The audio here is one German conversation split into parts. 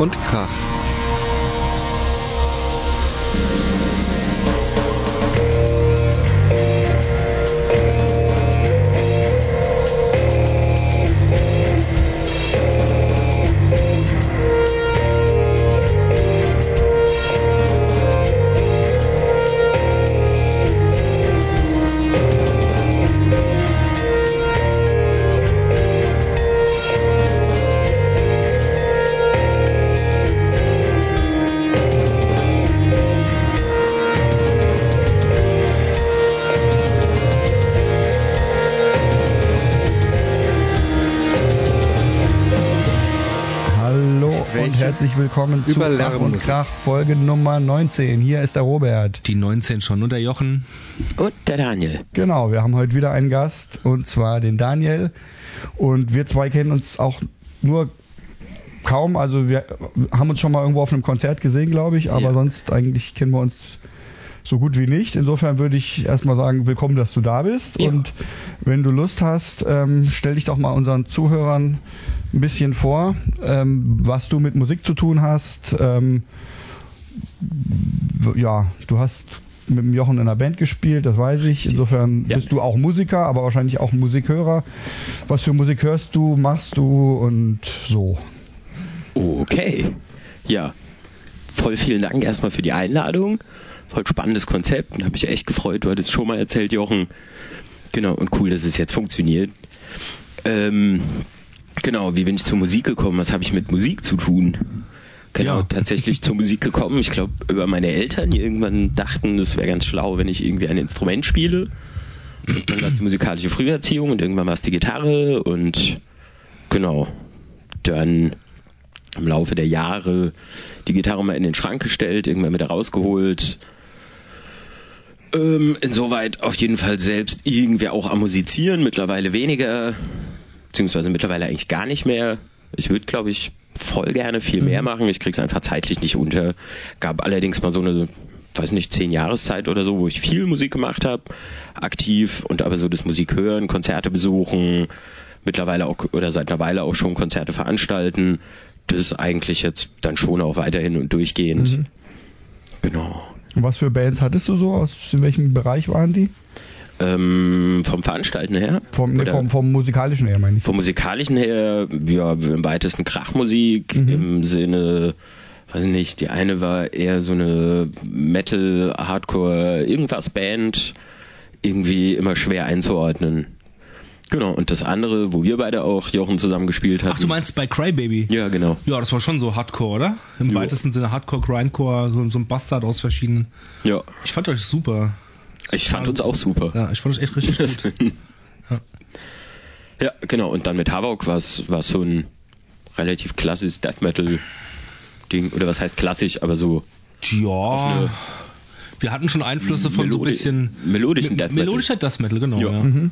und Krach. Herzlich willkommen zu Über Lärm und. Krach Folge Nummer 19. Hier ist der Robert. Die 19 schon und der Jochen. Und der Daniel. Genau, wir haben heute wieder einen Gast und zwar den Daniel. Und wir zwei kennen uns auch nur kaum. Also wir haben uns schon mal irgendwo auf einem Konzert gesehen, glaube ich, aber Ja. sonst eigentlich kennen wir uns so gut wie nicht. Insofern würde ich erstmal sagen, willkommen, dass du da bist. Ja. Und wenn du Lust hast, ähm, stell dich doch mal unseren Zuhörern ein bisschen vor, ähm, was du mit Musik zu tun hast. Ähm, ja, du hast mit dem Jochen in einer Band gespielt, das weiß ich. Insofern Ja. bist du auch Musiker, aber wahrscheinlich auch Musikhörer. Was für Musik hörst du, machst du und so. Okay. Ja. Voll vielen Dank erstmal für die Einladung. Voll spannendes Konzept. Und habe mich echt gefreut. Du hattest schon mal erzählt, Jochen. Genau. Und cool, dass es jetzt funktioniert. Ähm, genau. Wie bin ich zur Musik gekommen? Was habe ich mit Musik zu tun? Genau, Ja. tatsächlich zur Musik gekommen. Ich glaube, über meine Eltern, die irgendwann dachten, es wäre ganz schlau, wenn ich irgendwie ein Instrument spiele. Und dann war es die musikalische Früherziehung und irgendwann war es die Gitarre und genau. Dann im Laufe der Jahre die Gitarre mal in den Schrank gestellt, irgendwann wieder rausgeholt. Ähm, insoweit auf jeden Fall selbst irgendwie auch am Musizieren, mittlerweile weniger, beziehungsweise mittlerweile eigentlich gar nicht mehr. Ich würde, glaube ich, voll gerne viel mehr machen. Ich krieg's einfach zeitlich nicht unter. Gab allerdings mal so eine, weiß nicht, zehn Jahreszeit oder so, wo ich viel Musik gemacht habe, aktiv und aber so das Musik hören, Konzerte besuchen, mittlerweile auch oder seit einer Weile auch schon Konzerte veranstalten. Das ist eigentlich jetzt dann schon auch weiterhin und durchgehend. Mhm. Genau. Was für Bands hattest du so? Aus in welchem Bereich waren die? Ähm, vom Veranstalten her? Vom, nee, vom, vom musikalischen her, meine ich. vom musikalischen her, ja, im weitesten Krachmusik Mhm. im Sinne, weiß ich nicht, die eine war eher so eine Metal, Hardcore, irgendwas Band, irgendwie immer schwer einzuordnen. Genau, und das andere, wo wir beide auch Jochen zusammen gespielt hatten. Ach, du meinst bei Crybaby? Ja, genau. Ja, das war schon so Hardcore, oder? Im Jo. weitesten Sinne Hardcore, Grindcore, so, so ein Bastard aus verschiedenen. Ja, Ich fand euch super. ich fand uns auch super. Ja, ich fand euch echt richtig gut. Ja. Ja, genau. Und dann mit Havok war es so ein relativ klassisches Death Metal Ding. Oder was heißt klassisch, aber so Ja. Wir hatten schon Einflüsse von so ein Melodi- bisschen melodischen Me- Death Metal. Melodischer Death Metal, genau. Ja. Ja. Mhm.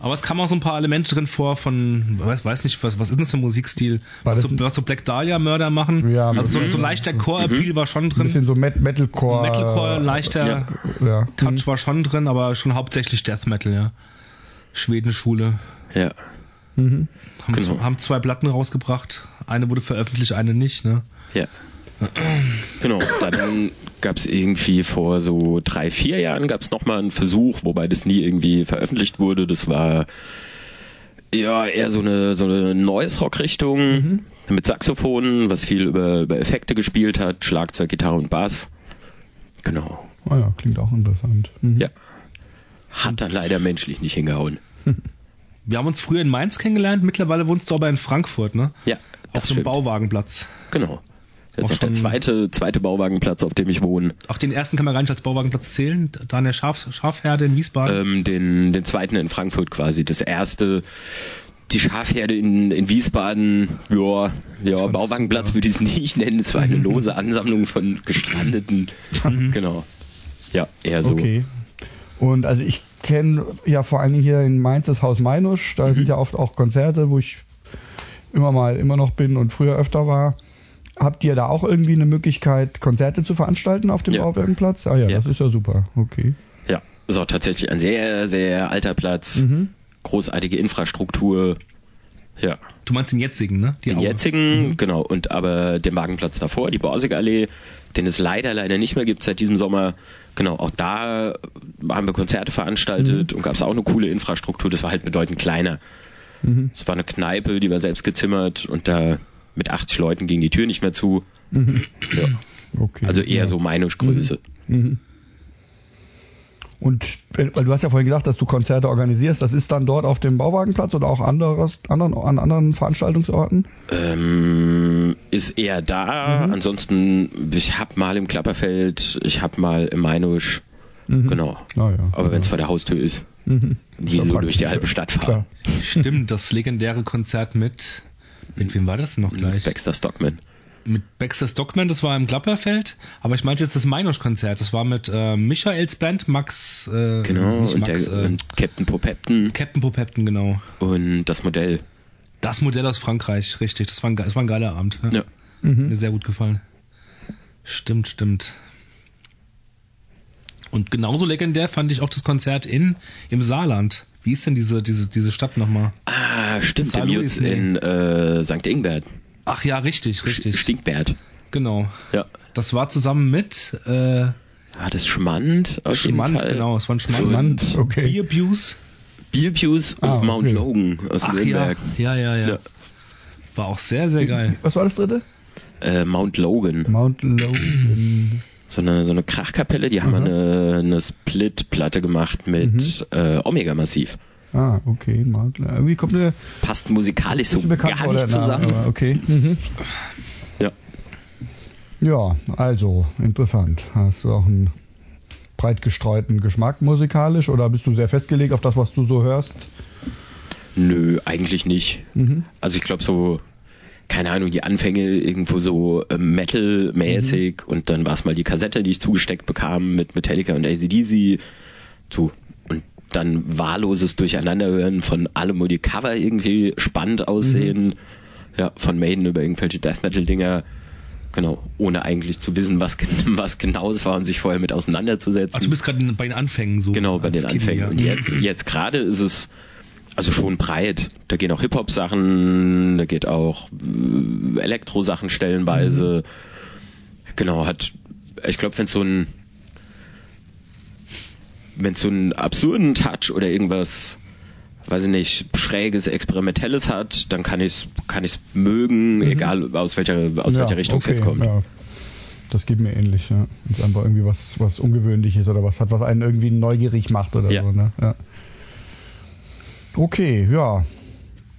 Aber es kamen auch so ein paar Elemente drin vor von, weiß, weiß nicht, was, was ist denn das für ein Musikstil? War Was das so, was so Black Dahlia Mörder machen? Ja, also so, mhm. so ein leichter Core-Appeal war schon Ein drin. bisschen so Met Metalcore. Metalcore, leichter ja. Ja. Touch war schon drin, aber schon hauptsächlich Death Metal, ja. Schwedenschule. ja. Mhm. Haben, Genau. zwei, haben zwei Platten rausgebracht. Eine wurde veröffentlicht, eine nicht, ne? Ja. Genau, dann gab es irgendwie vor so drei, vier Jahren gab es nochmal einen Versuch, wobei das nie irgendwie veröffentlicht wurde. Das war ja eher so eine so eine Noise-Rock-Richtung mit Saxophonen, was viel über, über Effekte gespielt hat, Schlagzeug, Gitarre und Bass. Genau. Ah ja, klingt auch interessant. Mhm. Ja. Hat dann leider menschlich nicht hingehauen. Wir haben uns früher in Mainz kennengelernt, mittlerweile wohnst du aber in Frankfurt, ne? Ja, Auf das dem stimmt. Bauwagenplatz. Genau. Das Auch ist auch der zweite, zweite Bauwagenplatz, auf dem ich wohne. Auch den ersten kann man gar nicht als Bauwagenplatz zählen. Da an der Schaf, Schafherde in Wiesbaden. ähm, den, den zweiten in Frankfurt quasi. Das erste, die Schafherde in, in Wiesbaden, ja, ja, Bauwagenplatz super. würde ich es nicht nennen. Es war eine lose Ansammlung von Gestrandeten. genau. Ja, eher so. Okay. Und also ich kenne ja vor allen Dingen hier in Mainz das Haus Meinusch. Da sind ja oft auch Konzerte, wo ich immer mal immer noch bin und früher öfter war. Habt ihr da auch irgendwie eine Möglichkeit, Konzerte zu veranstalten auf dem Ja. Bauwagenplatz? Ah ja, Ja. das ist ja super. Okay. Ja, ist auch tatsächlich ein sehr, sehr alter Platz. Mhm. Großartige Infrastruktur. Ja. Du meinst den jetzigen, ne? Die den Aue. jetzigen, mhm. genau. Und aber den Wagenplatz davor, die Borsigallee, den es leider, leider nicht mehr gibt seit diesem Sommer. Genau, auch da haben wir Konzerte veranstaltet mhm. und gab es auch eine coole Infrastruktur. Das war halt bedeutend kleiner. Mhm. Es war eine Kneipe, die war selbst gezimmert und da mit 80 Leuten ging die Tür nicht mehr zu. Mhm. Ja. Okay, also eher ja. so Meinungsgröße. Mhm. mhm. Und weil du hast ja vorhin gesagt, dass du Konzerte organisierst, das ist dann dort auf dem Bauwagenplatz oder auch anderes, anderen, an anderen Veranstaltungsorten? Ähm, ist eher da. Mhm. Ansonsten, ich hab mal im Klapperfeld, ich hab mal im Mainusch. Mhm. Genau. Ah, ja, Aber ja. wenn es vor der Haustür ist, mhm. nie so durch die halbe Stadt fahren. Stimmt, das legendäre Konzert mit, mit wem war das denn noch gleich? Baxter Stockman mit Baxter Stockman, das war im Klapperfeld, aber ich meinte jetzt das Meinusch-Konzert, das war mit äh, Michaels Band, Max, äh, genau, und, Max, der, äh, und Captain Popepton. Captain Popepton, genau. Und das Modell. Das Modell aus Frankreich, richtig, das war ein, das war ein geiler Abend. Ja. ja. Mhm. Mir sehr gut gefallen. Stimmt, stimmt. Und genauso legendär fand ich auch das Konzert in, im Saarland. Wie ist denn diese, diese, diese Stadt nochmal? Ah, stimmt, im Jutz in äh, St. Ingbert. Ach ja, richtig, richtig. Stinkbert. Genau. Ja. Das war zusammen mit äh, Ah, das Schmand auf Schmand, jeden Fall. genau, es war ein Schmand. Schmand okay. Bierbuse. Bierbuse und ah, Mount okay. Logan aus Ach, Nürnberg. Ja. ja, ja, ja, War auch sehr, sehr geil. Was war das dritte? Äh, Mount Logan. Mount Logan. So eine, so eine Krachkapelle, die haben eine, eine Split-Platte gemacht mit mhm. äh, Omega-Massiv. Ah, okay, Makler. Irgendwie kommt mir. Passt musikalisch so gar nicht zusammen. Name, okay. Mhm. Ja. Ja, also, interessant. Hast du auch einen breit gestreuten Geschmack musikalisch oder bist du sehr festgelegt auf das, was du so hörst? Nö, eigentlich nicht. Mhm. Also ich glaube so, keine Ahnung, die Anfänge irgendwo so äh, Metal-mäßig mhm. und dann war es mal die Kassette, die ich zugesteckt bekam mit Metallica und ACDC. So, dann wahlloses Durcheinanderhören von allem, wo die Cover irgendwie spannend aussehen. Mhm. Ja, von Maiden über irgendwelche Death Metal Dinger. Genau, ohne eigentlich zu wissen, was, was genau es war und sich vorher mit auseinanderzusetzen. Ach, du bist gerade bei den Anfängen so. Genau, bei den Skinny, Anfängen. Ja. Und jetzt, jetzt gerade ist es also schon breit. Da gehen auch Hip-Hop-Sachen, da geht auch äh, Elektro-Sachen stellenweise. Mhm. Genau, hat, ich glaube, wenn so ein wenn es so einen absurden Touch oder irgendwas, weiß ich nicht, schräges, experimentelles hat, dann kann ich es kann ich's mögen, mhm. egal aus welcher aus ja, welcher Richtung okay, es jetzt kommt. Ja. Das geht mir ähnlich, ja. Wenn es einfach irgendwie was, was Ungewöhnliches oder was hat, was einen irgendwie neugierig macht oder ja. so, ne? Ja. Okay, ja.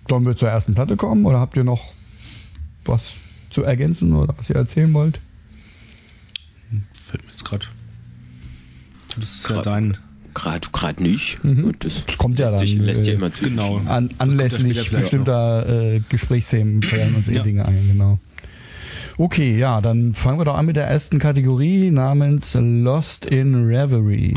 Sollen wir zur ersten Platte kommen oder habt ihr noch was zu ergänzen oder was ihr erzählen wollt? Fällt mir jetzt gerade. Das ist ja dein Gerade gerade nicht. Mhm. Das, das, kommt ja dann. Sich, lässt ja äh, immer genau. An, anlässlich bestimmter äh, Gesprächsthemen fallen uns eh ja. Dinge ein, genau. Okay, ja, dann fangen wir doch an mit der ersten Kategorie namens Lost in Reverie.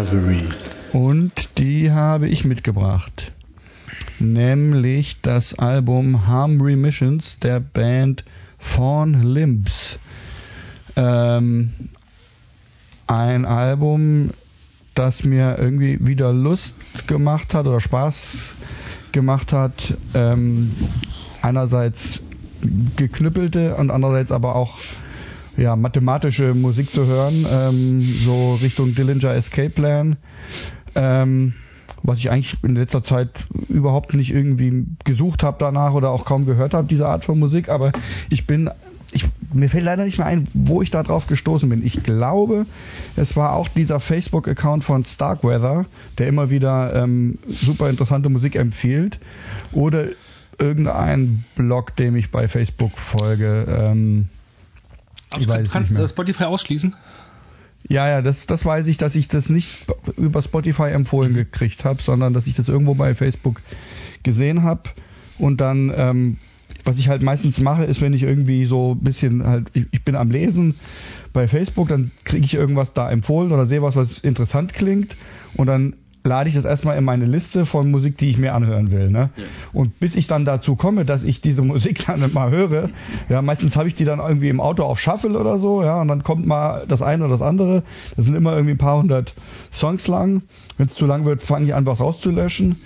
Reverie. Und die habe ich mitgebracht. Nämlich das Album Harm Remissions der Band Fawn Limbs. Ähm, ein Album, das mir irgendwie wieder Lust gemacht hat oder Spaß gemacht hat. Ähm, einerseits geknüppelte und andererseits aber auch ja, mathematische Musik zu hören, ähm, so Richtung Dillinger Escape Plan ähm, was ich eigentlich in letzter Zeit überhaupt nicht irgendwie gesucht habe danach oder auch kaum gehört habe, diese Art von Musik, aber ich bin ich, mir fällt leider nicht mehr ein, wo ich da drauf gestoßen bin. Ich glaube, es war auch dieser Facebook-Account von Starkweather, der immer wieder ähm, super interessante Musik empfiehlt. Oder irgendein Blog, dem ich bei Facebook folge. Ähm, ich weiß kannst du Spotify ausschließen? Ja, ja, das, das weiß ich, dass ich das nicht über Spotify empfohlen mhm. gekriegt habe, sondern dass ich das irgendwo bei Facebook gesehen habe und dann, ähm, was ich halt meistens mache, ist, wenn ich irgendwie so ein bisschen halt, ich, ich bin am Lesen bei Facebook, dann kriege ich irgendwas da empfohlen oder sehe was, was interessant klingt und dann lade ich das erstmal in meine Liste von Musik, die ich mir anhören will. Ne? Ja. Und bis ich dann dazu komme, dass ich diese Musik dann mal höre, ja, meistens habe ich die dann irgendwie im Auto auf Shuffle oder so, ja, und dann kommt mal das eine oder das andere. Das sind immer irgendwie ein paar hundert Songs lang. Wenn es zu lang wird, fange ich an, was rauszulöschen.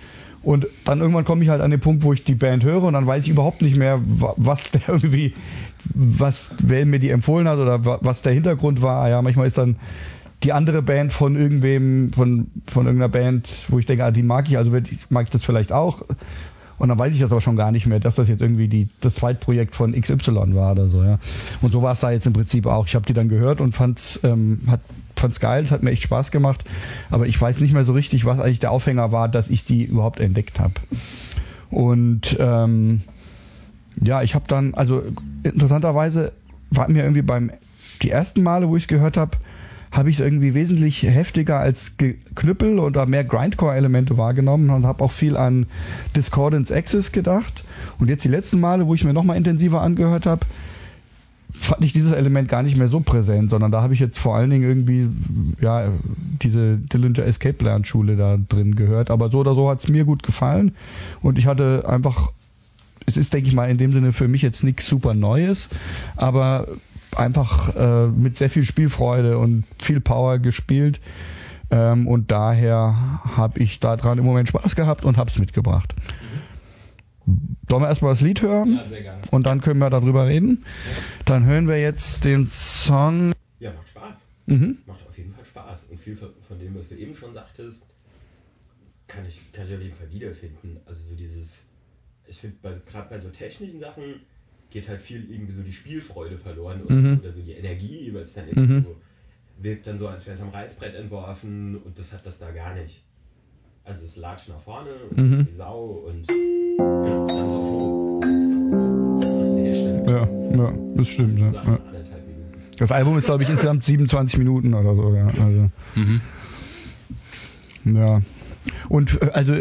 Und dann irgendwann komme ich halt an den Punkt, wo ich die Band höre und dann weiß ich überhaupt nicht mehr, was der irgendwie, was, wer mir die empfohlen hat oder was der Hintergrund war. Ja, manchmal ist dann die andere Band von irgendwem, von, von irgendeiner Band, wo ich denke, ah, die mag ich, also mag ich das vielleicht auch. Und dann weiß ich das aber schon gar nicht mehr, dass das jetzt irgendwie die, das Zweitprojekt von XY war oder so, ja. Und so war es da jetzt im Prinzip auch. Ich habe die dann gehört und fand's, ähm, hat, fand's geil, es hat mir echt Spaß gemacht. Aber ich weiß nicht mehr so richtig, was eigentlich der Aufhänger war, dass ich die überhaupt entdeckt habe. Und ähm, ja, ich habe dann, also interessanterweise war mir irgendwie beim die ersten Male, wo ich es gehört habe, habe ich es irgendwie wesentlich heftiger als Knüppel oder mehr Grindcore-Elemente wahrgenommen und habe auch viel an Discordance Access gedacht. Und jetzt die letzten Male, wo ich mir nochmal intensiver angehört habe, fand ich dieses Element gar nicht mehr so präsent, sondern da habe ich jetzt vor allen Dingen irgendwie ja diese Dillinger Escape Lernschule da drin gehört. Aber so oder so hat es mir gut gefallen und ich hatte einfach es ist, denke ich mal, in dem Sinne für mich jetzt nichts super Neues, aber einfach äh, mit sehr viel Spielfreude und viel Power gespielt. Ähm, und daher habe ich daran im Moment Spaß gehabt und habe es mitgebracht. Sollen wir erstmal das Lied hören? Ja, sehr gerne. Und dann können wir darüber reden. Ja. Dann hören wir jetzt den Song. Ja, macht Spaß. Mhm. Macht auf jeden Fall Spaß. Und viel von dem, was du eben schon sagtest, kann ich, kann ich auf jeden Fall wiederfinden. Also so dieses, ich finde gerade bei so technischen Sachen, geht halt viel irgendwie so die Spielfreude verloren oder, mhm. oder so die Energie, weil es dann irgendwie mhm. so wirkt dann so, als wäre es am Reißbrett entworfen und das hat das da gar nicht. Also es latscht nach vorne und mhm. die Sau und genau, das ist auch Show. Ja, ja, das stimmt. Ja. ja. Das Album ist, glaube ich, insgesamt 27 Minuten oder so, ja. Also. Mhm. Ja. Und äh, also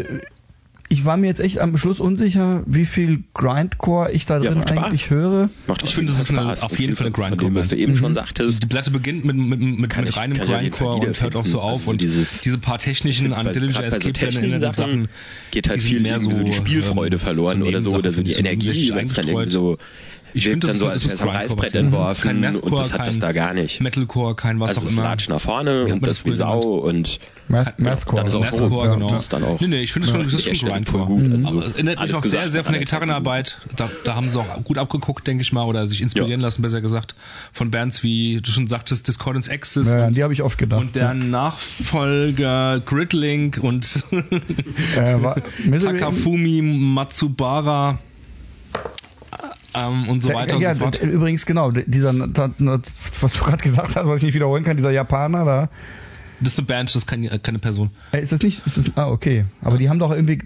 ich war mir jetzt echt am Schluss unsicher, wie viel Grindcore ich da drin ja, eigentlich höre. Macht ich finde, das ist eine, auf jeden Fall eine Grindcore. Was du eben mhm. schon sagtest. Die Platte beginnt mit, mit, mit, mit ich, reinem Grindcore und hört auch so auf. Also und dieses, diese paar technischen an Dillinger Escape so Sachen, Sachen geht halt viel mehr so, so die Spielfreude ähm, verloren oder so, oder so die Energie, wenn es dann irgendwie so ich finde, das, so, als wäre es am Reißbrett entworfen kein Mathcore, und das hat das da gar nicht. Metalcore, kein was also auch immer. Latsch nach vorne und das wie Sau und Mathcore. Das ist auch schon, genau. Das ist dann auch. Nee, nee, ich finde es schon, das ist schon Grindcore. Gut. Also, also, erinnert mich auch sehr, sehr von der Gitarrenarbeit. Da, da haben sie auch gut abgeguckt, denke ich mal, oder sich inspirieren lassen, besser gesagt, von Bands wie du schon sagtest, Discordance Axis. Ja, die habe ich oft gedacht. Und deren Nachfolger Gridlink und äh, Takafumi Matsubara ähm, und so weiter ja, und so fort. Übrigens, genau, dieser, was du gerade gesagt hast, was ich nicht wiederholen kann, dieser Japaner da. Das ist eine Band, das ist keine, keine Person. Äh, ist das nicht? Ist das, ah, okay. Aber ja. die haben doch irgendwie,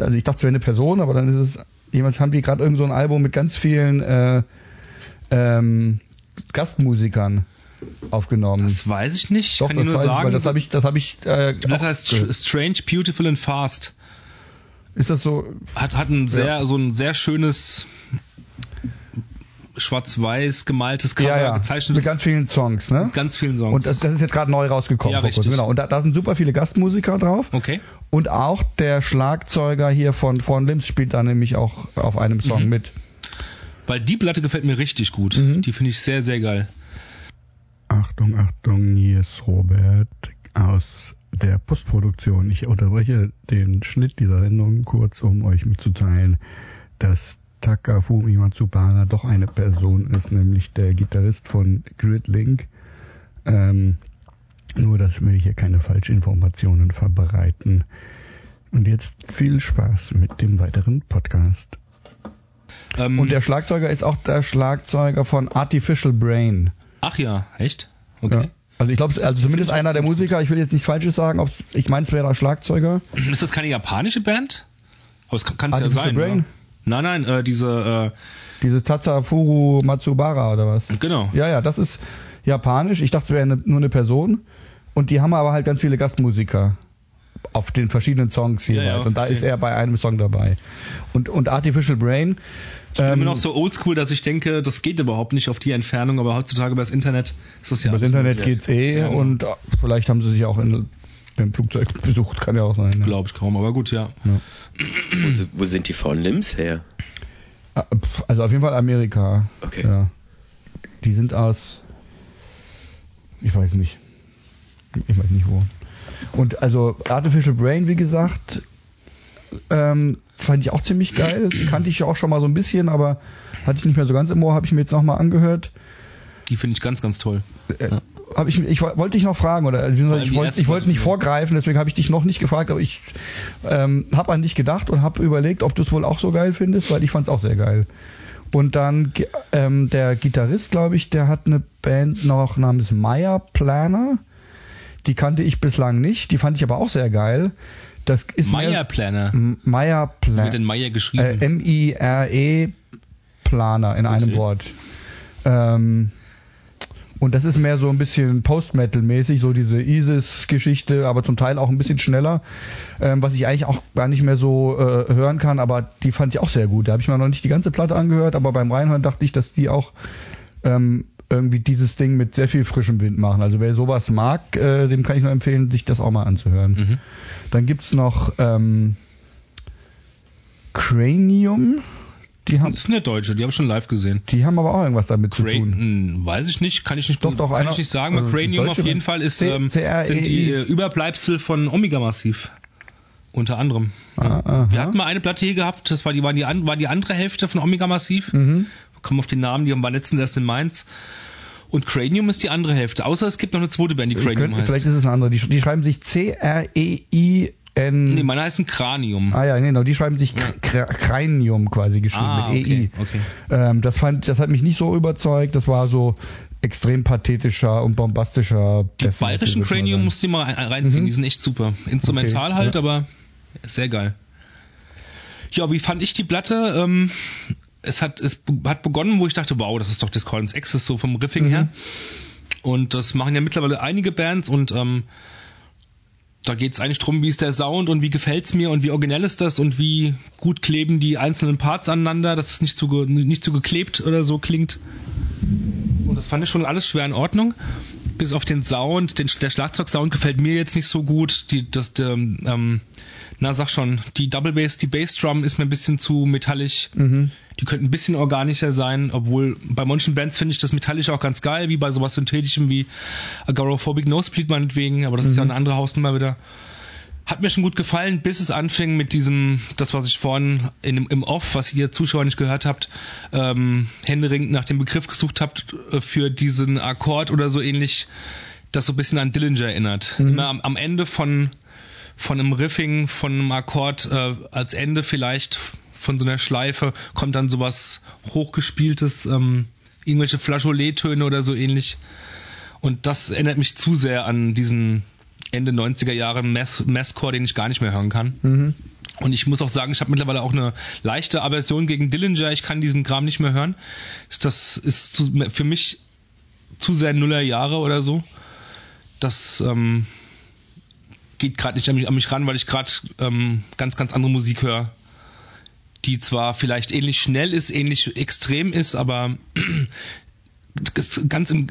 also ich dachte, es wäre eine Person, aber dann ist es, jemals haben die gerade irgend so ein Album mit ganz vielen äh, ähm, Gastmusikern aufgenommen. Das weiß ich nicht. Doch, kann das ich nur sagen. Ich, das habe ich, das habe ich. Äh, das heißt Strange, Beautiful and Fast. Ist das so? Hat hat ein sehr ja. so ein sehr schönes schwarz-weiß gemaltes Cover, ja, ja. gezeichnetes. Mit ganz vielen Songs, ne? Mit ganz vielen Songs. Und das, das ist jetzt gerade neu rausgekommen. Ja, richtig. Genau. Und da, da, sind super viele Gastmusiker drauf. Okay. Und auch der Schlagzeuger hier von Von Limbs spielt da nämlich auch auf einem Song mhm. mit. Weil die Platte gefällt mir richtig gut. Mhm. Die finde ich sehr, sehr geil. Achtung, Achtung, hier ist Robert aus der Postproduktion. Ich unterbreche den Schnitt dieser Sendung kurz, um euch mitzuteilen, dass Takafumi Matsubara doch eine Person ist, nämlich der Gitarrist von Gridlink. Ähm, nur, dass wir hier keine Falschinformationen verbreiten. Und jetzt viel Spaß mit dem weiteren Podcast. Ähm, Und der Schlagzeuger ist auch der Schlagzeuger von Artificial Brain. Ach ja, echt? Okay. Ja. Also ich glaube, also zumindest einer der Musiker, ich will jetzt nichts Falsches sagen, ich meine, es wäre der Schlagzeuger. Ist das keine japanische Band? Aber es kann es ja sein. Brain? Oder? Nein, nein, äh, diese. Äh, diese Tatsafuru Matsubara oder was? Genau. Ja, ja, das ist japanisch. Ich dachte, es wäre eine, nur eine Person. Und die haben aber halt ganz viele Gastmusiker auf den verschiedenen Songs jeweils. Ja, ja, und da ist er bei einem Song dabei. Und, und Artificial Brain. Ich bin ähm, immer noch so oldschool, dass ich denke, das geht überhaupt nicht auf die Entfernung, aber heutzutage über das Internet ist das ja. Über das Internet geht's eh ja, und vielleicht haben sie sich auch in Beim Flugzeug besucht, kann ja auch sein. Ne? Glaube ich kaum, aber gut, ja. ja. Wo, wo, sind die von Limbs her? Ah, also auf jeden Fall Amerika. Okay. Ja. Die sind aus, ich weiß nicht, ich weiß nicht wo. Und also Artificial Brain, wie gesagt, ähm, fand ich auch ziemlich geil. Kannte ich ja auch schon mal so ein bisschen, aber hatte ich nicht mehr so ganz im Ohr, habe ich mir jetzt nochmal angehört. Die finde ich ganz, ganz toll. Äh, hab ich, ich wollte dich noch fragen, oder ich wollte ich wollte nicht vorgreifen, deswegen habe ich dich noch nicht gefragt, aber ich ähm, habe an dich gedacht und habe überlegt, ob du es wohl auch so geil findest, weil ich fand es auch sehr geil. Und dann ähm, der Gitarrist, glaube ich, der hat eine Band noch namens Maya Planner. Die kannte ich bislang nicht, die fand ich aber auch sehr geil. Das ist Maya Planner. Maya Planner. Mit den Maya geschrieben. Äh, M-I-R-E Planer in okay. einem Wort. Ähm, und das ist mehr so ein bisschen Post-Metal-mäßig, so diese ISIS-Geschichte, aber zum Teil auch ein bisschen schneller, ähm, was ich eigentlich auch gar nicht mehr so äh, hören kann, aber die fand ich auch sehr gut. Da habe ich mir noch nicht die ganze Platte angehört, aber beim Reinhören dachte ich, dass die auch ähm, irgendwie dieses Ding mit sehr viel frischem Wind machen. Also wer sowas mag, äh, dem kann ich nur empfehlen, sich das auch mal anzuhören. Mhm. Dann gibt's noch ähm, Cranium. Die haben, das ist eine Deutsche, die habe ich schon live gesehen. Die haben aber auch irgendwas damit Cra zu tun. Weiß ich nicht, kann ich nicht, doch, doch, kann einer, ich nicht sagen. Äh, Cranium auf jeden Fall ist, ähm, sind die äh, Überbleibsel von Omega Massiv. Unter anderem. Ah, Wir hatten mal eine Platte hier gehabt, das war die, war die, war die andere Hälfte von Omega Massiv. Mhm. Kommen auf den Namen, die waren letztens erst in Mainz. Und Cranium ist die andere Hälfte. Außer es gibt noch eine zweite Band, die Cranium könnte, heißt. Vielleicht ist es eine andere. Die, die schreiben sich C-R-E-I N. Nee, meine heißen Cranium. Ah ja, genau, die schreiben sich ja. Cranium quasi geschrieben ah, mit EI. Okay, Ähm, das fand, das hat mich nicht so überzeugt. Das war so extrem pathetischer und bombastischer. Die bayerischen Cranium musst du mal reinziehen, mhm. die sind echt super. Instrumental okay, halt, ja. aber sehr geil. Ja, wie fand ich die Platte? Ähm, es hat, es hat begonnen, wo ich dachte, wow, das ist doch Discordance Access so vom Riffing mhm. her. Und das machen ja mittlerweile einige Bands und ähm, da geht es eigentlich drum, wie ist der Sound und wie gefällt's mir und wie originell ist das und wie gut kleben die einzelnen Parts aneinander, dass es nicht zu, nicht zu geklebt oder so klingt. Und das fand ich schon alles schwer in Ordnung. Bis auf den Sound, den, der Schlagzeugsound gefällt mir jetzt nicht so gut. Die, das, der, ähm, na sag schon, die Double Bass, die Bass Drum ist mir ein bisschen zu metallisch. Mhm. Die könnten ein bisschen organischer sein, obwohl bei manchen Bands finde ich das metallisch auch ganz geil, wie bei sowas Synthetischem wie Agoraphobic Nosebleed meinetwegen, aber das mhm. ist ja mhm. eine andere Hausnummer wieder. Hat mir schon gut gefallen, bis es anfing mit diesem, das was ich vorhin in, im Off, was ihr Zuschauer nicht gehört habt, ähm, händeringend nach dem Begriff gesucht habt äh, für diesen Akkord oder so ähnlich, das so ein bisschen an Dillinger erinnert. Mhm. Immer am, am Ende von von einem Riffing, von einem Akkord äh, als Ende vielleicht von so einer Schleife kommt dann sowas hochgespieltes, ähm, irgendwelche Flageolet-Töne oder so ähnlich. Und das erinnert mich zu sehr an diesen Ende 90er Jahre Masscore, den ich gar nicht mehr hören kann. Mhm. Und ich muss auch sagen, ich habe mittlerweile auch eine leichte Aversion gegen Dillinger. Ich kann diesen Kram nicht mehr hören. Das ist zu, für mich zu sehr Nuller Jahre oder so. Das ähm, geht gerade nicht an mich, an mich, ran, weil ich gerade ähm, ganz, ganz andere Musik höre die zwar vielleicht ähnlich schnell ist, ähnlich extrem ist, aber ganz im,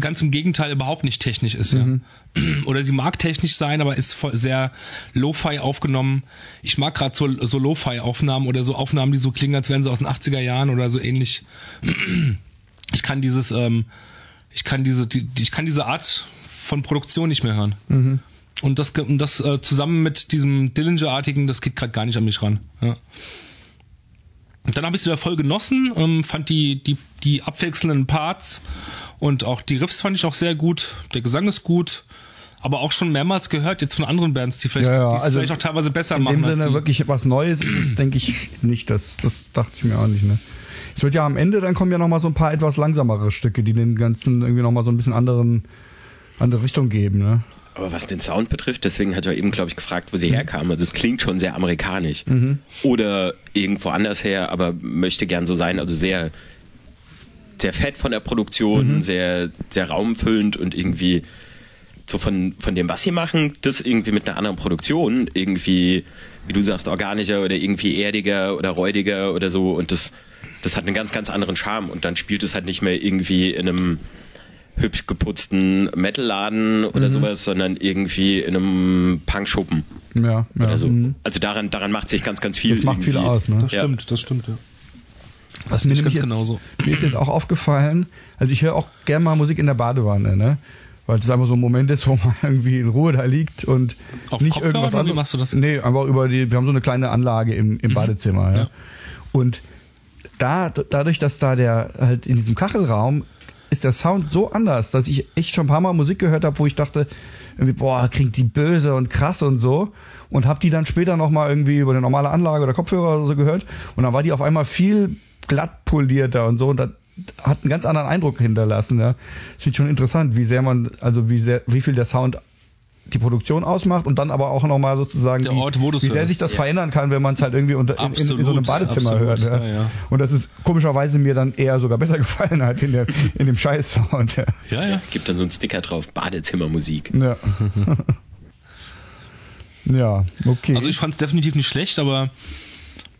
ganz im Gegenteil überhaupt nicht technisch ist. Mhm. Ja. Oder sie mag technisch sein, aber ist sehr Lo-Fi aufgenommen. Ich mag gerade so, so Lo-Fi-Aufnahmen oder so Aufnahmen, die so klingen, als wären sie aus den 80er Jahren oder so ähnlich. Ich kann dieses, ähm, ich kann diese, die, ich kann diese Art von Produktion nicht mehr hören. Mhm. Und das, und das äh, zusammen mit diesem Dillinger-artigen, das geht gerade gar nicht an mich ran. Ja. Dann habe ich es wieder voll genossen, ähm, fand die, die, die abwechselnden Parts und auch die Riffs fand ich auch sehr gut. Der Gesang ist gut, aber auch schon mehrmals gehört jetzt von anderen Bands, die vielleicht, ja, ja. also vielleicht auch teilweise besser in machen. In dem Sinne wirklich was Neues ist es, denke ich, nicht. Das, das dachte ich mir auch nicht. Ne? Es wird ja am Ende, dann kommen ja nochmal so ein paar etwas langsamere Stücke, die den ganzen irgendwie nochmal so ein bisschen anderen, andere Richtung geben. Ne? Aber was den Sound betrifft, deswegen hat er eben, glaube ich, gefragt, wo sie mhm. herkamen. Also es klingt schon sehr amerikanisch. Mhm. Oder irgendwo anders her, aber möchte gern so sein. Also sehr, sehr fett von der Produktion, mhm. sehr, sehr raumfüllend und irgendwie so von, von dem, was sie machen, das irgendwie mit einer anderen Produktion irgendwie, wie du sagst, organischer oder irgendwie erdiger oder räudiger oder so und das, das hat einen ganz, ganz anderen Charme und dann spielt es halt nicht mehr irgendwie in einem hübsch geputzten Metalladen oder mhm. sowas, sondern irgendwie in einem Punkschuppen. Ja, ja. Also, mhm. also daran, daran macht sich ganz, ganz viel. Das macht viel aus, ne? Das ja. stimmt, das stimmt, ja. Was mir, nämlich jetzt, genauso. mir ist jetzt auch aufgefallen, also ich höre auch gerne mal Musik in der Badewanne, ne? Weil es einfach so ein Moment ist, wo man irgendwie in Ruhe da liegt und Auf nicht Kopfhörer irgendwas anderes. Wie machst du das? Nee, einfach über die, wir haben so eine kleine Anlage im, im mhm. Badezimmer, ja. ja. Und da, dadurch, dass da der halt in diesem Kachelraum ist der Sound so anders, dass ich echt schon ein paar Mal Musik gehört habe, wo ich dachte, irgendwie, boah, klingt die böse und krass und so. Und habe die dann später nochmal irgendwie über eine normale Anlage oder Kopfhörer oder so gehört. Und dann war die auf einmal viel glatt polierter und so. Und das hat einen ganz anderen Eindruck hinterlassen. Ja. Das finde ich schon interessant, wie sehr man, also wie sehr, wie viel der Sound die Produktion ausmacht und dann aber auch nochmal sozusagen, der Ort, wo wie, wie sehr sich das ja. verändern kann, wenn man es halt irgendwie unter, in, in, in, so einem Badezimmer absolut, hört. Ja. Ja, ja. Und das ist komischerweise mir dann eher sogar besser gefallen halt in, der, in dem Scheiß-Sound. Ja. ja, ja. Gibt dann so einen Sticker drauf, Badezimmermusik. Ja. ja, okay. Also ich fand es definitiv nicht schlecht, aber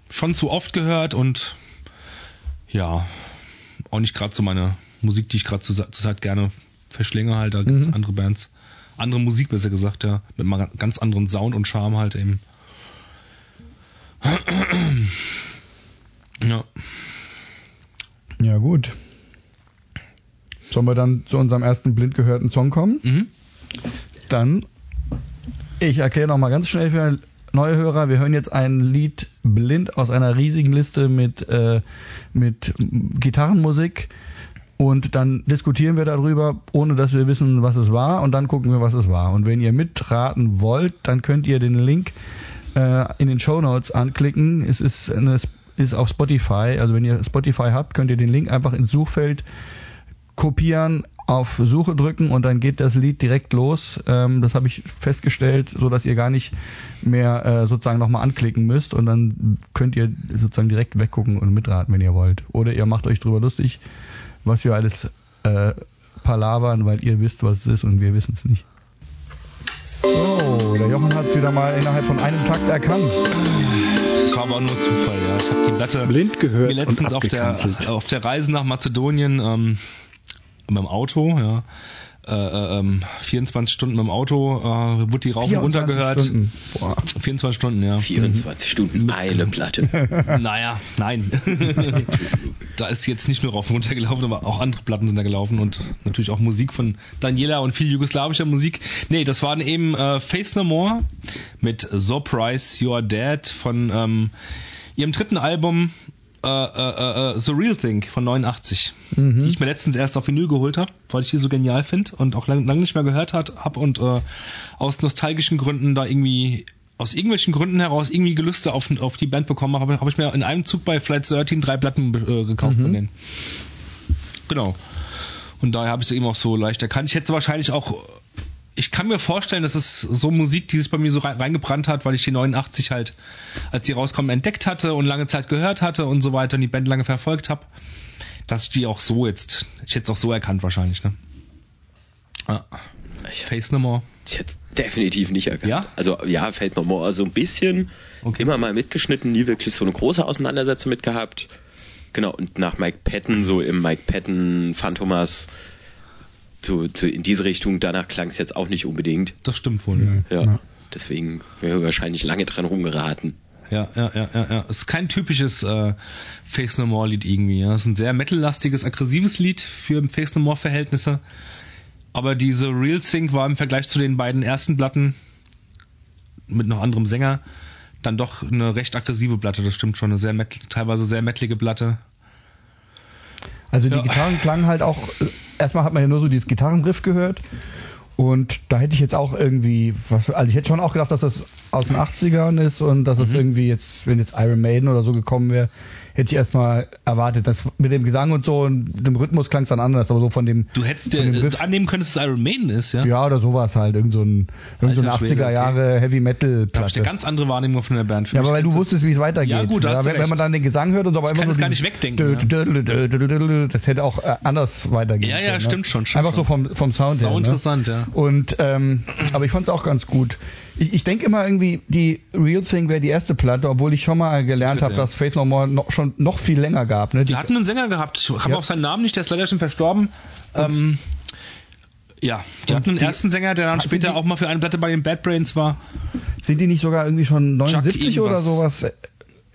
schon zu oft gehört und ja, auch nicht gerade so meine Musik, die ich gerade zur Zeit gerne verschlinge halt, da gibt es mhm. andere Bands andere Musik besser gesagt, ja, mit einem ganz anderen Sound und Charme halt eben. Ja. Ja, gut. Sollen wir dann zu unserem ersten blind gehörten Song kommen? Mhm. Dann, ich erkläre nochmal ganz schnell für neue Hörer, wir hören jetzt ein Lied blind aus einer riesigen Liste mit, äh, mit Gitarrenmusik und dann diskutieren wir darüber, ohne dass wir wissen, was es war und dann gucken wir, was es war. Und wenn ihr mitraten wollt, dann könnt ihr den Link äh, in den Show Notes anklicken. Es ist, eine, ist auf Spotify, also wenn ihr Spotify habt, könnt ihr den Link einfach ins Suchfeld kopieren, auf Suche drücken und dann geht das Lied direkt los. Ähm, das habe ich festgestellt, so dass ihr gar nicht mehr äh, sozusagen nochmal anklicken müsst und dann könnt ihr sozusagen direkt weggucken und mitraten, wenn ihr wollt. Oder ihr macht euch drüber lustig was wir alles äh, palavern, weil ihr wisst, was es ist und wir wissen es nicht. So, der Jochen hat es wieder mal innerhalb von einem Takt erkannt. Das war aber auch nur Zufall, ja. Ich habe die Platte blind gehört mir letztens auf der, auf der Reise nach Mazedonien ähm, mit dem Auto, ja, äh, ähm, 24 Stunden mit dem Auto, äh, wurde die rauf und runter gehört. Stunden. Boah. 24 Stunden, ja. 24 Stunden eine Platte. naja, nein. da ist jetzt nicht nur rauf und runter gelaufen, aber auch andere Platten sind da gelaufen und natürlich auch Musik von Daniela und viel jugoslawischer Musik. Nee, das waren eben äh, Face No More mit Surprise You're Dead von ähm, ihrem dritten Album äh, äh, äh, The Real Thing von 89, mhm. die ich mir letztens erst auf Vinyl geholt habe, weil ich die so genial finde und auch lange lang nicht mehr gehört habe und äh, aus nostalgischen Gründen da irgendwie aus irgendwelchen Gründen heraus irgendwie Gelüste auf, auf die Band bekommen habe, habe ich mir in einem Zug bei Flight 13 drei Platten äh, gekauft mhm. von denen. Genau. Und daher habe ich sie eben auch so leicht erkannt. Ich hätte wahrscheinlich auch ich kann mir vorstellen, dass es so Musik, die sich bei mir so reingebrannt hat, weil ich die 89 halt, als sie rauskommen, entdeckt hatte und lange Zeit gehört hatte und so weiter und die Band lange verfolgt habe, dass ich die auch so jetzt, ich hätte es auch so erkannt wahrscheinlich, ne? Ah. Ich Face No More. Ich hätte es definitiv nicht erkannt. Ja? Also ja, Face No More, also ein bisschen, okay. immer mal mitgeschnitten, nie wirklich so eine große Auseinandersetzung mitgehabt. Genau, und nach Mike Patton, so im Mike Patton Phantomas zu, zu, in diese Richtung, danach klang es jetzt auch nicht unbedingt. Das stimmt wohl. Ja. ja. Deswegen wäre wahrscheinlich lange dran rumgeraten. Ja, ja, ja, ja, ja. Es ist kein typisches äh, Face No More Lied irgendwie. Ja. Es ist ein sehr metallastiges, aggressives Lied für Face No More Verhältnisse. Aber diese Real Sync war im Vergleich zu den beiden ersten Platten mit noch anderem Sänger dann doch eine recht aggressive Platte. Das stimmt schon. Eine sehr teilweise sehr metalige Platte. Also die ja. Gitarren klangen halt auch, erstmal hat man ja nur so dieses Gitarrenriff gehört und da hätte ich jetzt auch irgendwie, also ich hätte schon auch gedacht, dass das aus den 80ern ist und dass es mhm. irgendwie jetzt, wenn jetzt Iron Maiden oder so gekommen wäre, hätte ich erstmal erwartet, dass mit dem Gesang und so und dem Rhythmus klang es dann anders, aber so von dem. Du hättest dir äh, annehmen können, dass es Iron Maiden ist, ja? Ja, oder sowas halt, irgend so ein, irgend so eine 80er Jahre okay. Heavy Metal. Da ich eine ganz andere Wahrnehmung von der Band. Für ja, aber weil du wusstest, wie es weitergeht. Ja, gut, ja, wenn, wenn, man dann den Gesang hört und so, aber immer so gar nicht wegdenken. Das hätte auch anders weitergehen Ja, ja, können, stimmt schon. Einfach so vom, vom Sound her. So interessant, ja. Und, ähm, aber ich fand es auch ganz gut. Ich, ich denke immer irgendwie, die Real Thing wäre die erste Platte, obwohl ich schon mal gelernt habe, dass Faith No More noch, schon noch viel länger gab. Ne? Die, die hatten einen Sänger gehabt. Ich habe ja. auch seinen Namen nicht, der ist leider schon verstorben. Ähm, Ja, die und hatten einen die, ersten Sänger, der dann später die, auch mal für eine Platte bei den Bad Brains war. Sind die nicht sogar irgendwie schon 79 oder sowas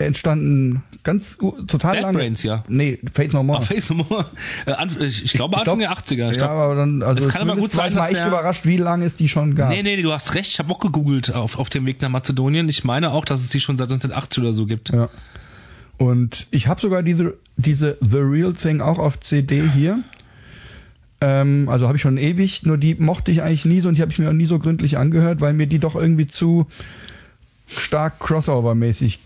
entstanden? Ganz total Bad lange. Brains, ja. Nee, Faith No More. Ach, Faith No More. Äh, ich glaube Anfang der 80er. Ich ja, aber dann, also es kann aber gut sein, war ich echt überrascht, wie lange es die schon gab. Nee, nee, du hast recht. Ich habe auch gegoogelt auf, auf dem Weg nach Mazedonien. Ich meine auch, dass es die schon seit 1980 oder so gibt. Ja. Und ich habe sogar diese, diese The Real Thing auch auf CD hier. Ähm, also habe ich schon ewig, nur die mochte ich eigentlich nie so und die habe ich mir auch nie so gründlich angehört, weil mir die doch irgendwie zu stark Crossover-mäßig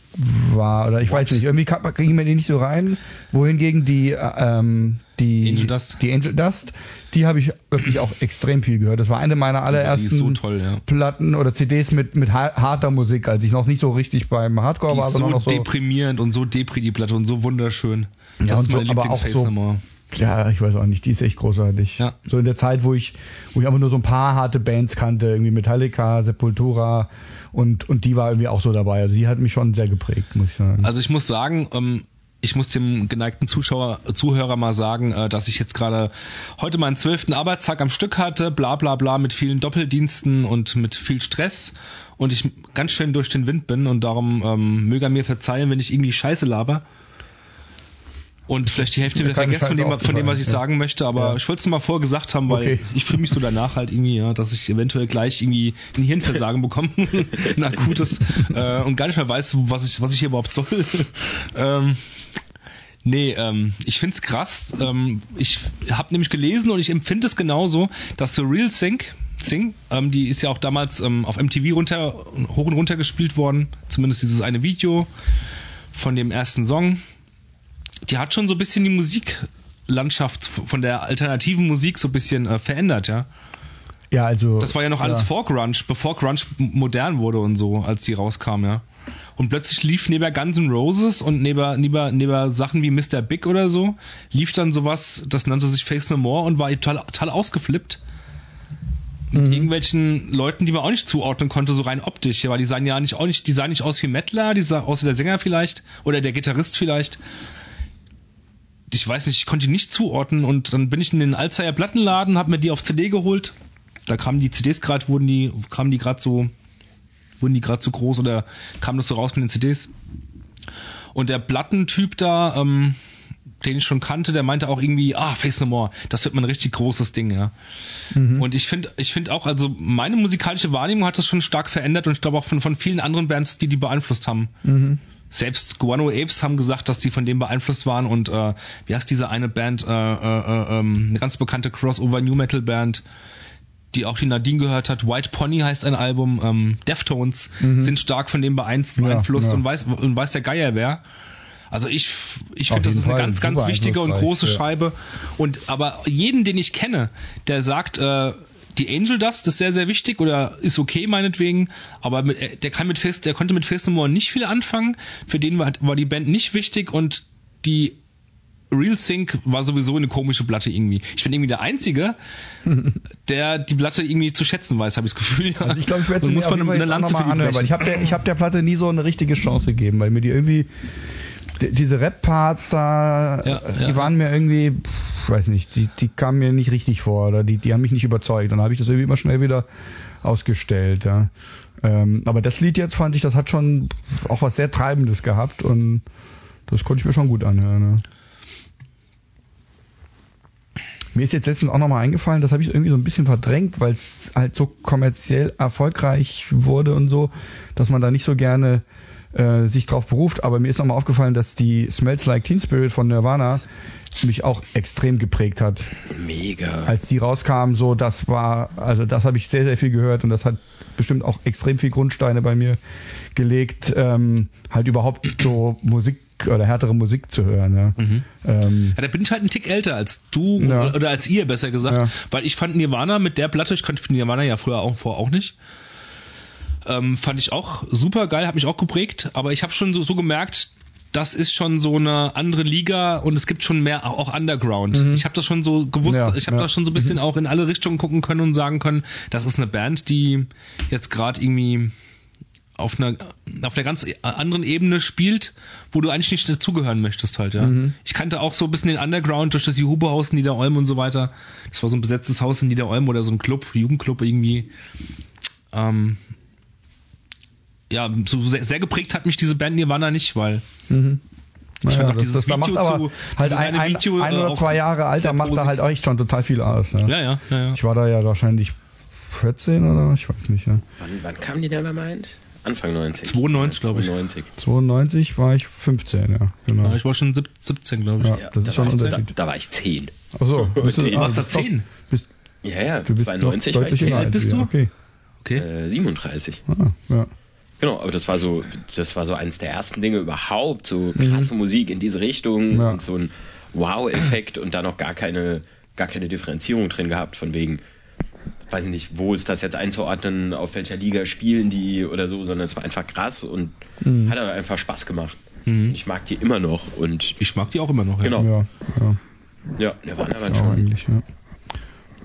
war. Oder ich What? weiß nicht, irgendwie kriegen mir die nicht so rein. Wohingegen die, äh, ähm, die Angel Dust, die, Angel Dust, die habe ich wirklich auch extrem viel gehört. Das war eine meiner allerersten so toll, ja. Platten oder CDs mit, mit harter Musik, als ich noch nicht so richtig beim Hardcore die war. Ist so noch so deprimierend und so depri die Platte und so wunderschön. Das ja, ist meine so, auch so, ja, ich weiß auch nicht, die ist echt großartig. Ja. So in der Zeit, wo ich, wo ich einfach nur so ein paar harte Bands kannte, irgendwie Metallica, Sepultura und, und die war irgendwie auch so dabei. Also die hat mich schon sehr geprägt, muss ich sagen. Also ich muss sagen, ähm, ich muss dem geneigten Zuschauer, Zuhörer mal sagen, äh, dass ich jetzt gerade heute meinen zwölften Arbeitstag am Stück hatte, bla bla bla, mit vielen Doppeldiensten und mit viel Stress und ich ganz schön durch den Wind bin und darum ähm, möge er mir verzeihen, wenn ich irgendwie Scheiße laber und vielleicht die Hälfte wieder vergessen von dem, von dem, was ich sagen möchte, aber ja. ich wollte es mal vorher gesagt haben, weil okay. ich fühle mich so danach halt irgendwie, ja, dass ich eventuell gleich irgendwie ein Hirnversagen bekomme, ein akutes äh, und gar nicht mehr weiß, was ich, was ich hier überhaupt soll. ähm, nee, ähm, ich find's krass. Ähm, ich habe nämlich gelesen und ich empfinde es genauso, dass The Real Sync, Sing, ähm, die ist ja auch damals ähm, auf MTV runter, hoch und runter gespielt worden, zumindest dieses eine Video von dem ersten Song die hat schon so ein bisschen die Musiklandschaft von der alternativen Musik so ein bisschen äh, verändert, ja. Ja, also. Das war ja noch alles ja. vor Grunge, bevor Grunge modern wurde und so, als die rauskam, ja. Und plötzlich lief neben Guns N' Roses und neben, neben, neben Sachen wie Mr. Big oder so, lief dann sowas, das nannte sich Face No More und war total, total ausgeflippt. Mit mhm. irgendwelchen Leuten, die man auch nicht zuordnen konnte, so rein optisch, ja, weil die sahen ja nicht auch nicht, die sahen nicht aus wie Mettler, die sah aus wie der Sänger vielleicht, oder der Gitarrist vielleicht ich weiß nicht, ich konnte die nicht zuordnen und dann bin ich in den Alzheimer Plattenladen, habe mir die auf CD geholt. Da kamen die CDs gerade, wurden die, kamen die gerade so, wurden die gerade so groß oder kam das so raus mit den CDs. Und der Plattentyp da, ähm, den ich schon kannte, der meinte auch irgendwie, ah, Face No More, das wird mal ein richtig großes Ding, ja. Mhm. Und ich finde, ich finde auch, also meine musikalische Wahrnehmung hat das schon stark verändert und ich glaube auch von, von vielen anderen Bands, die die beeinflusst haben. Mhm selbst Guano Apes haben gesagt, dass die von dem beeinflusst waren und äh, wie heißt diese eine Band, äh, äh, äh, ähm, eine ganz bekannte Crossover New Metal Band, die auch die Nadine gehört hat. White Pony heißt ein Album. Ähm, Deftones mhm. sind stark von dem beeinflusst ja, ja. und weiß und weiß der Geier wer. Also ich ich finde, das ist eine ganz ganz wichtige und große ja. Scheibe. Und aber jeden, den ich kenne, der sagt äh, die Angel Dust ist sehr, sehr wichtig oder ist okay meinetwegen, aber mit, äh, der kann mit Fest, der konnte mit Fest No More nicht viel anfangen. Für den war, war die Band nicht wichtig und die Real Sync war sowieso eine komische Platte irgendwie. Ich bin irgendwie der Einzige, der die Platte irgendwie zu schätzen weiß, habe ich das Gefühl. Also ich glaube, ich werde es mir eine, eine Lanze für anhören, weil ich habe der, ich hab der Platte nie so eine richtige Chance gegeben, weil mir die irgendwie diese Rap-Parts da, ja, die ja. waren mir irgendwie, pff, weiß nicht, die, die kamen mir nicht richtig vor oder die, die haben mich nicht überzeugt. Dann habe ich das irgendwie immer schnell wieder ausgestellt. Ja. Ähm, aber das Lied jetzt fand ich, das hat schon auch was sehr Treibendes gehabt und das konnte ich mir schon gut anhören. Ja. Mir ist jetzt letztens auch nochmal eingefallen, das habe ich irgendwie so ein bisschen verdrängt, weil es halt so kommerziell erfolgreich wurde und so, dass man da nicht so gerne äh, sich drauf beruft. Aber mir ist nochmal aufgefallen, dass die Smells Like Teen Spirit von Nirvana mich auch extrem geprägt hat. Mega. Als die rauskamen, so das war, also das habe ich sehr, sehr viel gehört und das hat bestimmt auch extrem viel Grundsteine bei mir gelegt, ähm, halt überhaupt so Musik oder härtere Musik zu hören. Ja. Mhm. Ähm, ja, da bin ich halt ein Tick älter als du ja. oder als ihr, besser gesagt, ja. weil ich fand Nirvana mit der Platte, ich kannte Nirvana ja früher auch vor auch nicht. Ähm, fand ich auch super geil, hat mich auch geprägt, aber ich habe schon so, so gemerkt, das ist schon so eine andere Liga und es gibt schon mehr auch Underground. Mhm. Ich habe das schon so gewusst, ja, ich habe ja. da schon so ein bisschen mhm. auch in alle Richtungen gucken können und sagen können, das ist eine Band, die jetzt gerade irgendwie auf einer auf einer ganz anderen Ebene spielt, wo du eigentlich nicht dazugehören möchtest halt, ja. Mhm. Ich kannte auch so ein bisschen den Underground durch das Juhubo-Haus in Niederolm und so weiter. Das war so ein besetztes Haus in Niederolm oder so ein Club, Jugendclub irgendwie. Ähm, ja, so sehr, sehr, geprägt hat mich diese Band Nirvana nicht, weil mhm. Ich naja, das, das Video macht aber zu, halt ein, ein, Video, ein, oder zwei Jahre Alter macht da halt echt schon total viel aus. Ne? Ja, ja, ja, ja. Ich war da ja wahrscheinlich 14 oder ich weiß nicht. Ja. Wann, wann kam die denn meint? Anfang 90. 92, glaube ich. 92. 92 war ich 15, ja, genau. Ja, ich war schon 17, glaube ich. Ja, ja das ist schon da, da, war ich 10. Achso, du, du warst da 10? Bist, ja, ja, du bist 92 war ich 10. Wie alt bist du? Okay. okay. Äh, 37. Ah, ja. Genau, aber das war so, das war so eines der ersten Dinge überhaupt, so krasse mhm. Musik in diese Richtung ja. und so ein Wow-Effekt und da noch gar keine, gar keine Differenzierung drin gehabt, von wegen, weiß ich nicht, wo ist das jetzt einzuordnen, auf welcher Liga spielen die oder so, sondern es war einfach krass und mhm. hat aber einfach Spaß gemacht. Mhm. Ich mag die immer noch und. Ich mag die auch immer noch, ja. Genau. Ja, ja. ja der war aber schon. Eigentlich, ja.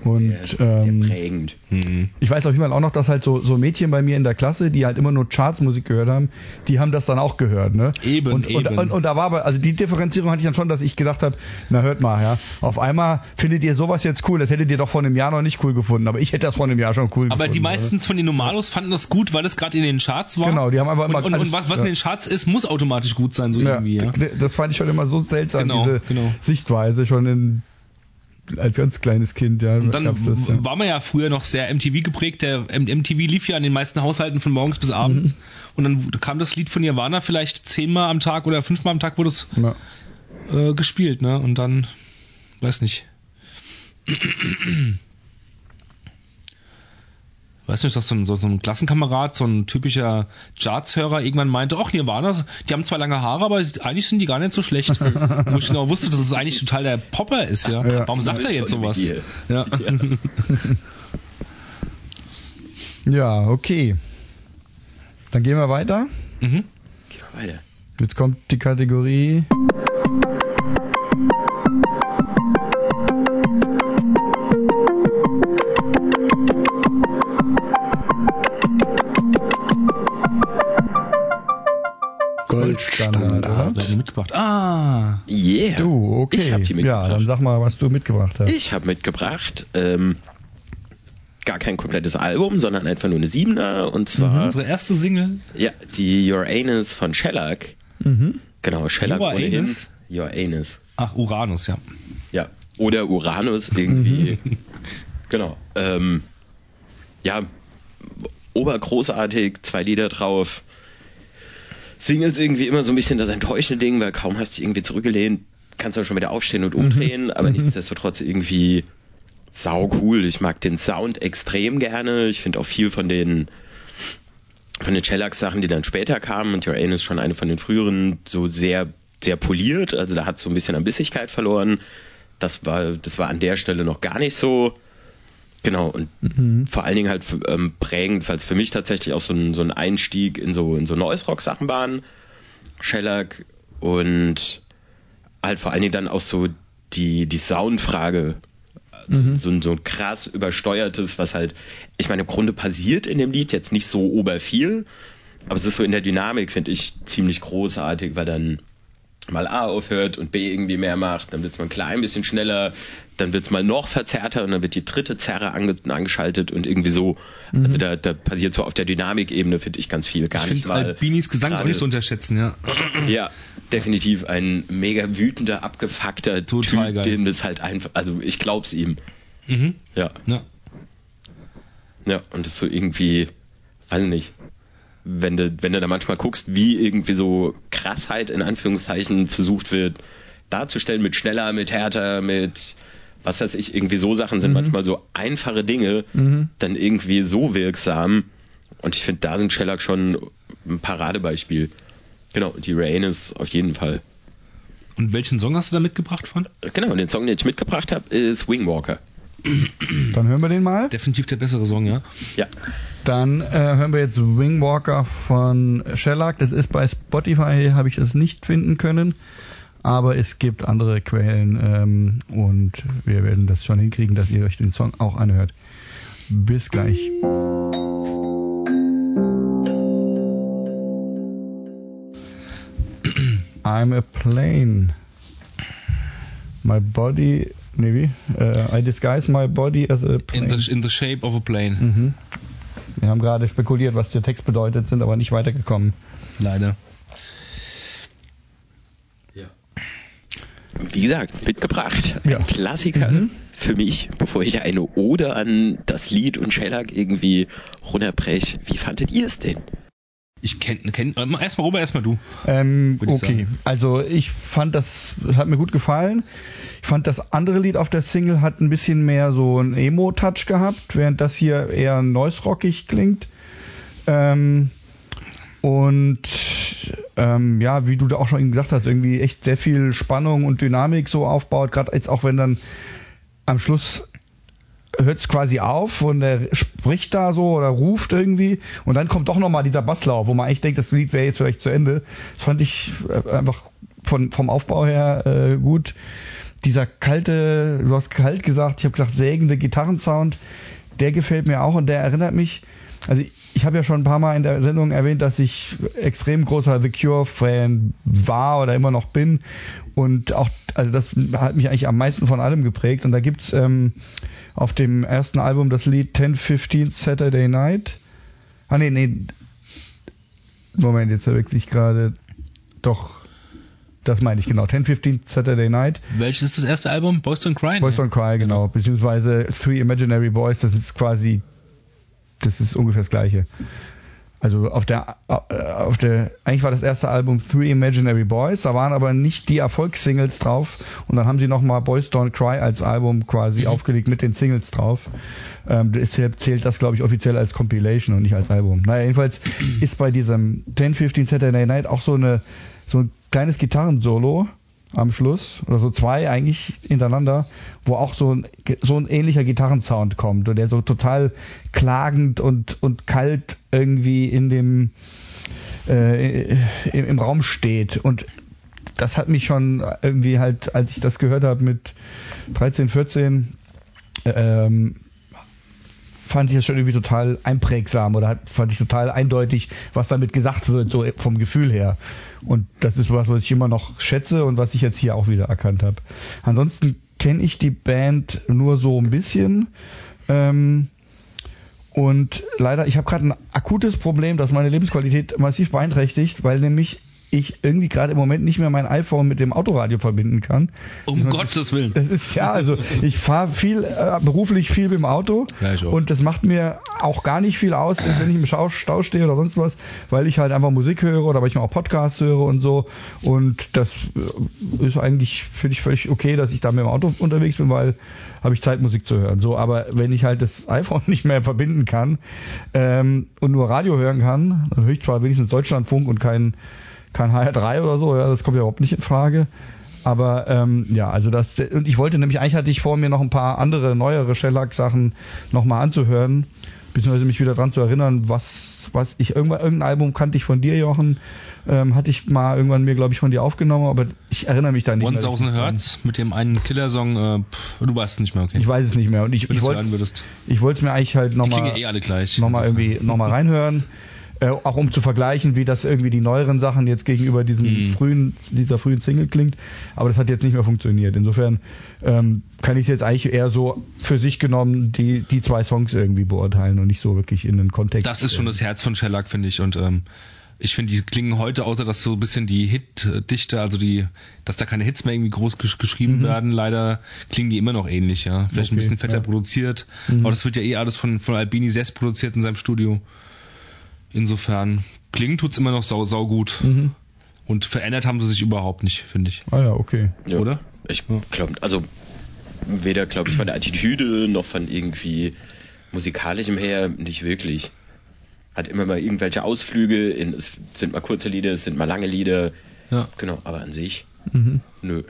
Und sehr, ähm, sehr prägend. Mhm. Ich weiß auf jeden Fall auch noch, dass halt so, so Mädchen bei mir in der Klasse, die halt immer nur Chartsmusik gehört haben, die haben das dann auch gehört, ne? Eben, und, eben. Und, und, und da war aber, also die Differenzierung hatte ich dann schon, dass ich gedacht habe, na hört mal, ja, auf einmal findet ihr sowas jetzt cool, das hättet ihr doch vor einem Jahr noch nicht cool gefunden, aber ich hätte das vor einem Jahr schon cool aber gefunden. Aber die meisten oder? von den Normalos fanden das gut, weil das gerade in den Charts war. Genau, die haben einfach immer... Und, und, und was, was ja. in den Charts ist, muss automatisch gut sein, so ja, irgendwie, ja. Das fand ich schon immer so seltsam, genau, diese genau. Sichtweise schon in als ganz kleines Kind, ja. Und dann das, ja. war man ja früher noch sehr MTV geprägt. Der MTV lief ja in den meisten Haushalten von morgens bis abends. Mhm. Und dann kam das Lied von Nirvana vielleicht zehnmal am Tag oder fünfmal am Tag wurde es ja. äh, gespielt, ne? Und dann, weiß nicht weiß nicht, dass so ein, so, so ein Klassenkamerad, so ein typischer Charts-Hörer irgendwann meinte, ach, Nirvana, die haben zwar lange Haare, aber eigentlich sind die gar nicht so schlecht. Wo ich genau wusste, dass es eigentlich total der Popper ist, ja. ja. Warum sagt er jetzt sowas? Ja. ja, okay. Dann gehen wir weiter. Mhm. Gehen wir weiter. Jetzt kommt die Kategorie mitgebracht. Ja, dann sag mal, was du mitgebracht hast. Ich habe mitgebracht ähm, gar kein komplettes Album, sondern einfach nur eine Siebener und zwar mhm. unsere erste Single. Ja, die Your Anus von Shellac. Mhm. Genau, Shellac Your ohnehin. Anus? Your Anus. Ach, Uranus, ja. Ja, oder Uranus irgendwie. Mhm. genau. Ähm, ja, obergroßartig, zwei Lieder drauf. Singles irgendwie immer so ein bisschen das enttäuschende Ding, weil kaum hast du irgendwie zurückgelehnt, kannst du schon wieder aufstehen und umdrehen, mhm. aber mhm. nichtsdestotrotz irgendwie sau cool. Ich mag den Sound extrem gerne. Ich finde auch viel von den von den Shellax-Sachen, die dann später kamen, und Your Aim ist schon eine von den früheren, so sehr, sehr poliert. Also da hat so ein bisschen an Bissigkeit verloren. Das war, das war an der Stelle noch gar nicht so. Genau, und mhm. vor allen Dingen halt ähm, prägend, weil es für mich tatsächlich auch so ein, so ein Einstieg in so, in so Noise-Rock-Sachen waren. Shellac und halt vor allen Dingen dann auch so die, die Soundfrage. Mhm. So, so ein krass übersteuertes, was halt, ich meine, im Grunde passiert in dem Lied jetzt nicht so oberviel, aber es ist so in der Dynamik, finde ich, ziemlich großartig, weil dann mal A aufhört und B irgendwie mehr macht, dann wird es mal ein klein bisschen schneller, dann wird es mal noch verzerrter und dann wird die dritte Zerre ange angeschaltet und irgendwie so. Mhm. Also da, da passiert so auf der Dynamikebene, finde ich, ganz viel. Gar ich nicht mal. Albinis Gesang ist auch nicht zu unterschätzen, ja. Ja, definitiv ein mega wütender, abgefuckter Total Typ, geil. dem das halt einfach, also ich glaub's ihm. Mhm. Ja. ja. Ja, und das so irgendwie, weiß nicht, wenn du, wenn du da manchmal guckst, wie irgendwie so Krassheit in Anführungszeichen versucht wird darzustellen mit schneller, mit härter, mit was weiß ich, irgendwie so Sachen sind mhm. manchmal so einfache Dinge, mhm. dann irgendwie so wirksam. Und ich finde, da sind Shellac schon ein Paradebeispiel. Genau, die Rain ist auf jeden Fall. Und welchen Song hast du da mitgebracht von? Genau, den Song, den ich mitgebracht habe, ist Wingwalker. Dann hören wir den mal. Definitiv der bessere Song, ja. Ja. Dann äh, hören wir jetzt Wingwalker von Shellac. Das ist bei Spotify, habe ich das nicht finden können. Aber es gibt andere Quellen ähm, und wir werden das schon hinkriegen, dass ihr euch den Song auch anhört. Bis gleich. I'm a plane. My body, maybe. Uh, äh, I disguise my body as a plane. In the, in the shape of a plane. Mhm. Wir haben gerade spekuliert, was der Text bedeutet, sind aber nicht weitergekommen. Leider. Wie gesagt, mitgebracht. Ja. Klassiker mhm. für mich, bevor ich eine Ode an das Lied und Shellac irgendwie runterbreche. Wie fandet ihr es denn? Ich kenne, kenn, erstmal Robert, erstmal du. Ähm, okay, also ich fand das, hat mir gut gefallen. Ich fand das andere Lied auf der Single hat ein bisschen mehr so einen Emo-Touch gehabt, während das hier eher noise-rockig klingt. Ähm, und ähm, ja, wie du da auch schon gesagt hast, irgendwie echt sehr viel Spannung und Dynamik so aufbaut, gerade jetzt auch wenn dann am Schluss hört es quasi auf und er spricht da so oder ruft irgendwie und dann kommt doch nochmal dieser Basslauf, wo man eigentlich denkt, das Lied wäre jetzt vielleicht zu Ende. Das fand ich äh, einfach von, vom Aufbau her äh, gut. Dieser kalte, du hast kalt gesagt, ich habe gesagt, sägende Gitarrensound, der gefällt mir auch und der erinnert mich, also ich, habe ja schon ein paar Mal in der Sendung erwähnt, dass ich extrem großer The Cure-Fan war oder immer noch bin und auch, also das hat mich eigentlich am meisten von allem geprägt und da gibt's ähm, auf dem ersten Album das Lied 1015 Saturday Night. Ah, nee, nee. Moment, jetzt verwechsel ich gerade. Doch, das meine ich genau. 1015 Saturday Night. Welches ist das erste Album? Boys Don't Cry? Boys Don't Cry, genau. genau. Beziehungsweise Three Imaginary Boys, das ist quasi, das ist ungefähr das gleiche. Also auf der, äh, auf der, eigentlich war das erste Album Three Imaginary Boys, da waren aber nicht die Erfolgssingles drauf und dann haben sie nochmal Boys Don't Cry als Album quasi mhm. aufgelegt mit den Singles drauf. Ähm, deshalb zählt das, glaube ich, offiziell als Compilation und nicht als Album. Naja, jedenfalls ist bei diesem 1015 Saturday Night auch so eine, so ein kleines Gitarrensolo, am Schluss oder so zwei eigentlich hintereinander, wo auch so ein, so ein ähnlicher Gitarrensound kommt und der so total klagend und, und kalt irgendwie in dem äh, im, im Raum steht. Und das hat mich schon irgendwie halt, als ich das gehört habe mit 13, 14, ähm, fand ich das schon irgendwie total einprägsam oder fand ich total eindeutig, was damit gesagt wird, so vom Gefühl her. Und das ist was, was ich immer noch schätze und was ich jetzt hier auch wieder erkannt habe. Ansonsten kenne ich die Band nur so ein bisschen. Ähm, und leider, ich habe gerade ein akutes Problem, das meine Lebensqualität massiv beeinträchtigt, weil nämlich ich irgendwie gerade im Moment nicht mehr mein iPhone mit dem Autoradio verbinden kann. Um das, Gottes Willen. Das ist ja, also ich fahre viel, äh, beruflich viel mit dem Auto ja, und das macht mir auch gar nicht viel aus, wenn ich im Stau, Stau stehe oder sonst was, weil ich halt einfach Musik höre oder weil ich auch Podcasts höre und so und das äh, ist eigentlich, finde ich völlig okay, dass ich da mit dem Auto unterwegs bin, weil habe ich Zeit, Musik zu hören. So, aber wenn ich halt das iPhone nicht mehr verbinden kann ähm, und nur Radio hören kann, dann höre ich zwar wenigstens Deutschlandfunk und kein kein HR3 oder so, ja, das kommt ja überhaupt nicht in Frage. Aber ähm, ja, also das und ich wollte nämlich eigentlich hatte ich vor mir noch ein paar andere neuere Shellac-Sachen nochmal anzuhören, beziehungsweise mich wieder dran zu erinnern, was was ich irgendwann irgendein Album kannte ich von dir, Jochen, ähm, hatte ich mal irgendwann mir glaube ich von dir aufgenommen, aber ich erinnere mich da nicht. 1000 Hertz mit dem einen Killersong, äh, pff, du weißt es nicht mehr, okay? Ich weiß es nicht mehr und ich, ich wollte ich wollte es mir eigentlich halt nochmal eh alle gleich. Nochmal irgendwie nochmal reinhören. Äh, auch um zu vergleichen, wie das irgendwie die neueren Sachen jetzt gegenüber diesem mhm. frühen, dieser frühen Single klingt. Aber das hat jetzt nicht mehr funktioniert. Insofern ähm, kann ich jetzt eigentlich eher so für sich genommen die, die zwei Songs irgendwie beurteilen und nicht so wirklich in den Kontext. Das ist schon das Herz von Shellac, finde ich. Und ähm, ich finde, die klingen heute, außer dass so ein bisschen die Hitdichte, also die, dass da keine Hits mehr irgendwie groß gesch geschrieben mhm. werden, leider klingen die immer noch ähnlich, ja. Vielleicht okay, ein bisschen fetter ja. produziert. Mhm. Aber das wird ja eh alles von, von Albini selbst produziert in seinem Studio. Insofern klingen tut's immer noch sau, sau gut. Mhm. Und verändert haben sie sich überhaupt nicht, finde ich. Ah ja, okay. Ja. Oder? Ich glaube, also weder, glaube ich, von der Attitüde noch von irgendwie musikalischem her nicht wirklich. Hat immer mal irgendwelche Ausflüge, in, es sind mal kurze Lieder, es sind mal lange Lieder. Ja. Genau, aber an sich, mhm. nö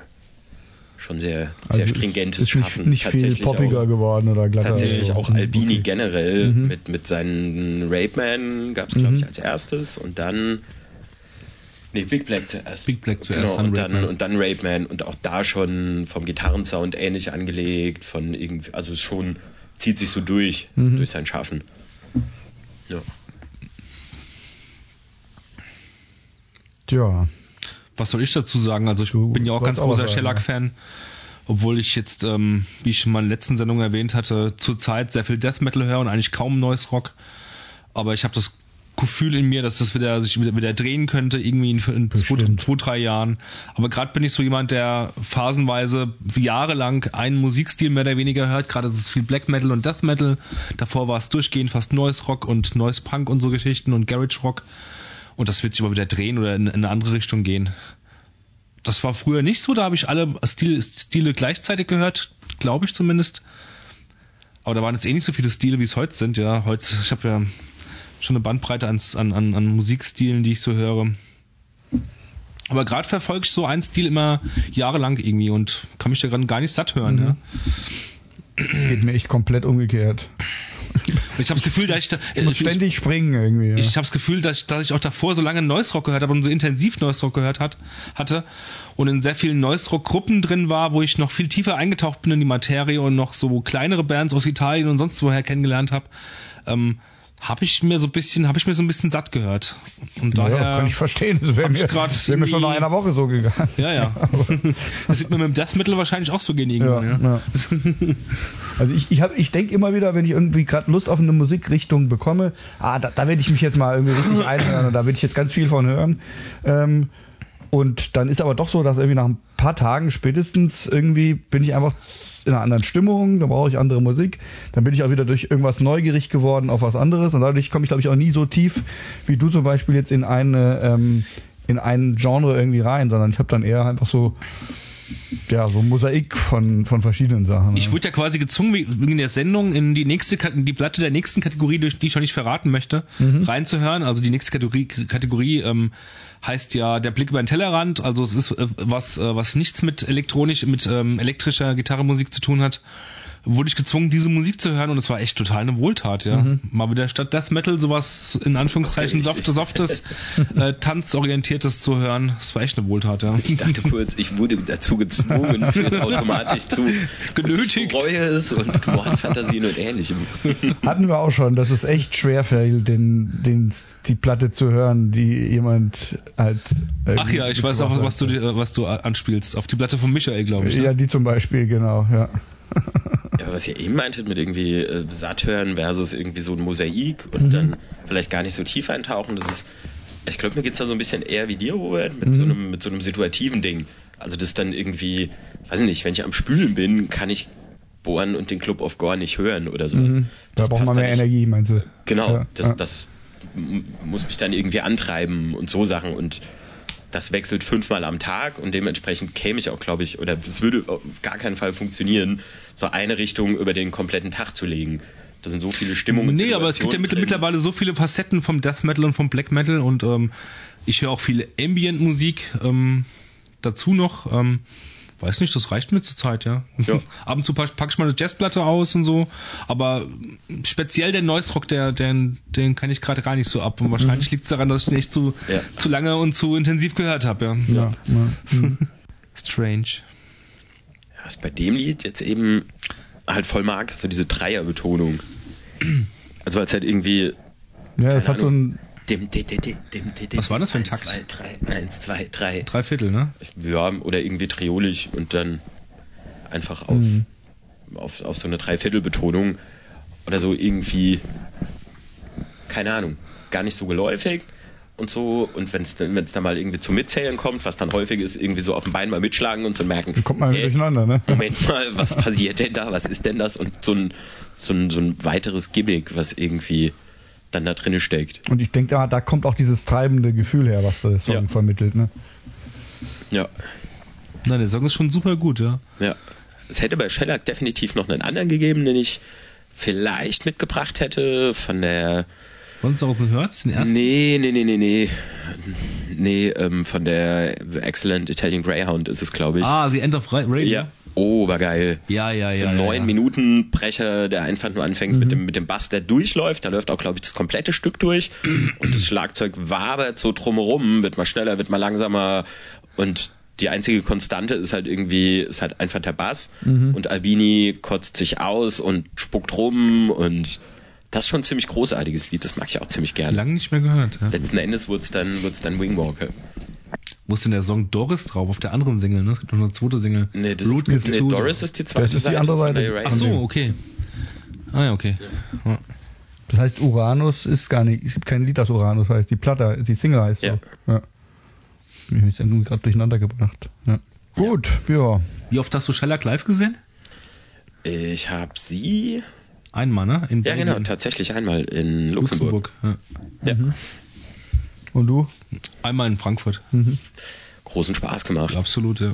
schon sehr, sehr also stringentes ist Schaffen. Nicht, nicht viel poppiger auch, geworden oder glatter. Tatsächlich auch Albini okay. generell mhm. mit, mit seinen Rape Man gab es, glaube ich, mhm. als erstes und dann Nee, Big Black zuerst. Big Black zuerst. Genau, und, dann, und dann Rape Man und auch da schon vom Gitarrensound ähnlich angelegt, von irgendwie, also es schon zieht sich so durch, mhm. durch sein Schaffen. Ja. Tja. Was soll ich dazu sagen? Also ich du bin ja auch ganz großer Shellac-Fan. Obwohl ich jetzt, ähm, wie ich in meiner letzten Sendung erwähnt hatte, zurzeit sehr viel Death Metal höre und eigentlich kaum Noise Rock. Aber ich habe das Gefühl in mir, dass das wieder sich wieder, wieder drehen könnte, irgendwie in, in zwei, zwei, drei Jahren. Aber gerade bin ich so jemand, der phasenweise jahrelang einen Musikstil mehr oder weniger hört. Gerade ist viel Black Metal und Death Metal. Davor war es durchgehend fast Noise Rock und Noise Punk und so Geschichten und Garage Rock. Und das wird sich aber wieder drehen oder in, in eine andere Richtung gehen. Das war früher nicht so, da habe ich alle Stile, Stile gleichzeitig gehört, glaube ich zumindest. Aber da waren jetzt eh nicht so viele Stile, wie es heute sind. Ja, heute, ich habe ja schon eine Bandbreite an, an, an Musikstilen, die ich so höre. Aber gerade verfolge ich so einen Stil immer jahrelang irgendwie und kann mich da gerade gar nicht satt hören. Mhm. Ja. Geht mir echt komplett umgekehrt. Ich habe das Gefühl, dass ich da ich muss ständig springen irgendwie. Ja. Ich habe das Gefühl, dass ich, dass ich auch davor so lange Noise Rock gehört habe und so intensiv Noise Rock gehört hat, hatte und in sehr vielen Noise Rock Gruppen drin war, wo ich noch viel tiefer eingetaucht bin in die Materie und noch so kleinere Bands aus Italien und sonst woher kennengelernt habe. Ähm, habe ich mir so ein bisschen, habe ich mir so ein bisschen satt gehört. Und daher ja, kann ich verstehen. Das wäre mir, wär mir schon nach einer Woche so gegangen. Ja, ja. das sieht mir mit dem Death Metal wahrscheinlich auch so gehen irgendwann. Ja, ja. ja. Also ich, ich, hab, ich denke immer wieder, wenn ich irgendwie gerade Lust auf eine Musikrichtung bekomme, ah, da, da werde ich mich jetzt mal irgendwie richtig einhören und da werde ich jetzt ganz viel von hören. Ähm, und dann ist aber doch so, dass irgendwie nach ein paar Tagen spätestens irgendwie bin ich einfach in einer anderen Stimmung, da brauche ich andere Musik. Dann bin ich auch wieder durch irgendwas neugierig geworden auf was anderes und dadurch komme ich, glaube ich, auch nie so tief wie du zum Beispiel jetzt in eine ähm, in ein Genre irgendwie rein, sondern ich habe dann eher einfach so ja, so ein Mosaik von, von verschiedenen Sachen. Ich wurde ja quasi gezwungen, wegen der Sendung in die nächste in die Platte der nächsten Kategorie, die ich noch nicht verraten möchte, mhm. reinzuhören. Also die nächste Kategorie, Kategorie ähm, heißt ja der Blick über den Tellerrand. Also es ist äh, was, äh, was nichts mit elektronisch, mit ähm, elektrischer Gitarrenmusik zu tun hat wurde ich gezwungen, diese Musik zu hören und es war echt total eine Wohltat, ja. Mhm. Mal wieder statt Death Metal sowas in Anführungszeichen okay, softes, softes, äh, tanzorientiertes zu hören. Das war echt eine Wohltat, ja. Ich dachte kurz, ich wurde dazu gezwungen, automatisch zu genötigt. Reues und Mordfantasien und ähnlichem. Hatten wir auch schon, dass es echt schwer fällt, den, den, die Platte zu hören, die jemand halt. Ach ja, ich weiß auch, was du, was du anspielst. Auf die Platte von Michael, glaube ich. Ne? Ja, die zum Beispiel, genau, ja. Ja, was ihr eben meintet mit irgendwie äh, satt hören versus irgendwie so ein Mosaik und mhm. dann vielleicht gar nicht so tief eintauchen, das ist, ich glaube, mir geht es da so ein bisschen eher wie dir, Robert, mit, mhm. so einem, mit so einem situativen Ding. Also das dann irgendwie, weiß ich nicht, wenn ich am Spülen bin, kann ich Bohren und den Club of Gore nicht hören oder so. Mhm. Da braucht man mehr. Energie, meinst du? Genau, ja, das, ja. das muss mich dann irgendwie antreiben und so Sachen und das wechselt fünfmal am Tag und dementsprechend käme ich auch, glaube ich, oder es würde auf gar keinen Fall funktionieren, so eine Richtung über den kompletten Tag zu legen. Da sind so viele Stimmungen. Nee, aber es gibt ja mittlerweile so viele Facetten vom Death Metal und vom Black Metal und ähm, ich höre auch viele Ambient-Musik ähm, dazu noch. Ähm, Weiß nicht, das reicht mir zur Zeit, ja. ja. Ab und zu packe ich mal eine Jazzplatte aus und so, aber speziell der Noise Rock, der, den, den kann ich gerade gar nicht so ab. Und wahrscheinlich mhm. liegt es daran, dass ich nicht zu, ja. zu lange und zu intensiv gehört habe, ja. ja. Mhm. Strange. Was bei dem Lied jetzt eben halt voll mag, ist so diese Dreierbetonung. Also als halt irgendwie. Ja, es hat Ahnung, so ein dim, dim, dim, Was war das für ein Takt? Zwei, drei, eins, zwei, drei. Drei Viertel, ne? Ja, oder irgendwie triolig und dann einfach auf, mhm. auf, auf so eine Dreiviertelbetonung oder so irgendwie, keine Ahnung, gar nicht so geläufig und so. Und wenn es dann, dann mal irgendwie zum Mitzählen kommt, was dann häufig ist, irgendwie so auf dem Bein mal mitschlagen und zu merken. Dann kommt man hey, durcheinander, ne? Moment mal, was passiert denn da? Was ist denn das? Und so ein, so ein, so ein weiteres Gimmick, was irgendwie dann da drin steckt. Und ich denke, da, da kommt auch dieses treibende Gefühl her, was der Song ja. vermittelt, ne? Ja. Nein, der Song ist schon super gut, ja. Ja. Es hätte bei Shellac definitiv noch einen anderen gegeben, den ich vielleicht mitgebracht hätte von der Once Open Hearts, den ersten? Nee, nee, nee, nee, nee. Nee, ähm, von der Excellent Italian Greyhound ist es, glaube ich. Ah, The End of Radio? Ja. Obergeil. Ja, ja, ja. So ein ja, neun ja. Minuten Brecher, der einfach nur anfängt mhm. mit dem mit dem Bass, der durchläuft. Da läuft auch, glaube ich, das komplette Stück durch. Und das Schlagzeug wabert so drumherum, wird mal schneller, wird mal langsamer. Und die einzige Konstante ist halt irgendwie, ist halt einfach der Bass. Mhm. Und Albini kotzt sich aus und spuckt rum und das ist schon ein ziemlich großartiges Lied, das mag ich auch ziemlich gerne. Lange nicht mehr gehört. Ja. Letzten Endes wurde es dann, wird's dann Wingwalker. Wo ist denn der Song Doris drauf? Auf der anderen Single, ne? Es gibt noch eine zweite Single. Nee, das Root ist, nee, Doris ist die zweite das ist die andere Seite. Ach so, okay. Ah ja, okay. Ja. Das heißt, Uranus ist gar nicht, es gibt kein Lied, das Uranus heißt. Die Platte, die Single heißt ja. so. Ja. Ich habe mich gerade durcheinander gebracht. Ja. Gut, ja. Wie oft hast du Shellac live gesehen? Ich habe sie einmal, ne? In ja, genau, tatsächlich einmal in Luxemburg. Luxemburg ja. ja. Mhm. Und du? Einmal in Frankfurt. Mhm. Großen Spaß gemacht. Absolut, ja.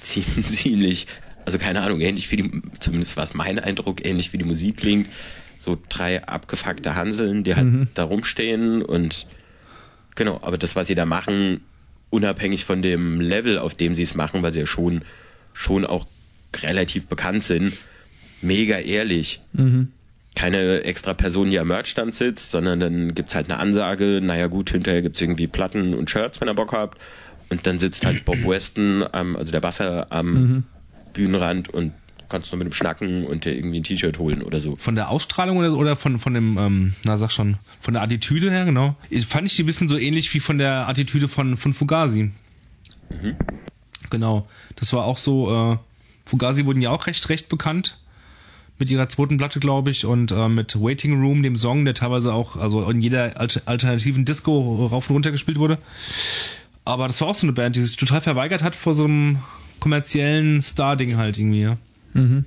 Ziemlich, also keine Ahnung, ähnlich wie die, zumindest war es mein Eindruck, ähnlich wie die Musik klingt. So drei abgefuckte Hanseln, die halt mhm. da rumstehen und genau, aber das, was sie da machen, unabhängig von dem Level, auf dem sie es machen, weil sie ja schon, schon auch relativ bekannt sind, mega ehrlich. Mhm keine extra Person, die am Merchstand sitzt, sondern dann gibt's halt eine Ansage, naja gut, hinterher gibt's irgendwie Platten und Shirts, wenn ihr Bock habt. Und dann sitzt halt Bob Weston, am, also der Basser, am mhm. Bühnenrand und kannst nur mit dem Schnacken und dir irgendwie ein T-Shirt holen oder so. Von der Ausstrahlung oder, oder von, von dem, ähm, na sag schon, von der Attitüde her, genau. Ich, fand ich die ein bisschen so ähnlich wie von der Attitüde von, von Fugazi. Mhm. Genau. Das war auch so, äh, Fugazi wurden ja auch recht, recht bekannt mit ihrer zweiten Platte, glaube ich, und äh, mit Waiting Room, dem Song, der teilweise auch also in jeder alternativen Disco rauf und runter gespielt wurde. Aber das war auch so eine Band, die sich total verweigert hat vor so einem kommerziellen Star-Ding halt irgendwie, ja. Mhm.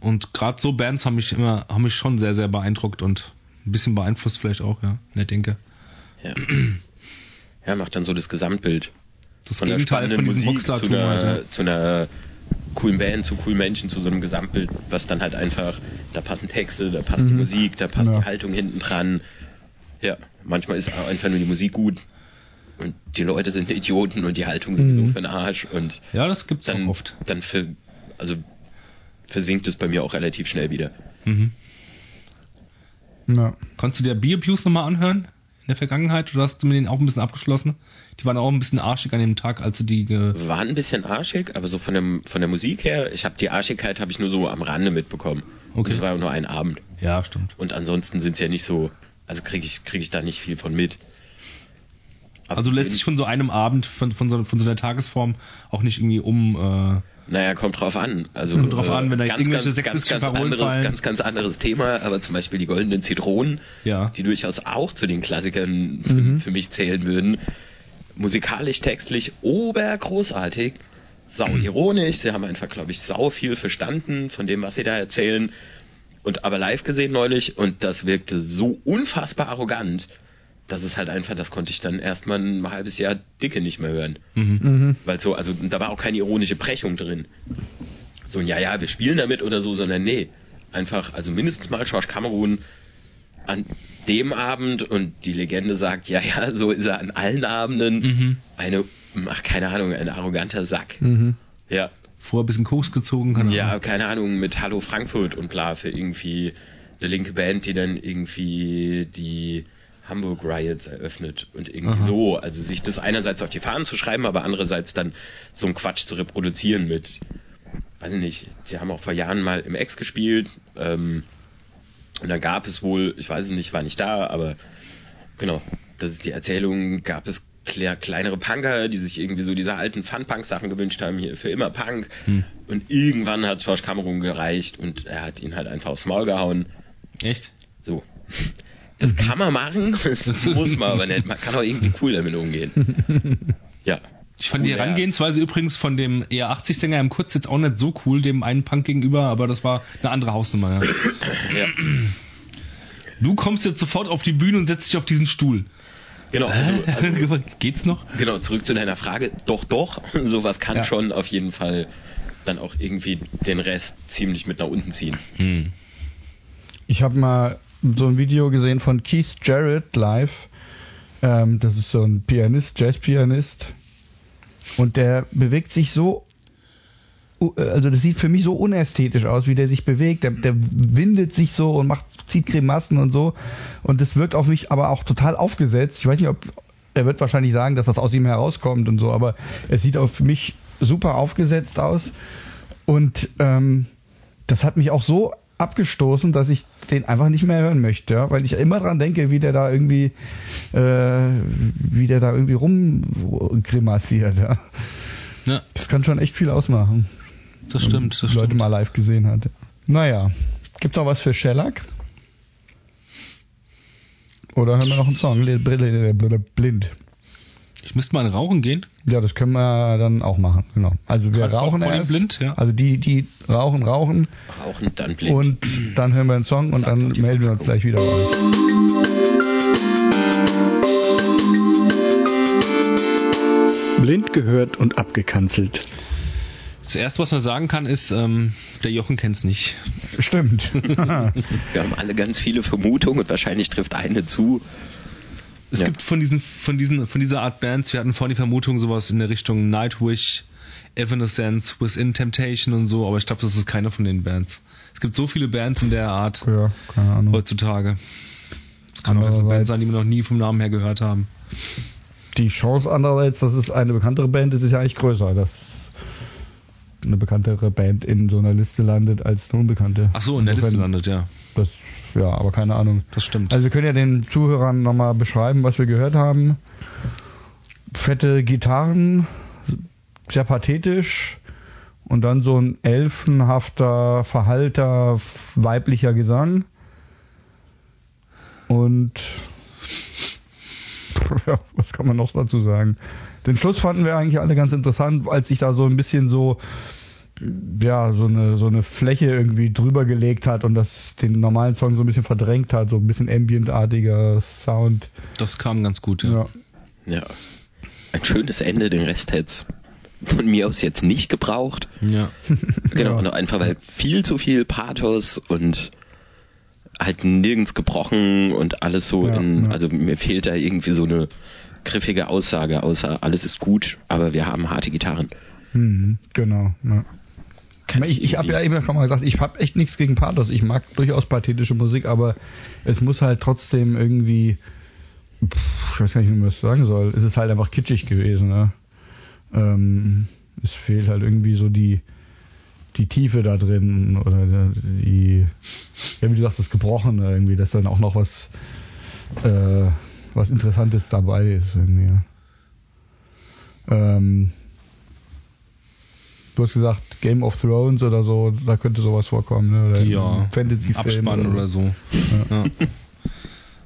Und gerade so Bands haben mich immer, haben mich schon sehr, sehr beeindruckt und ein bisschen beeinflusst vielleicht auch, ja, in der Denke. Ja. ja, macht dann so das Gesamtbild. Das von Gegenteil von diesem Musik zu einer, halt, ja. zu einer coolen Band, zu coolen Menschen, zu so einem Gesamtbild, was dann halt einfach, da passen Texte, da passt mhm. die Musik, da passt ja. die Haltung hinten dran. Ja, manchmal ist auch einfach nur die Musik gut und die Leute sind Idioten und die Haltung sowieso mhm. für den Arsch und ja, das gibt's dann, auch oft. Dann für, also versinkt es bei mir auch relativ schnell wieder. Mhm. Ja. Konntest du dir Bierabuse nochmal anhören? Der Vergangenheit oder hast du mit denen auch ein bisschen abgeschlossen? Die waren auch ein bisschen arschig an dem Tag, als du die ge waren ein bisschen arschig, aber so von dem von der Musik her, ich habe die Arschigkeit habe ich nur so am Rande mitbekommen. Okay. Das war nur ein Abend. Ja, stimmt. Und ansonsten sind es ja nicht so, also kriege ich kriege ich da nicht viel von mit. Also lässt sich von so einem Abend, von, von, so, von so einer Tagesform auch nicht irgendwie um. Äh naja, kommt drauf an. Also kommt drauf an, wenn da ganz, irgendwelche ganz, ganz, ganz anderes, fallen. ganz, ganz anderes Thema, aber zum Beispiel die goldenen Zitronen, ja. die durchaus auch zu den Klassikern für, mhm. für mich zählen würden. Musikalisch, textlich obergroßartig, sau ironisch. Sie haben einfach, glaube ich, sau viel verstanden von dem, was sie da erzählen. Und aber live gesehen neulich und das wirkte so unfassbar arrogant das ist halt einfach, das konnte ich dann erstmal ein halbes Jahr dicke nicht mehr hören. Mhm. mhm. Weil so, also da war auch keine ironische Brechung drin. So ein Ja, ja, wir spielen damit oder so, sondern nee. Einfach, also mindestens mal George Cameron an dem Abend und die Legende sagt, ja, ja, so ist er an allen Abenden mhm. eine, ach, keine Ahnung, ein arroganter Sack. Mhm. Ja. Vorher ein bisschen Koks gezogen, keine Ja, Ahnung. keine Ahnung, mit Hallo Frankfurt und bla für irgendwie eine linke Band, die dann irgendwie die Hamburg Riots eröffnet und irgendwie Aha. so, also sich das einerseits auf die Fahnen zu schreiben, aber andererseits dann so einen Quatsch zu reproduzieren mit, weiß ich nicht, sie haben auch vor Jahren mal im Ex gespielt ähm, und da gab es wohl, ich weiß es nicht, war nicht da, aber genau, das ist die Erzählung, gab es kleinere Punker, die sich irgendwie so diese alten Fun-Punk-Sachen gewünscht haben, hier für immer Punk. Hm. Und irgendwann hat George Cameron gereicht und er hat ihn halt einfach aufs Maul gehauen. Echt? So. Das kann man machen, das muss man aber nicht. Man kann auch irgendwie cool damit umgehen. Ja. Ich fand die Herangehensweise übrigens von dem eher 80-Sänger im Kurz jetzt auch nicht so cool, dem einen Punk gegenüber, aber das war eine andere Hausnummer. Ja. ja. Du kommst jetzt sofort auf die Bühne und setzt dich auf diesen Stuhl. Genau. Also, also, Geht's noch? Genau, zurück zu deiner Frage. Doch, doch. Sowas kann ja. schon auf jeden Fall dann auch irgendwie den Rest ziemlich mit nach unten ziehen. Hm. Ich habe mal so ein Video gesehen von Keith Jarrett live. Ähm, das ist so ein Pianist, Jazzpianist. Und der bewegt sich so, also das sieht für mich so unästhetisch aus, wie der sich bewegt. Der, der windet sich so und macht, zieht Grimassen und so. Und das wirkt auf mich aber auch total aufgesetzt. Ich weiß nicht, ob, er wird wahrscheinlich sagen, dass das aus ihm herauskommt und so, aber es sieht auf mich super aufgesetzt aus. Und ähm, das hat mich auch so abgestoßen, dass ich den einfach nicht mehr hören möchte, ja? weil ich immer dran denke, wie der da irgendwie äh, wie der da irgendwie rumgrimassiert. Ja. ja. Das kann schon echt viel ausmachen. Das stimmt, das Leute stimmt. mal live gesehen hat. Naja, gibt's noch was für Shellac? Oder hören wir noch einen Song? Blind. Ich müsste mal rauchen gehen. Ja, das können wir dann auch machen, genau. Also wir Gerade rauchen erst. Blind, ja. Also die, die rauchen, rauchen. Rauchen, dann blind. Und dann hören wir einen Song und dann melden wir uns gleich wieder. Blind gehört und abgekanzelt. Das erste, was man sagen kann, ist, ähm, der Jochen kennt's nicht. Stimmt. wir haben alle ganz viele Vermutungen und wahrscheinlich trifft eine zu. Es ja. gibt von diesen, von diesen, von dieser Art Bands, wir hatten vorhin die Vermutung, sowas in der Richtung Nightwish, Evanescence, Within Temptation und so, aber ich glaube, das ist keine von den Bands. Es gibt so viele Bands in der Art ja, keine Ahnung. heutzutage. Das kann auch eine Band sein, die wir noch nie vom Namen her gehört haben. Die Chance andererseits, dass es eine bekanntere Band ist, ist ja eigentlich größer. Das eine bekanntere Band in so einer Liste landet als eine unbekannte. Ach so, in der Liste landet, ja. Das, ja, aber keine Ahnung. Das stimmt. Also wir können ja den Zuhörern nochmal beschreiben, was wir gehört haben. Fette Gitarren, sehr pathetisch und dann so ein elfenhafter, verhalter, weiblicher Gesang. Und ja, was kann man noch dazu sagen? Den Schluss fanden wir eigentlich alle ganz interessant, als sich da so ein bisschen so ja, so eine, so eine Fläche irgendwie drüber gelegt hat und das den normalen Song so ein bisschen verdrängt hat, so ein bisschen ambientartiger Sound. Das kam ganz gut, ja. Ja. ja. Ein schönes Ende, den Rest hätte von mir aus jetzt nicht gebraucht. Ja. genau, ja. einfach weil viel zu viel Pathos und halt nirgends gebrochen und alles so ja, in, ja. also mir fehlt da irgendwie so eine griffige Aussage, außer alles ist gut, aber wir haben harte Gitarren. Mhm, genau. Ja. Ich, ich habe ja eben schon mal gesagt, ich habe echt nichts gegen Pathos. Ich mag durchaus pathetische Musik, aber es muss halt trotzdem irgendwie, pff, ich weiß gar nicht, wie man das sagen soll. Es ist halt einfach kitschig gewesen. Ne? Ähm, es fehlt halt irgendwie so die die Tiefe da drin oder die, ja wie du sagst, das Gebrochene irgendwie, dass dann auch noch was äh, was Interessantes dabei ist irgendwie. Ähm, du hast gesagt Game of Thrones oder so, da könnte sowas vorkommen, ne? Oder ja, Fantasy-Film oder, oder, so. Ja. ja.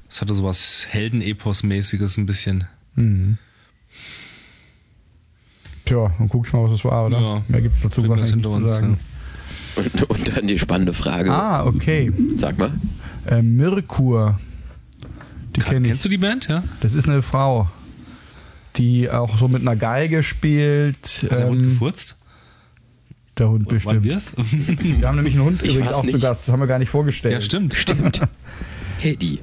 Das hatte sowas Heldenepos-mäßiges ein bisschen. Mhm. Tja, dann guck ich mal, was das war, oder? Ja, Mehr gibt's dazu wahrscheinlich nicht zu sagen. Ja. Und, und, dann die spannende Frage. Ah, okay. Sag mal. Äh, Mirkur. Die kenn Kennst du die Band, ja? Das ist eine Frau, die auch so mit einer Geige spielt. Hat der ähm, Hund gefurzt? Der Hund bestimmt. Wir haben nämlich einen Hund ich übrigens auch nicht. zu Gast. Das haben wir gar nicht vorgestellt. Ja, stimmt. Stimmt. Hedy.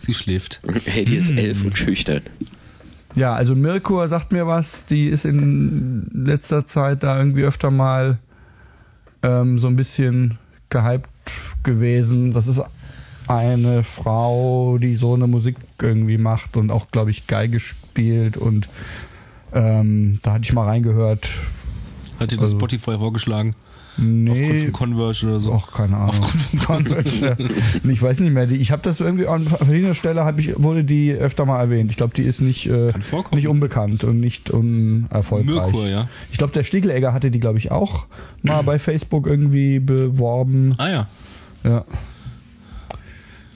Sie schläft. Hedy ist elf und schüchtern. Ja, also Mirko sagt mir was. Die ist in letzter Zeit da irgendwie öfter mal ähm, so ein bisschen gehypt gewesen. Das ist eine Frau, die so eine Musik irgendwie macht und auch, glaube ich, Geige spielt und ähm, da hatte ich mal reingehört. Hat dir das also, Spotify vorgeschlagen? Nee. Aufgrund von Converge oder so? Ach, keine Ahnung. Aufgrund von Converge, ja. Ich weiß nicht mehr. Ich habe das irgendwie an verschiedener Stelle hab ich, wurde die öfter mal erwähnt. Ich glaube, die ist nicht, äh, nicht unbekannt und nicht unerfolgreich. Mirkur, ja. Ich glaube, der Stiegelegger hatte die, glaube ich, auch mal bei Facebook irgendwie beworben. Ah ja. Ja.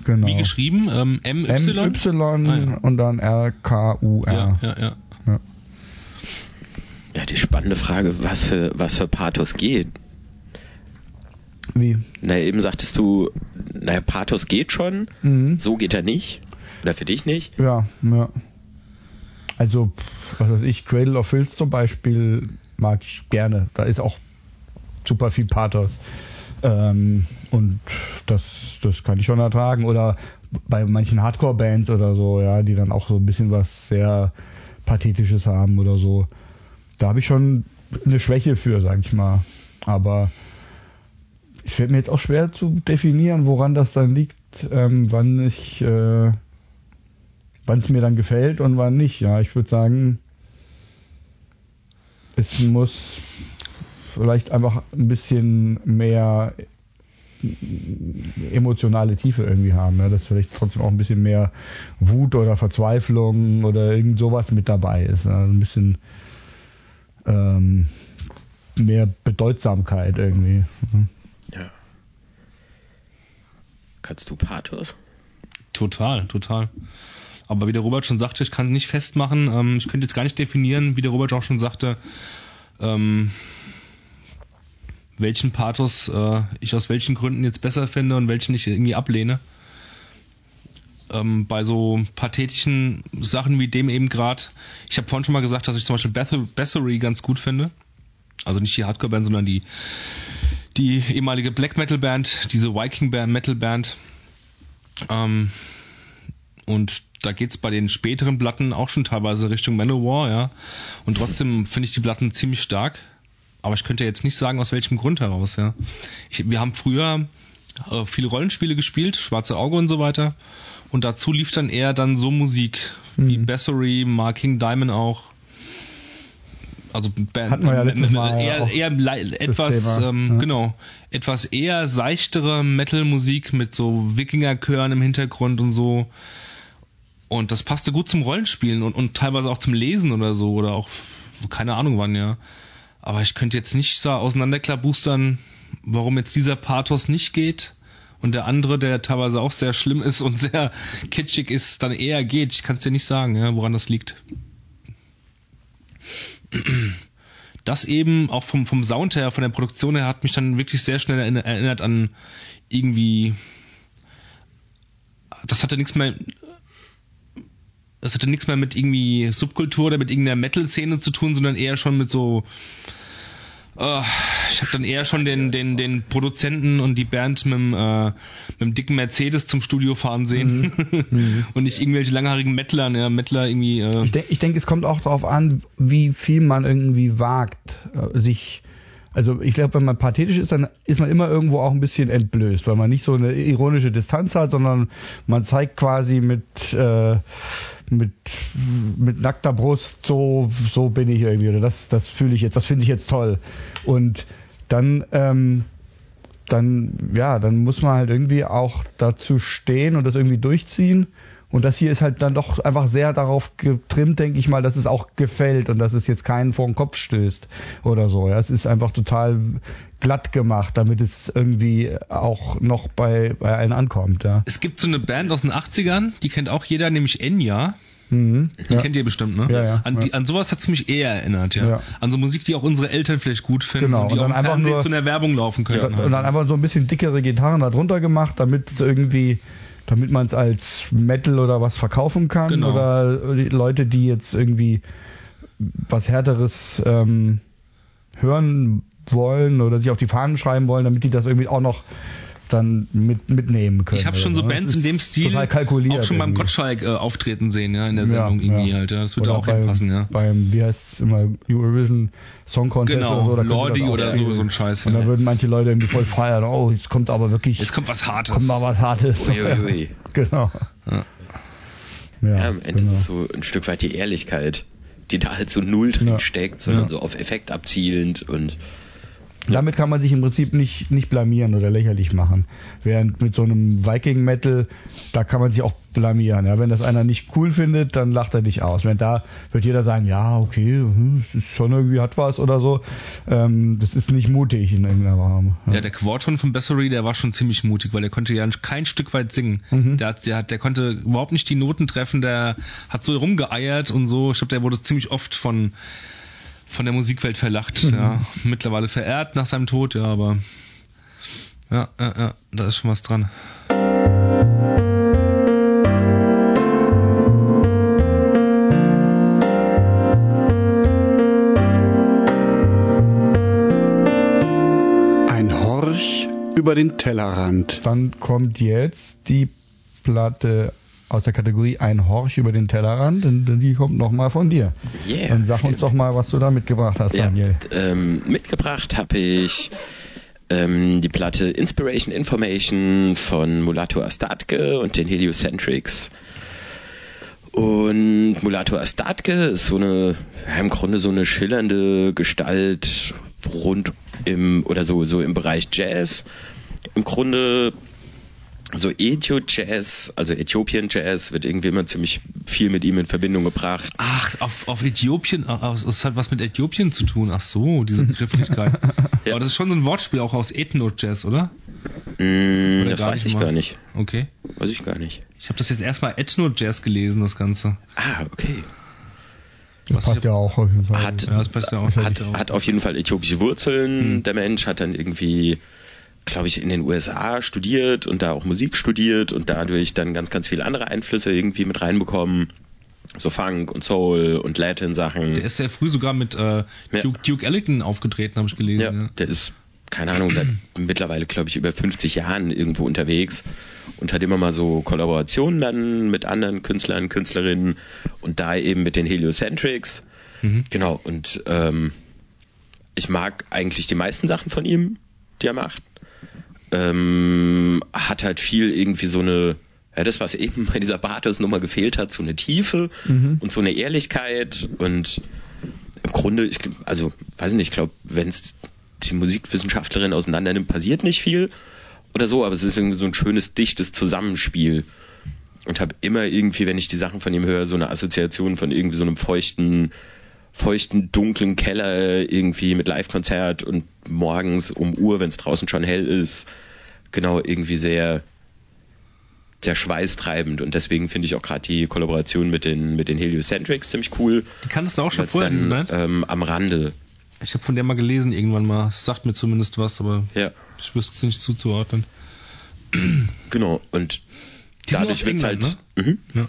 Genau. Wie geschrieben? Ähm, MY? MY ah, ja. und dann R-K-U-R. Ja, ja, ja, ja. Ja, die spannende Frage, was für, was für Pathos geht. Wie? Na, eben sagtest du, naja, Pathos geht schon, mhm. so geht er nicht. Oder für dich nicht? Ja, ja. Also, was weiß ich, Cradle of Filth zum Beispiel mag ich gerne. Da ist auch super viel Pathos. Ähm, und das, das kann ich schon ertragen. Oder bei manchen Hardcore-Bands oder so, ja, die dann auch so ein bisschen was sehr Pathetisches haben oder so. Da habe ich schon eine Schwäche für, sag ich mal. Aber es fällt mir jetzt auch schwer zu definieren, woran das dann liegt, ähm, wann ich, äh, wann es mir dann gefällt und wann nicht. Ja, ich würde sagen, es muss vielleicht einfach ein bisschen mehr emotionale Tiefe irgendwie haben. Ja, dass vielleicht trotzdem auch ein bisschen mehr Wut oder Verzweiflung oder irgend sowas mit dabei ist. Ja, ein bisschen ähm, mehr Bedeutsamkeit irgendwie. Ja. Kannst du Pathos? Total, total. Aber wie der Robert schon sagte, ich kann nicht festmachen. Ähm, ich könnte jetzt gar nicht definieren, wie der Robert auch schon sagte, ähm, welchen Pathos äh, ich aus welchen Gründen jetzt besser finde und welchen ich irgendwie ablehne. Ähm, bei so pathetischen Sachen wie dem eben gerade. Ich habe vorhin schon mal gesagt, dass ich zum Beispiel Bathory ganz gut finde. Also nicht die Hardcore-Band, sondern die, die ehemalige Black Metal-Band, diese Viking-Metal-Band. Ähm, und da geht's bei den späteren Platten auch schon teilweise Richtung Manowar, ja. Und trotzdem finde ich die Platten ziemlich stark. Aber ich könnte jetzt nicht sagen, aus welchem Grund heraus, ja. Ich, wir haben früher äh, viele Rollenspiele gespielt, Schwarze Auge und so weiter. Und dazu lief dann eher dann so Musik mhm. wie Bessery, Marking Diamond auch. Also Hatten wir ja letztes Mal eher, eher etwas, ähm, ja. genau, etwas eher seichtere Metal-Musik mit so Wikinger-Chören im Hintergrund und so. Und das passte gut zum Rollenspielen und, und teilweise auch zum Lesen oder so oder auch keine Ahnung wann, ja. Aber ich könnte jetzt nicht so auseinanderklappboostern, warum jetzt dieser Pathos nicht geht und der andere, der teilweise auch sehr schlimm ist und sehr kitschig ist, dann eher geht. Ich kann es dir nicht sagen, ja, woran das liegt. Das eben auch vom, vom Sound her, von der Produktion her, hat mich dann wirklich sehr schnell erinnert an irgendwie. Das hatte nichts mehr das hatte nichts mehr mit irgendwie Subkultur oder mit irgendeiner Metal-Szene zu tun, sondern eher schon mit so Uh, ich habe dann eher schon den, den, den Produzenten und die Band mit dem, äh, mit dem dicken Mercedes zum Studio fahren sehen mhm. mhm. und nicht irgendwelche langhaarigen Mettler, ja, Mettler irgendwie. Äh ich denke, ich denk, es kommt auch darauf an, wie viel man irgendwie wagt, äh, sich also ich glaube, wenn man pathetisch ist, dann ist man immer irgendwo auch ein bisschen entblößt, weil man nicht so eine ironische Distanz hat, sondern man zeigt quasi mit äh, mit, mit nackter Brust, so, so bin ich irgendwie, oder das, das fühle ich jetzt, das finde ich jetzt toll. Und dann, ähm, dann, ja, dann muss man halt irgendwie auch dazu stehen und das irgendwie durchziehen. Und das hier ist halt dann doch einfach sehr darauf getrimmt, denke ich mal, dass es auch gefällt und dass es jetzt keinen vor den Kopf stößt oder so. Ja, es ist einfach total glatt gemacht, damit es irgendwie auch noch bei, bei allen ankommt. Ja. Es gibt so eine Band aus den 80ern, die kennt auch jeder, nämlich Enya. Mhm, die ja. kennt ihr bestimmt, ne? Ja, ja, an, die, an sowas hat's mich eher erinnert, ja. An so Musik, die auch unsere Eltern vielleicht gut finden genau. und die und auch im Fernsehen nur, zu einer Werbung laufen können. Und, halt. und dann einfach so ein bisschen dickere Gitarren da drunter gemacht, damit es irgendwie damit man es als Metal oder was verkaufen kann genau. oder Leute, die jetzt irgendwie was härteres ähm, hören wollen oder sich auf die Fahnen schreiben wollen, damit die das irgendwie auch noch dann mit, mitnehmen können. Ich habe schon so ne? Bands in dem Stil auch schon irgendwie. beim Gottschalk äh, auftreten sehen, ja, in der Sendung ja, irgendwie ja. halt. Ja. Das würde auch hinpassen, ja. Beim, wie heißt es immer, Eurovision Song Contest genau, oder so. Lordi oder so, so ein Scheiß. Und da würden manche Leute irgendwie voll feiern, oh, jetzt kommt aber wirklich... Jetzt kommt was Hartes. Kommt mal was Hartes. Ui, ui, ui. genau. Ja. Ja, am Ende genau. ist es so ein Stück weit die Ehrlichkeit, die da halt so null drin steckt, sondern so auf Effekt abzielend und damit kann man sich im Prinzip nicht, nicht blamieren oder lächerlich machen. Während mit so einem Viking Metal, da kann man sich auch blamieren. Ja, wenn das einer nicht cool findet, dann lacht er dich aus. Wenn da wird jeder sagen, ja, okay, hm, es ist schon irgendwie hat was oder so. Ähm, das ist nicht mutig in irgendeiner Form. Ja. ja, der Quarton von Bessery, der war schon ziemlich mutig, weil der konnte ja kein Stück weit singen. Mhm. Der, hat, der, der konnte überhaupt nicht die Noten treffen, der hat so rumgeeiert und so. Ich glaube, der wurde ziemlich oft von von der Musikwelt verlacht. Mhm. Ja. Mittlerweile verehrt nach seinem Tod, ja, aber ja, ja, ja, da ist schon was dran. Ein Horch über den Tellerrand. Dann kommt jetzt die Platte aus der Kategorie Ein Horch über den Tellerrand, denn die kommt nochmal von dir. Yeah, Dann sag uns doch mal, was du da mitgebracht hast, ja, Daniel. Ähm, mitgebracht habe ich ähm, die Platte Inspiration Information von Mulato Astatke und den Heliocentrics. Und Mulato Astatke ist so eine, ja, im Grunde so eine schillernde Gestalt rund im, oder so, so im Bereich Jazz im Grunde so Ethio-Jazz, also Äthiopien-Jazz, wird irgendwie immer ziemlich viel mit ihm in Verbindung gebracht. Ach, auf, auf Äthiopien, es hat was mit Äthiopien zu tun. Ach so, diese Begrifflichkeit. ja. Aber das ist schon so ein Wortspiel auch aus Ethno-Jazz, oder? Mm, oder das weiß ich mal? gar nicht. Okay. Weiß ich gar nicht. Ich habe das jetzt erstmal Ethno-Jazz gelesen, das Ganze. Ah, okay. Das passt ja auch auf jeden Fall. Hat, ja, das passt ja auch. Hat, hat auf jeden Fall äthiopische Wurzeln. Hm. Der Mensch hat dann irgendwie glaube ich, in den USA studiert und da auch Musik studiert und dadurch dann ganz, ganz viele andere Einflüsse irgendwie mit reinbekommen. So Funk und Soul und Latin-Sachen. Der ist sehr früh sogar mit äh, Duke, Duke Ellington aufgetreten, habe ich gelesen. Ja, ja, der ist, keine Ahnung, seit mittlerweile, glaube ich, über 50 Jahren irgendwo unterwegs und hat immer mal so Kollaborationen dann mit anderen Künstlern, Künstlerinnen und da eben mit den Heliocentrics. Mhm. Genau, und ähm, ich mag eigentlich die meisten Sachen von ihm, die er macht ähm, hat halt viel irgendwie so eine, ja, das, was eben bei dieser Bartos-Nummer gefehlt hat, so eine Tiefe mhm. und so eine Ehrlichkeit und im Grunde, ich, also weiß nicht, ich glaube, wenn es die Musikwissenschaftlerin auseinander nimmt, passiert nicht viel oder so, aber es ist irgendwie so ein schönes, dichtes Zusammenspiel und habe immer irgendwie, wenn ich die Sachen von ihm höre, so eine Assoziation von irgendwie so einem feuchten feuchten, dunklen Keller irgendwie mit Live-Konzert und morgens um Uhr, wenn es draußen schon hell ist, genau irgendwie sehr sehr schweißtreibend und deswegen finde ich auch gerade die Kollaboration mit den mit den Heliocentrics ziemlich cool. Die kannst du auch schon vorher, Band? Ähm, am Rande. Ich habe von der mal gelesen irgendwann mal. Es sagt mir zumindest was, aber ja. ich wüsste es nicht zuzuordnen. Genau und die dadurch wird halt ne? mhm. ja.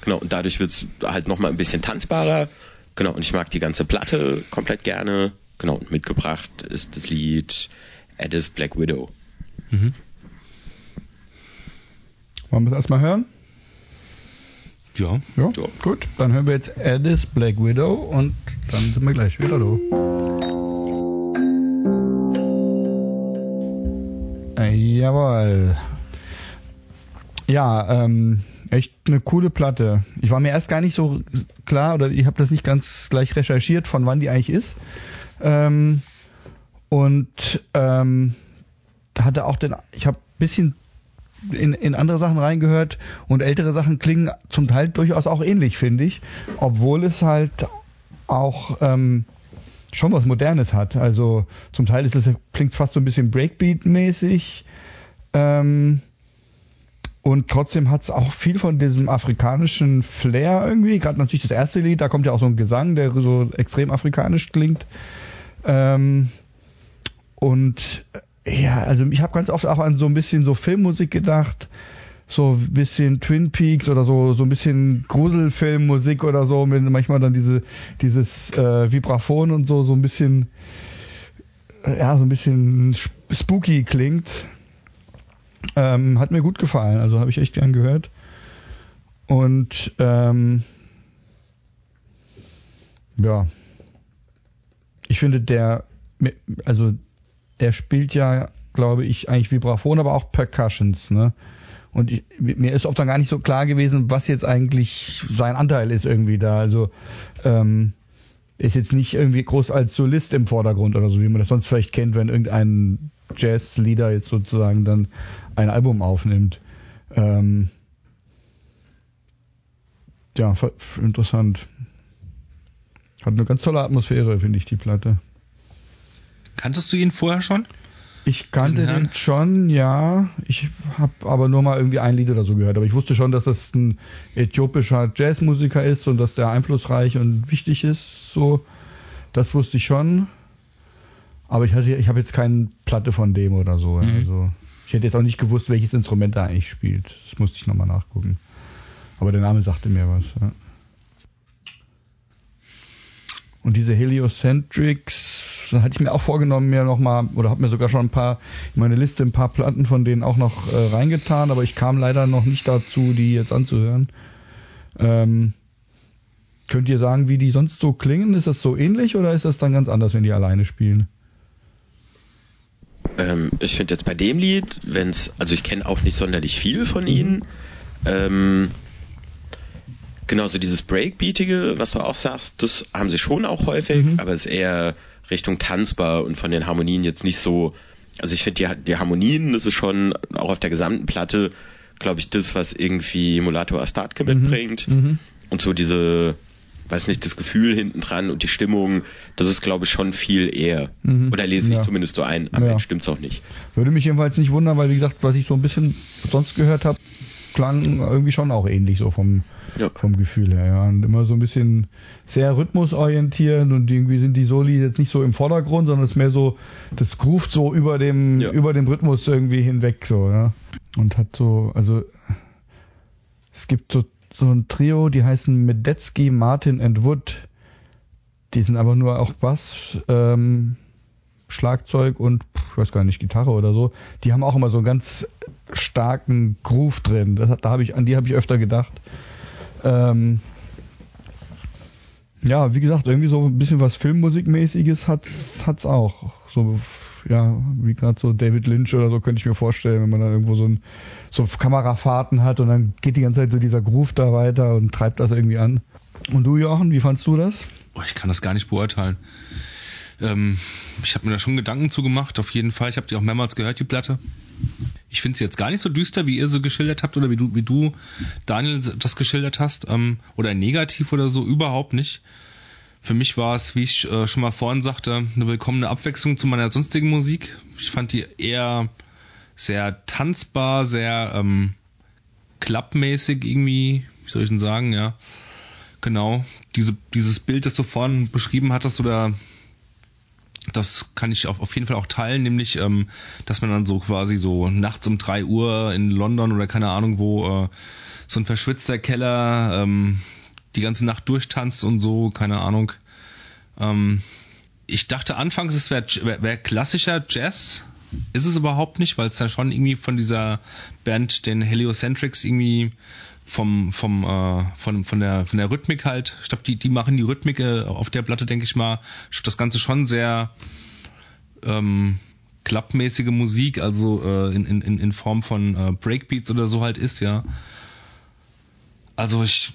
genau und dadurch wird es halt noch mal ein bisschen tanzbarer Genau, und ich mag die ganze Platte komplett gerne. Genau, und mitgebracht ist das Lied Addis Black Widow. Mhm. Wollen wir es erstmal hören? Ja. ja. Ja, gut. Dann hören wir jetzt Addis Black Widow und dann sind wir gleich wieder da. Äh, jawohl. Ja, ähm, echt eine coole Platte. Ich war mir erst gar nicht so klar oder ich habe das nicht ganz gleich recherchiert, von wann die eigentlich ist. Ähm, und ähm, hatte auch den, ich habe bisschen in, in andere Sachen reingehört und ältere Sachen klingen zum Teil durchaus auch ähnlich, finde ich, obwohl es halt auch ähm, schon was Modernes hat. Also zum Teil ist es klingt fast so ein bisschen Breakbeat-mäßig. Ähm, und trotzdem hat es auch viel von diesem afrikanischen Flair irgendwie. Gerade natürlich das erste Lied, da kommt ja auch so ein Gesang, der so extrem afrikanisch klingt. Ähm, und ja, also ich habe ganz oft auch an so ein bisschen so Filmmusik gedacht, so ein bisschen Twin Peaks oder so so ein bisschen Gruselfilmmusik oder so, mit manchmal dann diese dieses äh, Vibraphon und so so ein bisschen ja so ein bisschen spooky klingt. Ähm, hat mir gut gefallen, also habe ich echt gern gehört. Und ähm, ja, ich finde der, also der spielt ja, glaube ich, eigentlich Vibraphon, aber auch Percussions, ne? Und ich, mir ist oft dann gar nicht so klar gewesen, was jetzt eigentlich sein Anteil ist irgendwie da. Also ähm, ist jetzt nicht irgendwie groß als Solist im Vordergrund oder so, wie man das sonst vielleicht kennt, wenn irgendein Jazz-Leader jetzt sozusagen dann ein Album aufnimmt. Ähm, ja, interessant. Hat eine ganz tolle Atmosphäre, finde ich, die Platte. Kanntest du ihn vorher schon? Ich kannte den schon, ja. Ich habe aber nur mal irgendwie ein Lied oder so gehört. Aber ich wusste schon, dass das ein äthiopischer Jazzmusiker ist und dass der einflussreich und wichtig ist. So, das wusste ich schon. Aber ich hatte, ich habe jetzt keine Platte von dem oder so. Mhm. Also ich hätte jetzt auch nicht gewusst, welches Instrument er eigentlich spielt. Das musste ich nochmal nachgucken. Aber der Name sagte mir was. Ja. Und diese Heliocentrics, da hatte ich mir auch vorgenommen, mir nochmal, oder habe mir sogar schon ein paar, in meine Liste ein paar Platten von denen auch noch äh, reingetan, aber ich kam leider noch nicht dazu, die jetzt anzuhören. Ähm, könnt ihr sagen, wie die sonst so klingen? Ist das so ähnlich oder ist das dann ganz anders, wenn die alleine spielen? Ähm, ich finde jetzt bei dem Lied, wenn es, also ich kenne auch nicht sonderlich viel von mhm. ihnen. Ähm, genauso dieses Breakbeatige, was du auch sagst, das haben sie schon auch häufig, mhm. aber es ist eher Richtung tanzbar und von den Harmonien jetzt nicht so Also ich finde die, die Harmonien, das ist schon auch auf der gesamten Platte, glaube ich, das, was irgendwie Mulato Astatke mhm. mitbringt. Mhm. Und so diese, weiß nicht, das Gefühl hinten dran und die Stimmung, das ist, glaube ich, schon viel eher. Mhm. Oder lese ich ja. zumindest so ein. Am ja. Ende stimmt's auch nicht. Würde mich jedenfalls nicht wundern, weil, wie gesagt, was ich so ein bisschen sonst gehört habe, klang irgendwie schon auch ähnlich so vom, ja. vom Gefühl her. Ja. Und immer so ein bisschen sehr rhythmusorientiert und irgendwie sind die Soli jetzt nicht so im Vordergrund, sondern es ist mehr so, das groovt so über dem, ja. über dem Rhythmus irgendwie hinweg so, ja. Und hat so, also es gibt so, so ein Trio, die heißen Medetzky, Martin and Wood. Die sind aber nur auch Bass, ähm, Schlagzeug und ich weiß gar nicht, Gitarre oder so. Die haben auch immer so einen ganz starken Groove drin. Das, da habe ich, an die habe ich öfter gedacht. Ähm, ja, wie gesagt, irgendwie so ein bisschen was Filmmusikmäßiges hat's, hat's auch. So, ja, wie gerade so David Lynch oder so könnte ich mir vorstellen, wenn man dann irgendwo so ein, so Kamerafahrten hat und dann geht die ganze Zeit so dieser Groove da weiter und treibt das irgendwie an. Und du, Jochen, wie fandst du das? Oh, ich kann das gar nicht beurteilen. Ähm, ich habe mir da schon Gedanken zu gemacht, auf jeden Fall. Ich habe die auch mehrmals gehört, die Platte. Ich finde sie jetzt gar nicht so düster, wie ihr sie geschildert habt oder wie du, wie du, Daniel, das geschildert hast. Ähm, oder negativ oder so, überhaupt nicht. Für mich war es, wie ich äh, schon mal vorhin sagte, eine willkommene Abwechslung zu meiner sonstigen Musik. Ich fand die eher sehr tanzbar, sehr ähm, klappmäßig irgendwie, wie soll ich denn sagen, ja. Genau, diese, dieses Bild, das du vorhin beschrieben hattest oder das kann ich auf, auf jeden Fall auch teilen, nämlich, ähm, dass man dann so quasi so nachts um drei Uhr in London oder keine Ahnung wo äh, so ein verschwitzter Keller ähm, die ganze Nacht durchtanzt und so, keine Ahnung. Ähm, ich dachte anfangs, es wäre wär, wär klassischer Jazz. Ist es überhaupt nicht, weil es dann schon irgendwie von dieser Band, den Heliocentrics, irgendwie vom, vom, äh, von, von, der, von der Rhythmik halt. Ich glaube, die, die machen die Rhythmik äh, auf der Platte, denke ich mal, das Ganze schon sehr ähm, klappmäßige Musik, also äh, in, in, in Form von äh, Breakbeats oder so halt ist, ja. Also ich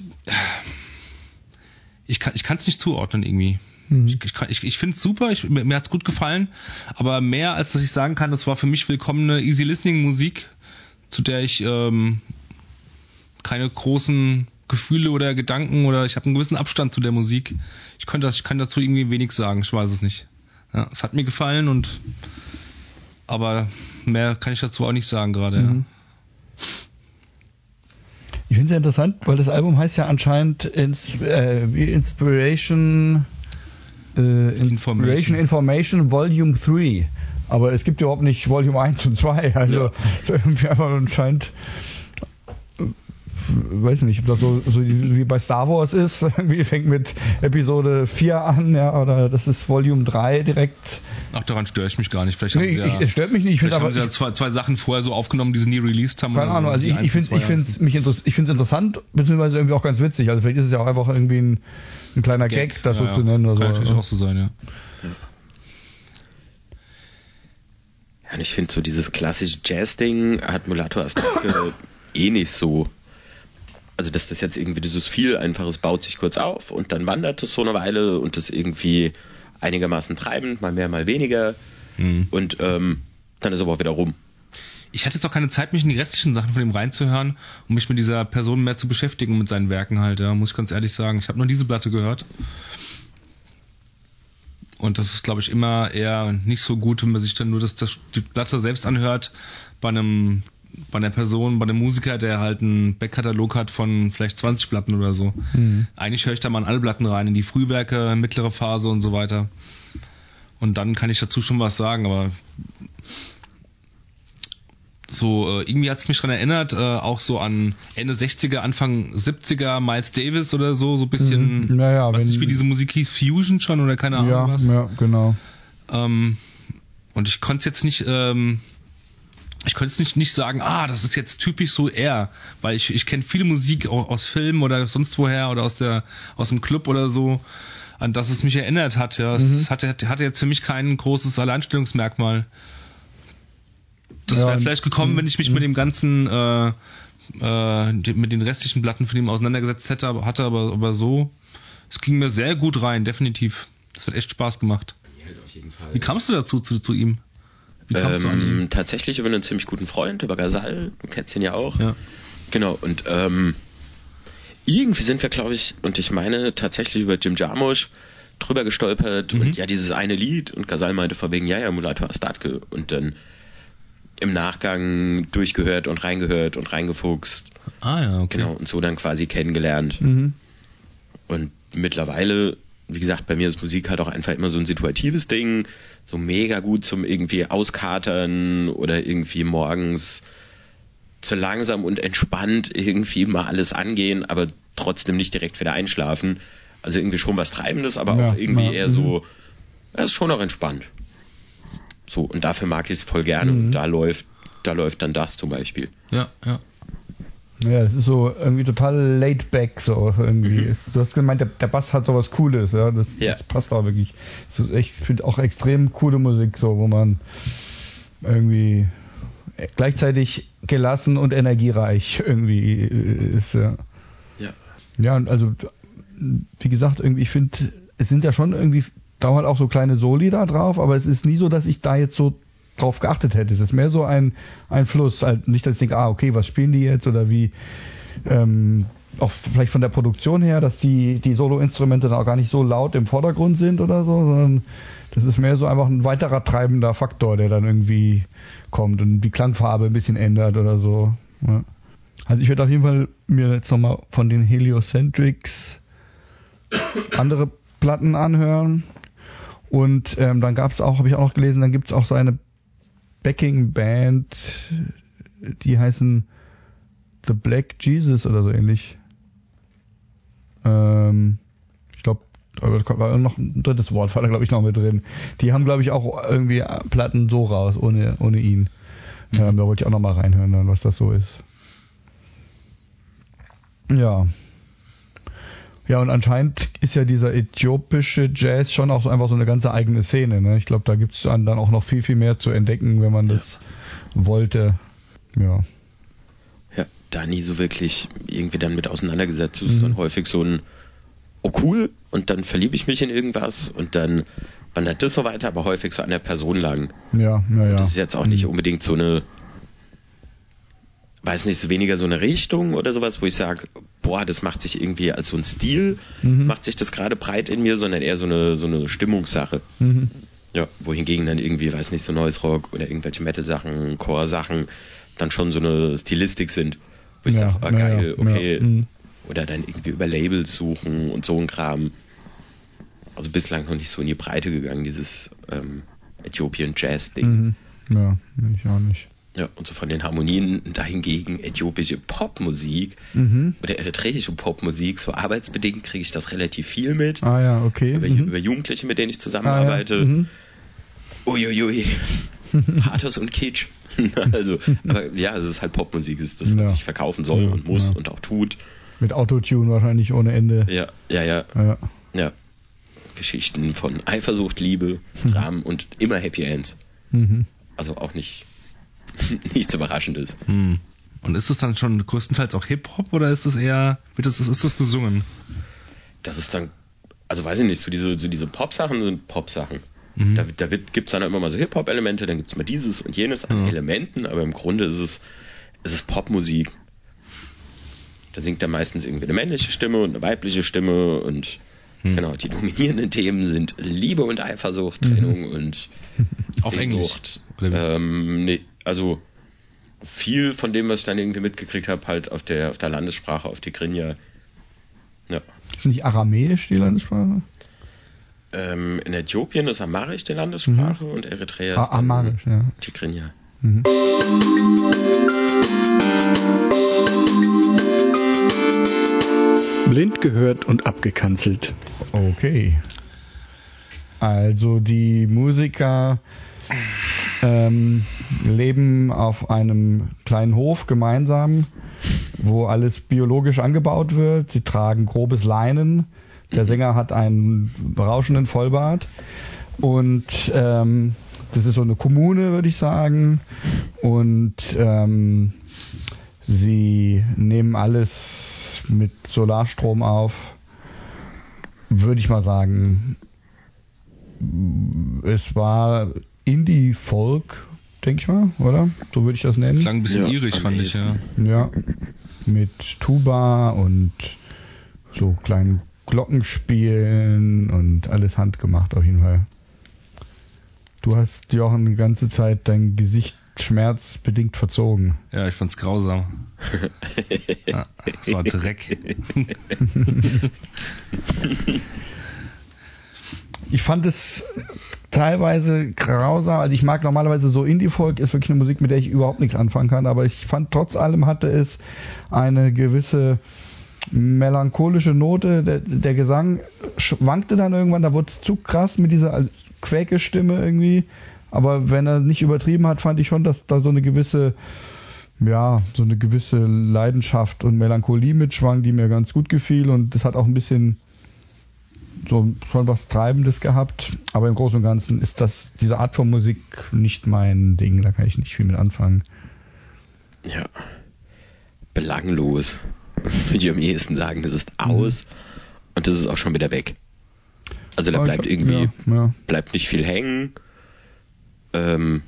ich kann ich kann es nicht zuordnen irgendwie. Mhm. Ich, ich, ich, ich finde es super, ich, mir, mir hat es gut gefallen, aber mehr als dass ich sagen kann, das war für mich willkommene Easy Listening Musik, zu der ich ähm, keine großen Gefühle oder Gedanken oder ich habe einen gewissen Abstand zu der Musik. Ich könnte ich kann dazu irgendwie wenig sagen, ich weiß es nicht. Ja, es hat mir gefallen und aber mehr kann ich dazu auch nicht sagen gerade. Mhm. Ja. Ich finde es ja interessant, weil das Album heißt ja anscheinend Ins, äh, Inspiration, äh, Inspiration Information. Information Volume 3. Aber es gibt überhaupt nicht Volume 1 und 2. Also ja. so irgendwie einfach anscheinend weiß nicht, ob das so, so wie bei Star Wars ist, irgendwie fängt mit Episode 4 an, ja, oder das ist Volume 3 direkt. Ach, daran störe ich mich gar nicht. Vielleicht haben nee, sie ja, es stört mich nicht. Vielleicht haben sie ja zwei, zwei Sachen vorher so aufgenommen, die sie nie released haben. Keine Ahnung, so, also ich, ich finde ich ich es interessant, beziehungsweise irgendwie auch ganz witzig. Also vielleicht ist es ja auch einfach irgendwie ein, ein kleiner Gag, Gag das ja, so ja. zu nennen. Oder Kann so, natürlich auch so sein, ja. Ja, und ich finde so dieses klassische Jazz-Ding hat Mulatto Astake eh nicht so also dass das jetzt irgendwie dieses viel einfaches baut sich kurz auf und dann wandert es so eine Weile und das irgendwie einigermaßen treibend, mal mehr, mal weniger mhm. und ähm, dann ist aber auch wieder rum. Ich hatte jetzt auch keine Zeit, mich in die restlichen Sachen von ihm reinzuhören, um mich mit dieser Person mehr zu beschäftigen, mit seinen Werken halt, ja, muss ich ganz ehrlich sagen. Ich habe nur diese Platte gehört. Und das ist, glaube ich, immer eher nicht so gut, wenn man sich dann nur das, das, die Platte selbst anhört bei einem bei einer Person, bei einem Musiker, der halt einen Backkatalog hat von vielleicht 20 Platten oder so. Mhm. Eigentlich höre ich da mal in alle Platten rein, in die Frühwerke, mittlere Phase und so weiter. Und dann kann ich dazu schon was sagen, aber so äh, irgendwie hat es mich dran erinnert, äh, auch so an Ende 60er, Anfang 70er Miles Davis oder so, so ein bisschen, mhm. ja, ja, weiß nicht, wie diese Musik hieß, Fusion schon oder keine Ahnung ja, was. Ja, genau. Ähm, und ich konnte es jetzt nicht ähm, ich könnte es nicht, nicht sagen, ah, das ist jetzt typisch so er, weil ich, ich kenne viele Musik aus Filmen oder sonst woher oder aus der aus dem Club oder so, an das es mich erinnert hat. Ja, es mhm. hatte, hatte jetzt für mich kein großes Alleinstellungsmerkmal. Das ja, wäre vielleicht gekommen, wenn ich mich mhm. mit dem ganzen äh, äh, mit den restlichen Platten von ihm auseinandergesetzt hätte, aber hatte aber, aber so, es ging mir sehr gut rein, definitiv. Das hat echt Spaß gemacht. Wie kamst du dazu zu, zu ihm? Ähm, tatsächlich über einen ziemlich guten Freund, über Gazal, du kennst ihn ja auch. Ja. Genau, und ähm, irgendwie sind wir, glaube ich, und ich meine tatsächlich über Jim Jarmusch drüber gestolpert mhm. und ja, dieses eine Lied und Gazal meinte vor wegen, ja, ja, Mulato Astatke und dann im Nachgang durchgehört und reingehört und reingefuchst. Ah ja, okay. Genau, und so dann quasi kennengelernt. Mhm. Und mittlerweile, wie gesagt, bei mir ist Musik halt auch einfach immer so ein situatives Ding, so mega gut zum irgendwie auskatern oder irgendwie morgens zu langsam und entspannt irgendwie mal alles angehen, aber trotzdem nicht direkt wieder einschlafen. Also irgendwie schon was Treibendes, aber ja, auch irgendwie ja, eher mhm. so, es ist schon auch entspannt. So, und dafür mag ich es voll gerne. Mhm. Und da läuft, da läuft dann das zum Beispiel. Ja, ja. Ja, das ist so irgendwie total laid back so irgendwie. Mhm. Du hast gemeint, der, der, Bass hat sowas Cooles, ja. Das, ja. das passt auch wirklich. So, ich finde auch extrem coole Musik, so, wo man irgendwie gleichzeitig gelassen und energiereich irgendwie ist, ja. Ja. Ja, und also, wie gesagt, irgendwie, ich finde, es sind ja schon irgendwie dauert auch so kleine Soli da drauf, aber es ist nie so, dass ich da jetzt so drauf geachtet hätte. Es ist mehr so ein, ein Fluss. Halt nicht, dass ich denke, ah, okay, was spielen die jetzt oder wie, ähm, auch vielleicht von der Produktion her, dass die, die Solo-Instrumente dann auch gar nicht so laut im Vordergrund sind oder so, sondern das ist mehr so einfach ein weiterer treibender Faktor, der dann irgendwie kommt und die Klangfarbe ein bisschen ändert oder so. Ja. Also ich werde auf jeden Fall mir jetzt nochmal von den Heliocentrics andere Platten anhören. Und ähm, dann gab es auch, habe ich auch noch gelesen, dann gibt es auch so eine Backing Band, die heißen The Black Jesus oder so ähnlich. Ähm, ich glaube, da war noch ein drittes Wort, war da glaube ich noch mit drin. Die haben glaube ich auch irgendwie Platten so raus, ohne, ohne ihn. Mhm. Ähm, da wollte ich auch noch mal reinhören, dann, was das so ist. Ja. Ja, und anscheinend ist ja dieser äthiopische Jazz schon auch einfach so eine ganze eigene Szene. Ne? Ich glaube, da gibt es dann auch noch viel, viel mehr zu entdecken, wenn man das ja. wollte. Ja. Ja, da nie so wirklich irgendwie dann mit auseinandergesetzt. Es ist mhm. dann häufig so ein, oh cool, und dann verliebe ich mich in irgendwas und dann wandert das so weiter, aber häufig so an der Person lang. Ja, ja, ja. Das ist jetzt auch nicht mhm. unbedingt so eine weiß nicht, so weniger so eine Richtung oder sowas, wo ich sage, boah, das macht sich irgendwie als so ein Stil, mhm. macht sich das gerade breit in mir, sondern eher so eine, so eine Stimmungssache. Mhm. Ja, wohingegen dann irgendwie, weiß nicht, so Noise Rock oder irgendwelche Metal-Sachen, Core-Sachen dann schon so eine Stilistik sind, wo ich ja, sage, oh, geil, ja, okay. Ja, mhm. oder dann irgendwie über Labels suchen und so ein Kram. Also bislang noch nicht so in die Breite gegangen, dieses ähm, Äthiopien Jazz-Ding. Mhm. Ja, ich auch nicht. Ja, und so von den Harmonien dahingegen äthiopische Popmusik mhm. oder eritreische Popmusik, so arbeitsbedingt kriege ich das relativ viel mit. Ah ja, okay. Über, mhm. über Jugendliche, mit denen ich zusammenarbeite. Ah, ja. mhm. Uiuiui. Pathos und Kitsch. also, aber ja, es ist halt Popmusik, es ist das, was ja. ich verkaufen soll und muss ja. und auch tut. Mit Autotune wahrscheinlich ohne Ende. Ja, ja, ja. Ja. ja. Geschichten von Eifersucht, Liebe, mhm. Dramen und immer Happy Ends. Mhm. Also auch nicht nichts Überraschendes. Hm. Und ist das dann schon größtenteils auch Hip-Hop oder ist das eher, wird das, ist das gesungen? Das ist dann, also weiß ich nicht, so diese, so diese Pop-Sachen sind Pop-Sachen. Mhm. Da, da gibt es dann immer mal so Hip-Hop-Elemente, dann gibt es mal dieses und jenes an ja. Elementen, aber im Grunde ist es, ist es Popmusik. Da singt dann meistens irgendwie eine männliche Stimme und eine weibliche Stimme und hm. genau, die dominierenden Themen sind Liebe und Eifersucht, Trennung mhm. und auf Englisch. Ähm, nee, also viel von dem, was ich dann irgendwie mitgekriegt habe, halt auf der, auf der Landessprache, auf die Grinja. Ja. Ist nicht Aramäisch die Landessprache? Ähm, in Äthiopien ist Amharisch die Landessprache mhm. und Eritrea ah, ist Amharisch, ja. Tigrinya. Mhm. Blind gehört und abgekanzelt. Okay. Also die Musiker ähm, leben auf einem kleinen Hof gemeinsam, wo alles biologisch angebaut wird. Sie tragen grobes Leinen. Der Sänger hat einen berauschenden Vollbart. Und ähm, das ist so eine Kommune, würde ich sagen. Und ähm, sie nehmen alles mit Solarstrom auf. Würde ich mal sagen. Es war Indie-Folk, denke ich mal, oder? So würde ich das nennen. Das klang ein bisschen ja, irisch, fand ich, ja. Ja, mit Tuba und so kleinen Glockenspielen und alles handgemacht auf jeden Fall. Du hast, Jochen, die ganze Zeit dein Gesicht schmerzbedingt verzogen. Ja, ich fand's grausam. ja, das war Dreck. ich fand es teilweise grausam. Also ich mag normalerweise so Indie-Folk, ist wirklich eine Musik, mit der ich überhaupt nichts anfangen kann. Aber ich fand trotz allem hatte es eine gewisse melancholische Note. Der, der Gesang schwankte dann irgendwann, da wurde es zu krass mit dieser Quäke-Stimme irgendwie. Aber wenn er nicht übertrieben hat, fand ich schon, dass da so eine gewisse, ja, so eine gewisse Leidenschaft und Melancholie mitschwang, die mir ganz gut gefiel. Und das hat auch ein bisschen so schon was Treibendes gehabt. Aber im Großen und Ganzen ist das, diese Art von Musik nicht mein Ding. Da kann ich nicht viel mit anfangen. Ja. Belanglos. Würde ich am ehesten sagen, das ist aus mhm. und das ist auch schon wieder weg. Also da bleibt irgendwie, ja, ja. bleibt nicht viel hängen. Ähm,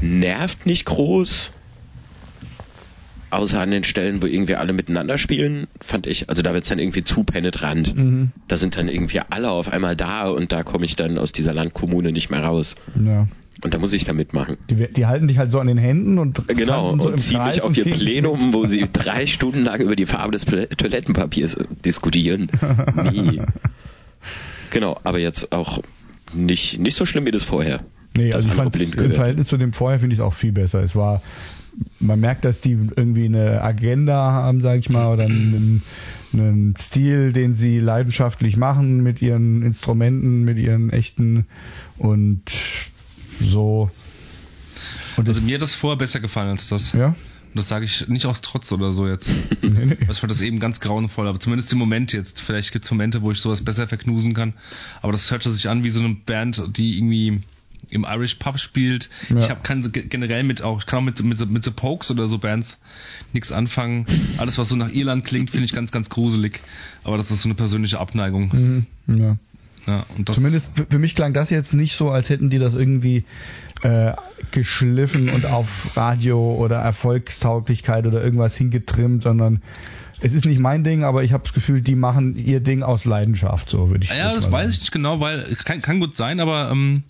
nervt nicht groß. Außer an den Stellen, wo irgendwie alle miteinander spielen, fand ich, also da wird es dann irgendwie zu penetrant. Mhm. Da sind dann irgendwie alle auf einmal da und da komme ich dann aus dieser Landkommune nicht mehr raus. Ja. Und da muss ich da mitmachen. Die, die, halten dich halt so an den Händen und genau so und ziehen mich auf ihr Plenum, wo sie drei Stunden lang über die Farbe des Toilettenpapiers diskutieren. Nie. Genau, aber jetzt auch nicht, nicht so schlimm wie das vorher. Nee, also ich fand im Verhältnis zu dem vorher finde ich es auch viel besser. Es war, man merkt, dass die irgendwie eine Agenda haben, sage ich mal, oder einen, einen Stil, den sie leidenschaftlich machen mit ihren Instrumenten, mit ihren echten und so. Und also mir hat das vorher besser gefallen als das. Ja? Und das sage ich nicht aus Trotz oder so jetzt. nee, nee. Ich fand das eben ganz grauenvoll, aber zumindest im Moment jetzt. Vielleicht gibt es Momente, wo ich sowas besser verknusen kann. Aber das hörte sich an wie so eine Band, die irgendwie im Irish Pub spielt. Ja. Ich habe kann generell mit auch, ich kann auch mit, mit, mit The Pokes oder so Bands nichts anfangen. Alles, was so nach Irland klingt, finde ich ganz, ganz gruselig. Aber das ist so eine persönliche Abneigung. Mhm, ja. Ja, Zumindest für mich klang das jetzt nicht so, als hätten die das irgendwie äh, geschliffen und auf Radio oder Erfolgstauglichkeit oder irgendwas hingetrimmt, sondern es ist nicht mein Ding, aber ich habe das Gefühl, die machen ihr Ding aus Leidenschaft, so würde ich sagen. Ja, das weiß ich nicht genau, weil kann, kann gut sein, aber ähm,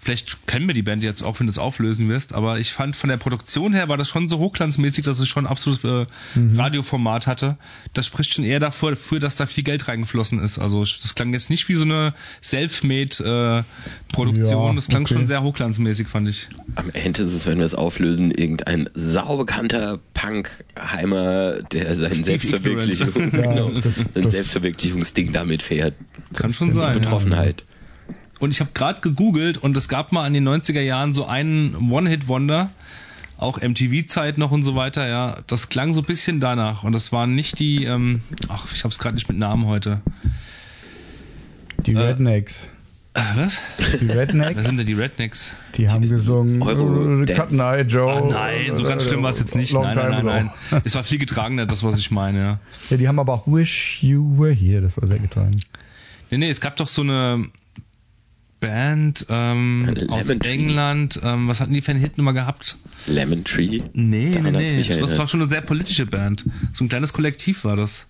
vielleicht kennen wir die Band jetzt auch, wenn du es auflösen wirst, aber ich fand von der Produktion her war das schon so hochglanzmäßig, dass es schon absolut äh, mhm. Radioformat hatte. Das spricht schon eher dafür, dass da viel Geld reingeflossen ist. Also das klang jetzt nicht wie so eine Selfmade äh, Produktion, ja, das klang okay. schon sehr hochglanzmäßig, fand ich. Am Ende ist es, wenn wir es auflösen, irgendein saubekannter Punkheimer, der sein Selbstverwirklichung, ja, genau, sein Selbstverwirklichungsding damit fährt. Kann schon sein. Betroffenheit. Ja. Und ich habe gerade gegoogelt und es gab mal in den 90er Jahren so einen One-Hit-Wonder, auch MTV-Zeit noch und so weiter, ja. Das klang so ein bisschen danach. Und das waren nicht die, ähm, ach, ich habe es gerade nicht mit Namen heute. Die äh, Rednecks. Was? Die Rednecks. Was sind denn die Rednecks? Die, die haben gesungen Cut Night Joe. Ah, nein, so ganz schlimm war es jetzt nicht. Nein, nein, nein, nein. Es war viel getragener, das was ich meine, ja. Ja, die haben aber auch Wish You Were Here, das war sehr getragen. Nee, nee, es gab doch so eine Band ähm, aus England. Ähm, was hatten die für eine Hitnummer gehabt? Lemon Tree? Nee, Daran nee, nee. Das war schon eine sehr politische Band. So ein kleines Kollektiv war das.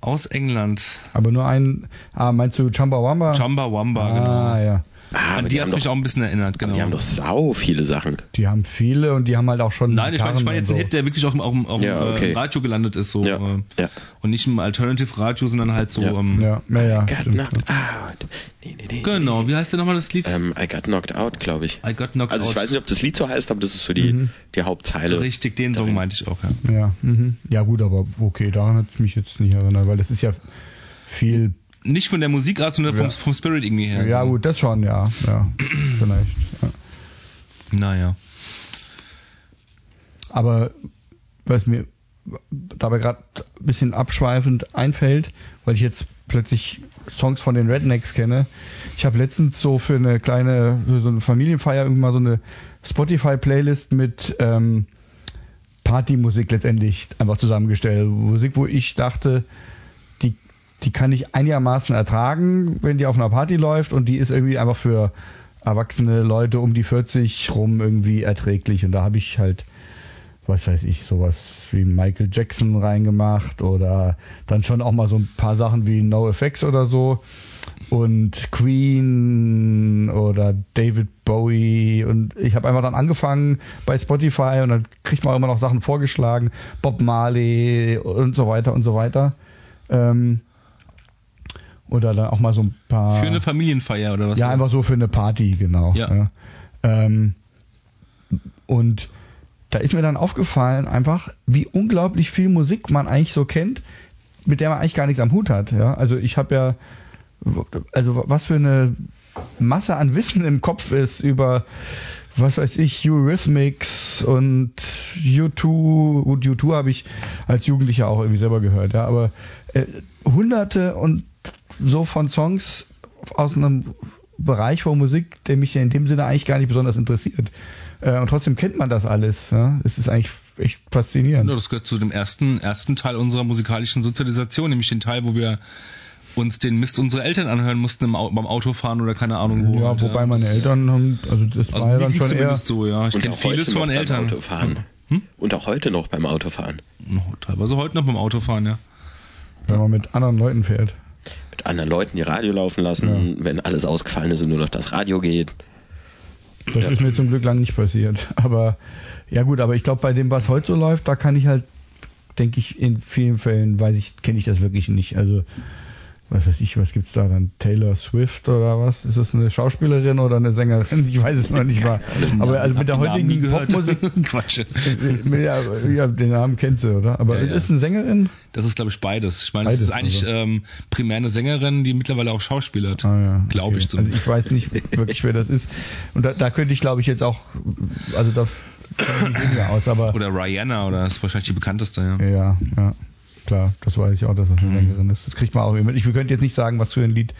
Aus England. Aber nur ein, ah, meinst du Chumbawamba? Chumbawamba, ah, genau. Ah, ja. Ah, An die, hat mich doch, auch ein bisschen erinnert, genau. Die haben doch sau viele Sachen. Die haben viele und die haben halt auch schon. Nein, ich meine ich mein jetzt so. einen Hit, der wirklich auch, auch, auch ja, äh, okay. im Radio gelandet ist, so. Ja, äh, ja. Und nicht im Alternative Radio, sondern halt so. Ja, ähm, ja, ja, ja stimmt, knocked out. Nee, nee, nee, genau, wie heißt denn nochmal das Lied? Um, ähm, I got knocked out, glaube ich. I got knocked also ich out. weiß nicht, ob das Lied so heißt, aber das ist so die, mhm. die Hauptzeile. Richtig, den Song meinte ich auch, ja. Ja, mhm. ja gut, aber okay, daran hat es mich jetzt nicht erinnert, weil das ist ja viel nicht von der Musikart, sondern ja. vom, vom Spirit irgendwie her. Ja, so. gut, das schon, ja. ja vielleicht. Ja. Naja. Aber was mir dabei gerade ein bisschen abschweifend einfällt, weil ich jetzt plötzlich Songs von den Rednecks kenne. Ich habe letztens so für eine kleine, für so eine Familienfeier irgendwie mal so eine Spotify-Playlist mit ähm, Partymusik letztendlich einfach zusammengestellt. Musik, wo ich dachte, die kann ich einigermaßen ertragen, wenn die auf einer Party läuft und die ist irgendwie einfach für erwachsene Leute um die 40 rum irgendwie erträglich. Und da habe ich halt, was weiß ich, sowas wie Michael Jackson reingemacht oder dann schon auch mal so ein paar Sachen wie No Effects oder so und Queen oder David Bowie und ich habe einfach dann angefangen bei Spotify und dann kriegt man immer noch Sachen vorgeschlagen, Bob Marley und so weiter und so weiter. Ähm, oder dann auch mal so ein paar. Für eine Familienfeier oder was? Ja, einfach so für eine Party, genau. Ja. ja. Ähm, und da ist mir dann aufgefallen, einfach, wie unglaublich viel Musik man eigentlich so kennt, mit der man eigentlich gar nichts am Hut hat. Ja, also ich habe ja, also was für eine Masse an Wissen im Kopf ist über, was weiß ich, Eurythmics und U2. Gut, U2 habe ich als Jugendlicher auch irgendwie selber gehört, ja, aber äh, hunderte und so von Songs aus einem Bereich von Musik, der mich ja in dem Sinne eigentlich gar nicht besonders interessiert. Äh, und trotzdem kennt man das alles. Ja? Es ist eigentlich echt faszinierend. Ja, das gehört zu dem ersten, ersten Teil unserer musikalischen Sozialisation, nämlich den Teil, wo wir uns den Mist unserer Eltern anhören mussten im, beim Autofahren oder keine Ahnung wo. Ja, wobei meine Eltern haben, also das also war ja dann schon eher so, ja. Ich kenne vieles von Eltern. Autofahren. Hm? Und auch heute noch beim Autofahren. Teilweise heute noch beim Autofahren, ja. Wenn man mit anderen Leuten fährt mit anderen Leuten die Radio laufen lassen, ja. wenn alles ausgefallen ist und nur noch das Radio geht. Das ja. ist mir zum Glück lang nicht passiert. Aber ja gut, aber ich glaube, bei dem, was heute so läuft, da kann ich halt, denke ich, in vielen Fällen, weiß ich, kenne ich das wirklich nicht. Also was weiß ich, was gibt's da dann? Taylor Swift oder was? Ist das eine Schauspielerin oder eine Sängerin? Ich weiß es noch nicht mal. Aber also mit der heutigen Popmusik. Quatsch. Ja, ja, den Namen kennst du, oder? Aber ja, ja. ist eine Sängerin? Das ist, glaube ich, beides. Ich meine, es ist eigentlich also. ähm, primär eine Sängerin, die mittlerweile auch schauspielert. Ah, ja. Glaube okay. ich zumindest. Also ich weiß nicht wirklich, wer das ist. Und da, da könnte ich, glaube ich, jetzt auch, also da aus, aber. Oder Rihanna, oder ist wahrscheinlich die bekannteste, ja. Ja, ja klar, das weiß ich auch, dass das eine mhm. Sängerin ist. Das kriegt man auch mit. Ich könnte jetzt nicht sagen, was für ein Lied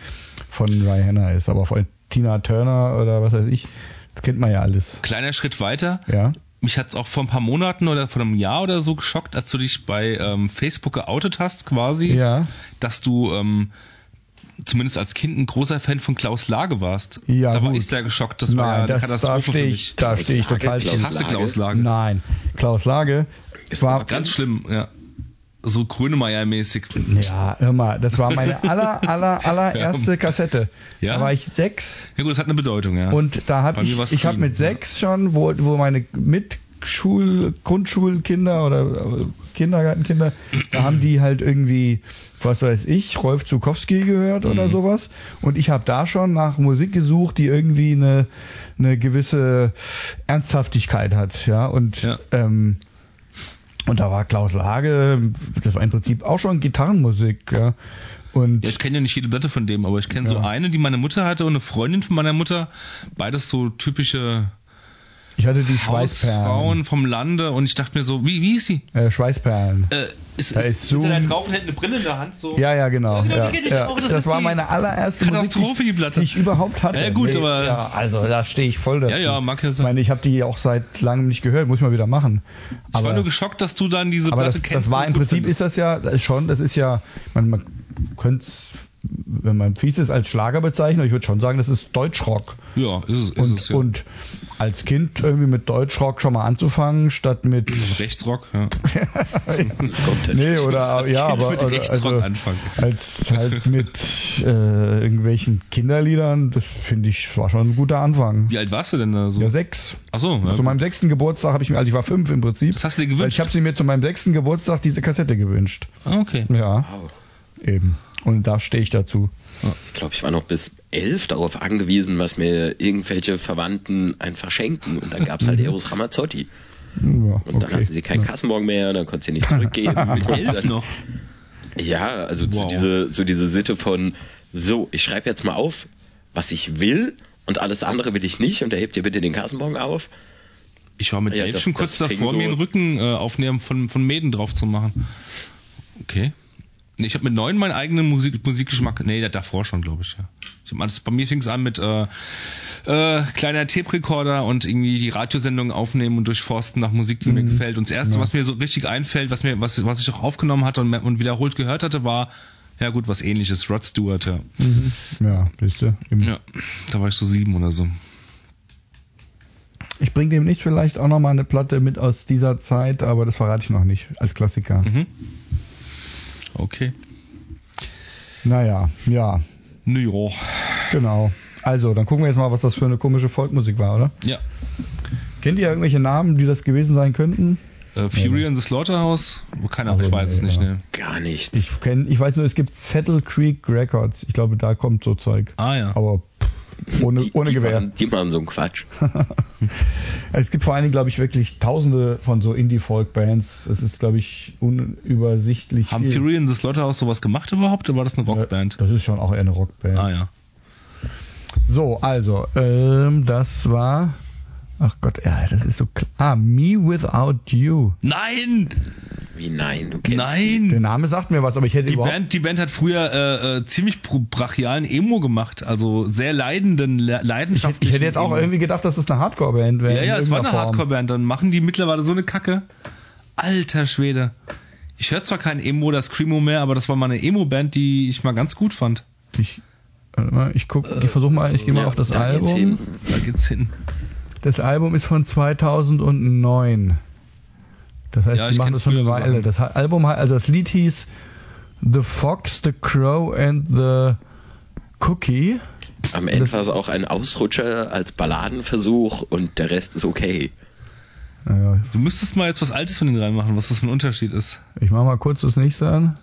von Rihanna ist, aber von Tina Turner oder was weiß ich, das kennt man ja alles. Kleiner Schritt weiter. Ja. Mich hat es auch vor ein paar Monaten oder vor einem Jahr oder so geschockt, als du dich bei ähm, Facebook geoutet hast, quasi, ja. dass du ähm, zumindest als Kind ein großer Fan von Klaus Lage warst. Ja, da war ich sehr geschockt. Das Nein, war ja eine das, Katastrophe da stehe ich, Da stehe ich total Ich hasse Klaus Lage. Nein, Klaus Lage war ganz schlimm, ja so Grönemeyer-mäßig. Ja, hör mal, das war meine aller, aller, allererste Kassette. Ja. Da war ich sechs. Ja gut, das hat eine Bedeutung, ja. Und da habe ich, ich habe mit sechs ja. schon, wo, wo meine Mitschul, Grundschulkinder oder äh, Kindergartenkinder, da haben die halt irgendwie, was weiß ich, Rolf Zukowski gehört oder mhm. sowas. Und ich habe da schon nach Musik gesucht, die irgendwie eine, eine gewisse Ernsthaftigkeit hat, ja. Und ja. Ähm, und da war Klaus Lage, das war im Prinzip auch schon Gitarrenmusik, ja. Und ja, ich kenne ja nicht jede Platte von dem, aber ich kenne ja. so eine, die meine Mutter hatte und eine Freundin von meiner Mutter. Beides so typische ich hatte die Schweißperlen. Frauen vom Lande und ich dachte mir so, wie, wie ist sie? Äh, Schweißperlen. Äh, ist, da ist, ist so da drauf und hält eine Brille in der Hand so. Ja, ja, genau. Ja, ja, ja. Auch, das, das war meine allererste Katastrophe, die Platte. die ich überhaupt hatte. Ja, gut, nee, aber. Ja, also da stehe ich voll dazu. Ja, ja, mag ja sein. Ich meine, ich habe die auch seit langem nicht gehört, muss ich mal wieder machen. Aber, ich war nur geschockt, dass du dann diese Platte das, kennst. Das war im Prinzip ist das ja, das ist schon, das ist ja, man, man könnte wenn man fies ist, als Schlager bezeichnet. Ich würde schon sagen, das ist Deutschrock. Ja, ist es. Ist und, es ja. und als Kind irgendwie mit Deutschrock schon mal anzufangen, statt mit Rechtsrock, ja. das kommt nee, oder als ja, kind aber mit Rechtsrock also, anfangen. als halt mit äh, irgendwelchen Kinderliedern, das finde ich war schon ein guter Anfang. Wie alt warst du denn da so? Ja, sechs. Ach so. Ja. Zu meinem sechsten Geburtstag habe ich mir, also ich war fünf im Prinzip. Das hast du dir gewünscht? Weil ich habe sie mir zu meinem sechsten Geburtstag diese Kassette gewünscht. Ah, okay. Ja. Wow. Eben. Und da stehe ich dazu. Ich glaube, ich war noch bis elf darauf angewiesen, was mir irgendwelche Verwandten einfach schenken. Und dann gab es halt mhm. Eros Ramazzotti. Ja, und dann okay. hatten sie keinen Kassenbon mehr, dann konnte sie nicht zurückgeben. mit noch. Ja, also wow. so, diese, so diese Sitte von, so, ich schreibe jetzt mal auf, was ich will und alles andere will ich nicht und erhebt ihr bitte den Kassenbon auf. Ich war mit ja, elf das, schon kurz davor, so mir den Rücken äh, aufnehmen von, von Mäden drauf zu machen. Okay. Ich habe mit neun meinen eigenen Musik, Musikgeschmack. Nee, davor schon, glaube ich. Ja. Ich hab alles, bei mir fing es an mit äh, äh, kleiner Tape-Recorder und irgendwie die Radiosendungen aufnehmen und durchforsten nach Musik, die mhm. mir gefällt. Und das erste, ja. was mir so richtig einfällt, was mir, was, was ich auch aufgenommen hatte und, und wiederholt gehört hatte, war ja gut, was ähnliches, Rod Stewart, ja. Mhm. Ja, bist du. Ja, da war ich so sieben oder so. Ich bringe demnächst vielleicht auch nochmal eine Platte mit aus dieser Zeit, aber das verrate ich noch nicht als Klassiker. Mhm. Okay. Naja, ja. Nö, Genau. Also, dann gucken wir jetzt mal, was das für eine komische Folkmusik war, oder? Ja. Kennt ihr irgendwelche Namen, die das gewesen sein könnten? Uh, Fury in the Slaughterhouse? Keine Ahnung, ich weiß es nicht. Ne. Gar nicht. Ich, kenn, ich weiß nur, es gibt Settle Creek Records. Ich glaube, da kommt so Zeug. Ah ja. Aber ohne, die, ohne die Gewehr. Machen, die machen so einen Quatsch. es gibt vor allen Dingen, glaube ich, wirklich tausende von so Indie-Folk-Bands. Es ist, glaube ich, unübersichtlich. Haben Fury in the Slaughterhouse sowas gemacht überhaupt oder war das eine Rockband? Ja, das ist schon auch eher eine Rockband. Ah ja. So, also, ähm, das war. Ach Gott, ja, das ist so klar. Ah, Me Without You. Nein! Wie nein? Du kennst Nein! Der Name sagt mir was, aber ich hätte die Band, die Band hat früher äh, äh, ziemlich brachialen Emo gemacht, also sehr leidenden, leidenschaftlichen. Ich, ich hätte jetzt auch Emo. irgendwie gedacht, dass das eine Hardcore-Band wäre. Ja, ja, es war eine Hardcore-Band. Dann machen die mittlerweile so eine Kacke. Alter Schwede. Ich höre zwar kein Emo oder Screamo mehr, aber das war mal eine Emo-Band, die ich mal ganz gut fand. Ich, ich guck, ich versuche mal, ich gehe mal ja, auf das da Album. Geht's hin. Da geht's hin. Das Album ist von 2009. Das heißt, ja, die machen das schon eine Weile. Das Album, also das Lied hieß The Fox, The Crow and the Cookie. Am Ende war es auch ein Ausrutscher als Balladenversuch und der Rest ist okay. Ja. Du müsstest mal jetzt was Altes von denen reinmachen, was das für ein Unterschied ist. Ich mach mal kurz das nächste an.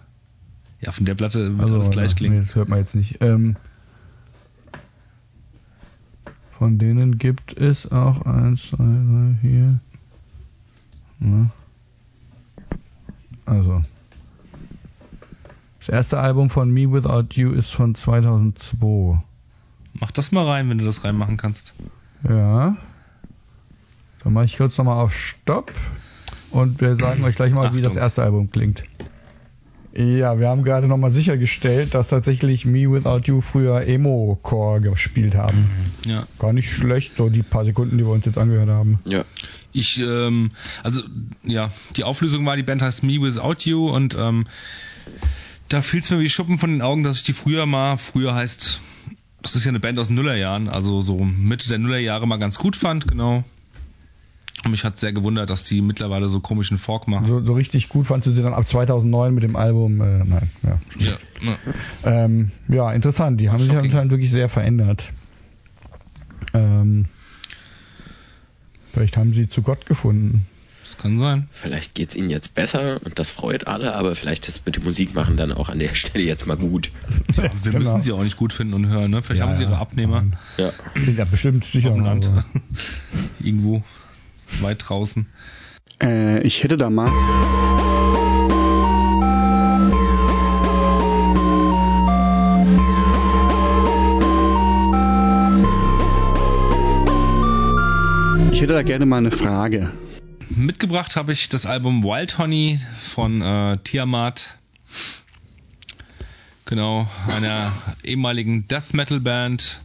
Ja, von der Platte wird also, alles gleich klingen. Nee, das hört man jetzt nicht. Ähm, von denen gibt es auch eins, zwei, drei, vier. Ja. Also. Das erste Album von Me Without You ist von 2002. Mach das mal rein, wenn du das reinmachen kannst. Ja. Dann mache ich kurz nochmal auf Stopp und wir sagen euch gleich mal, Achtung. wie das erste Album klingt. Ja, wir haben gerade nochmal sichergestellt, dass tatsächlich Me Without You früher Emo-Core gespielt haben. Ja. Gar nicht schlecht, so die paar Sekunden, die wir uns jetzt angehört haben. Ja. Ich, ähm, also, ja, die Auflösung war, die Band heißt Me Without You und ähm, da fiel es mir wie Schuppen von den Augen, dass ich die früher mal, früher heißt, das ist ja eine Band aus den Nullerjahren, also so Mitte der Nullerjahre mal ganz gut fand, genau. Und mich hat sehr gewundert, dass die mittlerweile so komischen Fork machen. So, so richtig gut fandst du sie dann ab 2009 mit dem Album? Äh, nein, ja. Ja, ne. ähm, ja, interessant. Die haben Shocking. sich anscheinend wirklich sehr verändert. Ähm, vielleicht haben sie zu Gott gefunden. Das kann sein. Vielleicht geht es ihnen jetzt besser und das freut alle, aber vielleicht ist mit dem Musikmachen dann auch an der Stelle jetzt mal gut. Ja, wir genau. müssen sie auch nicht gut finden und hören, ne? Vielleicht ja, haben sie ihre Abnehmer. Ja, ja bestimmt, sicher. Dem Land. Irgendwo weit draußen. Äh, ich hätte da mal. Ich hätte da gerne mal eine Frage. Mitgebracht habe ich das Album Wild Honey von äh, Tiamat. Genau, einer ehemaligen Death Metal Band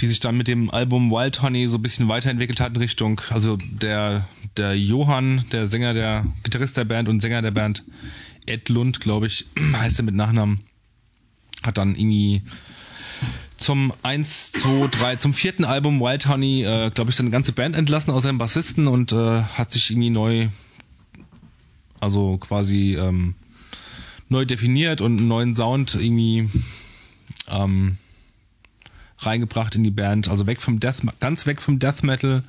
die sich dann mit dem Album Wild Honey so ein bisschen weiterentwickelt hat in Richtung, also der, der Johann, der Sänger, der Gitarrist der Band und Sänger der Band, Ed Lund, glaube ich, heißt er mit Nachnamen, hat dann irgendwie zum 1, 2, 3, zum vierten Album Wild Honey, äh, glaube ich, seine ganze Band entlassen aus seinem Bassisten und äh, hat sich irgendwie neu, also quasi ähm, neu definiert und einen neuen Sound irgendwie ähm, reingebracht in die Band. Also weg vom Death, ganz weg vom Death Metal,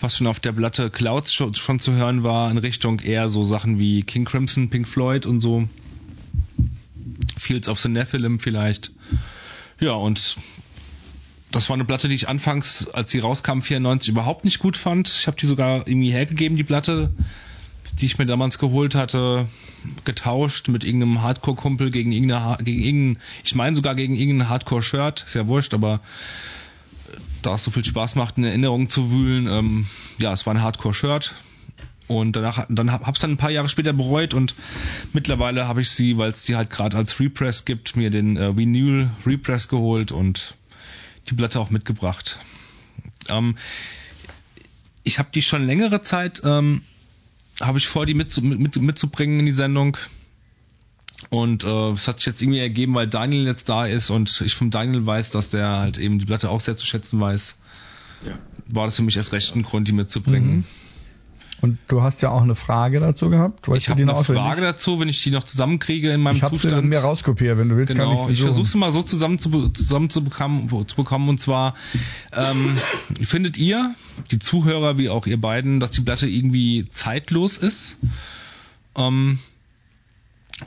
was schon auf der Platte Clouds schon, schon zu hören war, in Richtung eher so Sachen wie King Crimson, Pink Floyd und so. Fields of the Nephilim vielleicht. Ja, und das war eine Platte, die ich anfangs, als sie rauskam, 94 überhaupt nicht gut fand. Ich habe die sogar irgendwie hergegeben, die Platte die ich mir damals geholt hatte, getauscht mit irgendeinem Hardcore-Kumpel gegen irgendeine, gegen irgendein, ich meine sogar gegen irgendein Hardcore-Shirt, ist ja wurscht, aber da es so viel Spaß macht, in Erinnerungen zu wühlen, ähm, ja, es war ein Hardcore-Shirt. Und danach, dann hab, hab's dann ein paar Jahre später bereut und mittlerweile habe ich sie, weil es die halt gerade als Repress gibt, mir den äh, Vinyl Repress geholt und die Platte auch mitgebracht. Ähm, ich habe die schon längere Zeit ähm, habe ich vor, die mit, mit, mitzubringen in die Sendung. Und äh, es hat sich jetzt irgendwie ergeben, weil Daniel jetzt da ist und ich vom Daniel weiß, dass der halt eben die Platte auch sehr zu schätzen weiß. ja. war das für mich erst recht ein Grund, die mitzubringen. Mhm. Und du hast ja auch eine Frage dazu gehabt. Weißt ich habe eine? Frage dazu, wenn ich die noch zusammenkriege in meinem ich Zustand. Ich mir rauskopiert, wenn du willst, genau, kann ich Ich versuche es mal so zusammen zu, zusammen zu, bekommen, zu bekommen. Und zwar ähm, findet ihr, die Zuhörer wie auch ihr beiden, dass die Platte irgendwie zeitlos ist? Ähm,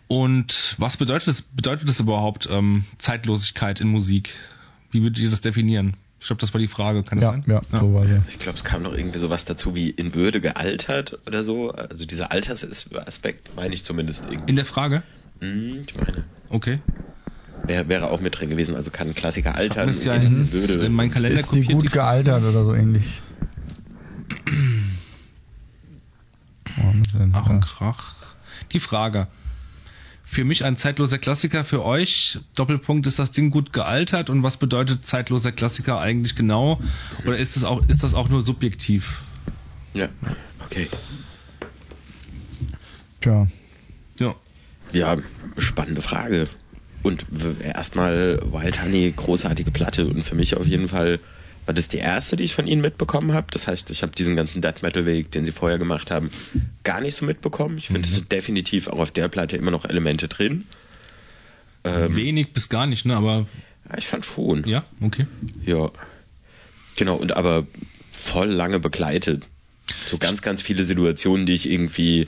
und was bedeutet das, bedeutet das überhaupt, ähm, Zeitlosigkeit in Musik? Wie würdet ihr das definieren? Ich glaube, das war die Frage, kann das ja, sein? Ja, ja, so war ja. Ich glaube, es kam noch irgendwie sowas dazu wie in Würde gealtert oder so. Also dieser Altersaspekt meine ich zumindest irgendwie. In der Frage? Hm, ich meine. Okay. Wär, wäre auch mit drin gewesen, also kann ein Klassiker altern. Ich ja in, in, Würde. in meinen Kalender Ist die gut die gealtert oder so ähnlich? Ach, ein Krach. Die Frage für mich ein zeitloser Klassiker, für euch, Doppelpunkt, ist das Ding gut gealtert und was bedeutet zeitloser Klassiker eigentlich genau? Oder ist das auch, ist das auch nur subjektiv? Ja, okay. Tja. Ja. Ja, spannende Frage. Und erstmal Wild Honey, großartige Platte und für mich auf jeden Fall war das die erste, die ich von ihnen mitbekommen habe. Das heißt, ich habe diesen ganzen Death Metal Weg, den sie vorher gemacht haben, gar nicht so mitbekommen. Ich finde, mhm. es sind definitiv auch auf der Platte immer noch Elemente drin. Ähm, Wenig bis gar nicht, ne? Aber ja, ich fand schon. Ja, okay. Ja. Genau, und aber voll lange begleitet. So ganz, ganz viele Situationen, die ich irgendwie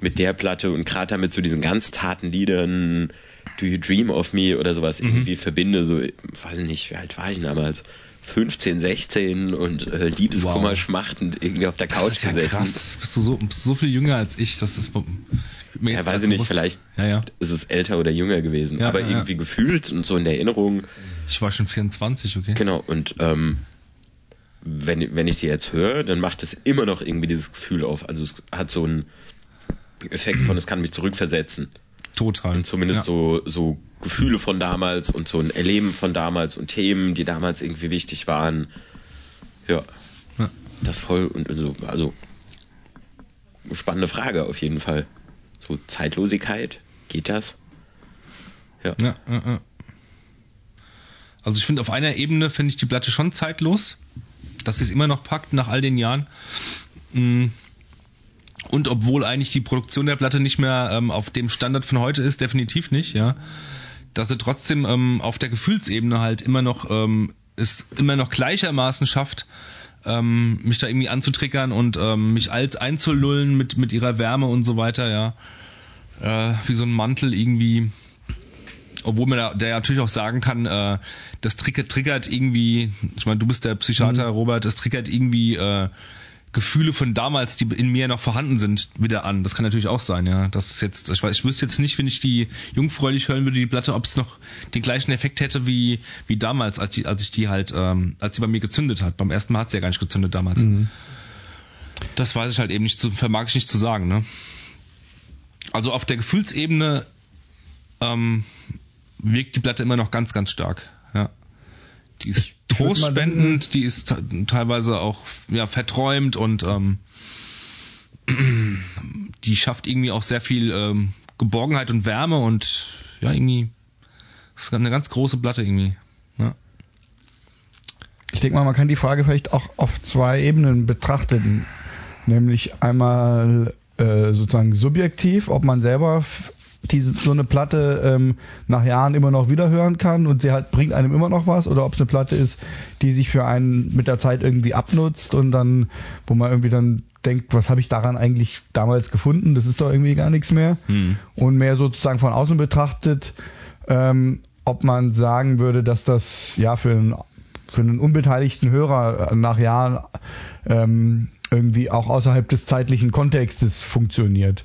mit der Platte und gerade damit zu so diesen ganz zarten Liedern, Do You Dream of Me oder sowas mhm. irgendwie verbinde. So, weiß nicht, wie alt war ich damals? 15, 16 und äh, Liebeskummer wow. schmachtend irgendwie auf der Couch das ist ja gesessen. Krass. Bist du so, bist so viel jünger als ich, das ist mir jetzt Ja, weiß ich nicht, vielleicht ja, ja. ist es älter oder jünger gewesen, ja, aber irgendwie gefühlt und so in der Erinnerung. Ich war schon 24, okay. Genau, und ähm, wenn, wenn ich sie jetzt höre, dann macht es immer noch irgendwie dieses Gefühl auf. Also es hat so einen Effekt von, es kann mich zurückversetzen. Total. Und zumindest ja. so, so Gefühle von damals und so ein Erleben von damals und Themen, die damals irgendwie wichtig waren. Ja. ja. Das voll und also, also spannende Frage auf jeden Fall. So Zeitlosigkeit, geht das? Ja. ja, ja also ich finde auf einer Ebene finde ich die Platte schon zeitlos, dass sie es immer noch packt nach all den Jahren. Und obwohl eigentlich die Produktion der Platte nicht mehr ähm, auf dem Standard von heute ist, definitiv nicht, ja, dass sie trotzdem ähm, auf der Gefühlsebene halt immer noch ähm, es immer noch gleichermaßen schafft, ähm, mich da irgendwie anzutriggern und ähm, mich alt einzulullen mit mit ihrer Wärme und so weiter, ja, äh, wie so ein Mantel irgendwie. Obwohl man da, der natürlich auch sagen kann, äh, das triggert, triggert irgendwie, ich meine, du bist der Psychiater, mhm. Robert, das triggert irgendwie äh, Gefühle von damals, die in mir noch vorhanden sind, wieder an. Das kann natürlich auch sein, ja. Das ist jetzt, ich weiß, ich wüsste jetzt nicht, wenn ich die jungfräulich hören würde, die Platte, ob es noch den gleichen Effekt hätte wie, wie damals, als, die, als ich die halt, ähm, als sie bei mir gezündet hat. Beim ersten Mal hat sie ja gar nicht gezündet damals. Mhm. Das weiß ich halt eben nicht, zu, vermag ich nicht zu sagen, ne. Also auf der Gefühlsebene ähm, wirkt die Platte immer noch ganz, ganz stark. Die ist trostspendend, die ist teilweise auch ja, verträumt und ähm, die schafft irgendwie auch sehr viel ähm, Geborgenheit und Wärme und ja, irgendwie ist eine ganz große Platte irgendwie. Ja. Ich denke mal, man kann die Frage vielleicht auch auf zwei Ebenen betrachten. Nämlich einmal äh, sozusagen subjektiv, ob man selber die so eine Platte ähm, nach Jahren immer noch wiederhören kann und sie halt bringt einem immer noch was oder ob es eine Platte ist, die sich für einen mit der Zeit irgendwie abnutzt und dann, wo man irgendwie dann denkt, was habe ich daran eigentlich damals gefunden? Das ist doch irgendwie gar nichts mehr. Hm. Und mehr sozusagen von außen betrachtet, ähm, ob man sagen würde, dass das ja für einen, für einen unbeteiligten Hörer nach Jahren ähm, irgendwie auch außerhalb des zeitlichen Kontextes funktioniert.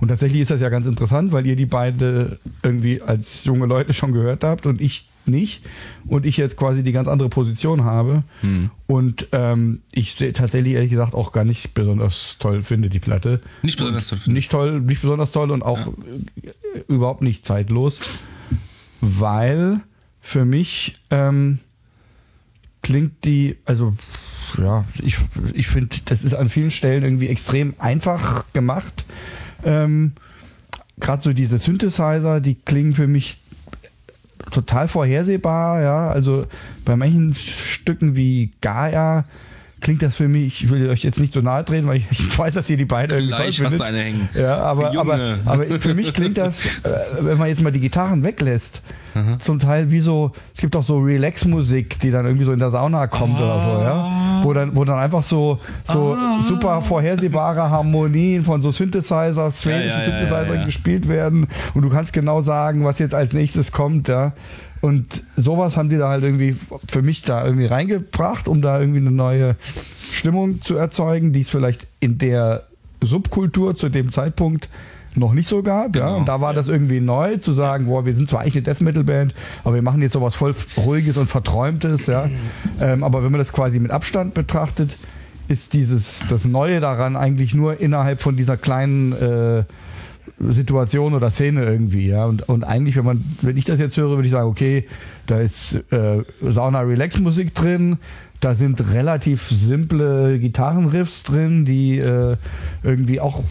Und tatsächlich ist das ja ganz interessant, weil ihr die beide irgendwie als junge Leute schon gehört habt und ich nicht und ich jetzt quasi die ganz andere Position habe hm. und ähm, ich tatsächlich ehrlich gesagt auch gar nicht besonders toll finde die Platte. Nicht besonders toll. Finde. Nicht toll, nicht besonders toll und auch ja. überhaupt nicht zeitlos, weil für mich ähm, klingt die, also ja, ich, ich finde, das ist an vielen Stellen irgendwie extrem einfach gemacht. Ähm, Gerade so diese Synthesizer, die klingen für mich total vorhersehbar, ja. Also bei manchen Stücken wie Gaia klingt das für mich, ich will euch jetzt nicht so nahe treten, weil ich, weiß, dass ihr die beiden irgendwie toll findet. Hast du eine hängen. Ja, aber, aber, aber für mich klingt das, äh, wenn man jetzt mal die Gitarren weglässt, Aha. zum Teil wie so, es gibt auch so Relax-Musik, die dann irgendwie so in der Sauna kommt ah. oder so, ja. Wo dann, wo dann einfach so, so ah. super vorhersehbare Harmonien von so Synthesizers, sphärischen ja, ja, Synthesizern ja, gespielt werden und du kannst genau sagen, was jetzt als nächstes kommt, ja. Und sowas haben die da halt irgendwie für mich da irgendwie reingebracht, um da irgendwie eine neue Stimmung zu erzeugen, die es vielleicht in der Subkultur zu dem Zeitpunkt noch nicht so gab, genau, ja. Und da war das irgendwie neu, zu sagen, boah, wir sind zwar eigentlich eine Death Metal Band, aber wir machen jetzt sowas voll ruhiges und verträumtes, ja. Ähm, aber wenn man das quasi mit Abstand betrachtet, ist dieses das Neue daran eigentlich nur innerhalb von dieser kleinen äh, Situation oder Szene irgendwie, ja. Und, und eigentlich, wenn man, wenn ich das jetzt höre, würde ich sagen, okay, da ist äh, Sauna Relax Musik drin, da sind relativ simple Gitarrenriffs drin, die äh, irgendwie auch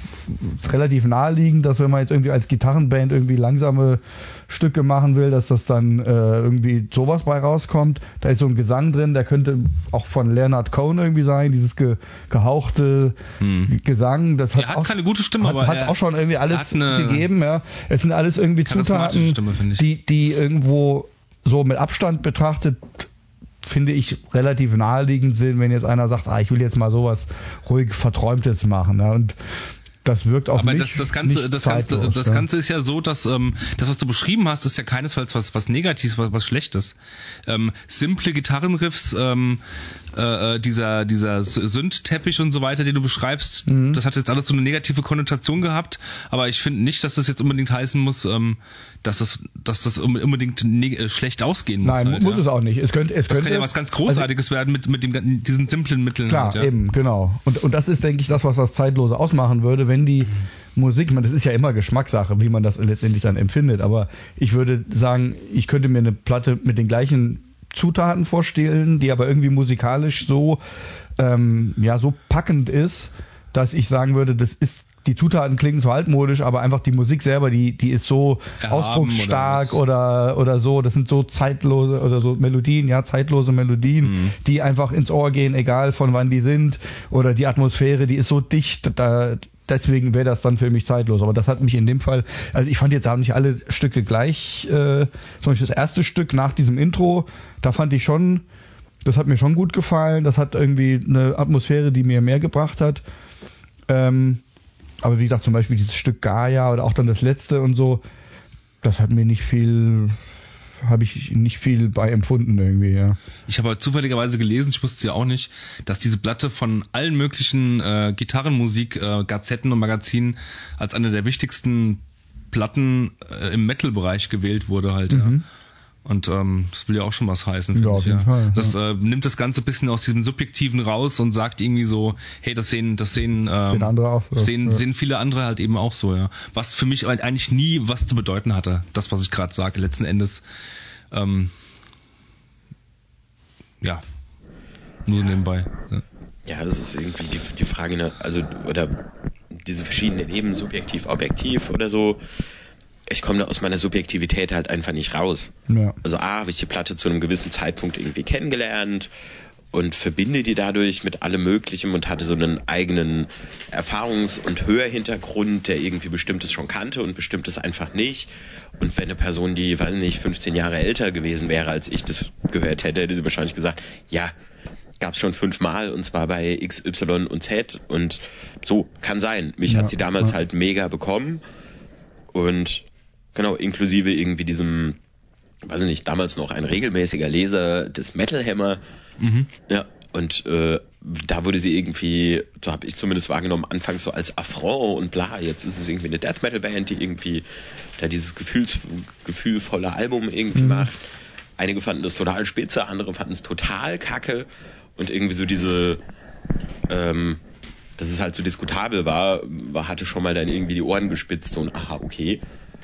relativ naheliegen, dass wenn man jetzt irgendwie als Gitarrenband irgendwie langsame Stücke machen will, dass das dann äh, irgendwie sowas bei rauskommt. Da ist so ein Gesang drin, der könnte auch von Leonard Cohen irgendwie sein, dieses ge, gehauchte hm. Gesang. Das hat, er hat auch, keine gute Stimme, hat, aber hat auch schon irgendwie alles gegeben. Ja, es sind alles irgendwie Zutaten, Stimme, die die irgendwo so mit Abstand betrachtet finde ich, relativ naheliegend sind, wenn jetzt einer sagt, ah, ich will jetzt mal sowas ruhig Verträumtes machen. Ne? Und das wirkt auch Aber nicht, das, das Ganze, das Ganze, das Ganze ist ja so, dass ähm, das, was du beschrieben hast, ist ja keinesfalls was, was Negatives, was, was Schlechtes. Ähm, simple Gitarrenriffs, ähm, äh, äh dieser, dieser Sündteppich und so weiter, den du beschreibst, mhm. das hat jetzt alles so eine negative Konnotation gehabt, aber ich finde nicht, dass das jetzt unbedingt heißen muss, ähm, dass das, dass das unbedingt äh, schlecht ausgehen muss. Nein, halt, muss ja. es auch nicht. Es könnte, es das könnte, kann ja was ganz Großartiges also, werden mit, mit dem, diesen simplen Mitteln. Klar, halt, ja. eben, genau. Und, und das ist, denke ich, das, was das Zeitlose ausmachen würde, wenn die mhm. Musik, man, das ist ja immer Geschmackssache, wie man das letztendlich dann empfindet, aber ich würde sagen, ich könnte mir eine Platte mit den gleichen Zutaten vorstellen, die aber irgendwie musikalisch so, ähm, ja, so packend ist, dass ich sagen würde, das ist die Zutaten klingen zwar altmodisch, aber einfach die Musik selber, die, die ist so Erhaben ausdrucksstark oder, oder, oder so. Das sind so zeitlose oder so Melodien, ja, zeitlose Melodien, mhm. die einfach ins Ohr gehen, egal von wann die sind. Oder die Atmosphäre, die ist so dicht, da, deswegen wäre das dann für mich zeitlos. Aber das hat mich in dem Fall, also ich fand jetzt haben nicht alle Stücke gleich, äh, zum Beispiel das erste Stück nach diesem Intro, da fand ich schon, das hat mir schon gut gefallen. Das hat irgendwie eine Atmosphäre, die mir mehr gebracht hat. Ähm, aber wie gesagt, zum Beispiel dieses Stück Gaia oder auch dann das letzte und so, das hat mir nicht viel, habe ich nicht viel bei empfunden irgendwie, ja. Ich habe zufälligerweise gelesen, ich wusste es ja auch nicht, dass diese Platte von allen möglichen äh, Gitarrenmusik, äh, Gazetten und Magazinen als eine der wichtigsten Platten äh, im Metal-Bereich gewählt wurde halt, mhm. ja. Und ähm, das will ja auch schon was heißen. Ja, auf jeden ja. Fall. Das ja. äh, nimmt das ganze bisschen aus diesem Subjektiven raus und sagt irgendwie so, hey, das sehen, das sehen, ähm, sehen andere auch so. Sehen, ja. sehen viele andere halt eben auch so, ja. Was für mich eigentlich nie was zu bedeuten hatte, das, was ich gerade sage. Letzten Endes, ähm, ja, nur nebenbei. Ja. ja, das ist irgendwie die, die Frage, ne, also, oder diese verschiedenen Ebenen, subjektiv, objektiv oder so ich komme da aus meiner Subjektivität halt einfach nicht raus. Ja. Also A, habe ich die Platte zu einem gewissen Zeitpunkt irgendwie kennengelernt und verbinde die dadurch mit allem Möglichen und hatte so einen eigenen Erfahrungs- und Hörhintergrund, der irgendwie Bestimmtes schon kannte und Bestimmtes einfach nicht. Und wenn eine Person, die, weiß nicht, 15 Jahre älter gewesen wäre, als ich das gehört hätte, hätte sie wahrscheinlich gesagt, ja, gab es schon fünfmal und zwar bei X, Y und Z und so, kann sein. Mich ja, hat sie damals ja. halt mega bekommen und Genau, inklusive irgendwie diesem, weiß ich nicht, damals noch ein regelmäßiger Leser des Metal Hammer. Mhm. Ja, und äh, da wurde sie irgendwie, so habe ich zumindest wahrgenommen, anfangs so als Affront und bla. Jetzt ist es irgendwie eine Death Metal Band, die irgendwie da dieses Gefühls, gefühlvolle Album irgendwie mhm. macht. Einige fanden das total spitze, andere fanden es total kacke und irgendwie so diese, ähm, dass es halt so diskutabel war, war hatte schon mal dann irgendwie die Ohren gespitzt und aha, okay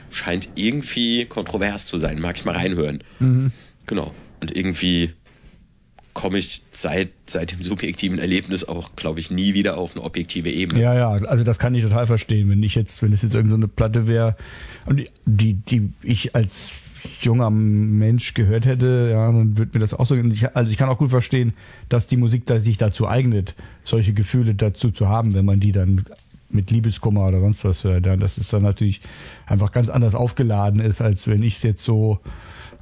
scheint irgendwie kontrovers zu sein. Mag ich mal reinhören. Mhm. Genau. Und irgendwie komme ich seit, seit dem subjektiven Erlebnis auch, glaube ich, nie wieder auf eine objektive Ebene. Ja, ja, also das kann ich total verstehen. Wenn ich jetzt, wenn es jetzt irgendeine so Platte wäre, und die, die ich als junger Mensch gehört hätte, ja, dann würde mir das auch so. Also ich kann auch gut verstehen, dass die Musik sich dazu eignet, solche Gefühle dazu zu haben, wenn man die dann mit Liebeskummer oder sonst was hört. Ja, das ist dann natürlich einfach ganz anders aufgeladen ist, als wenn ich es jetzt so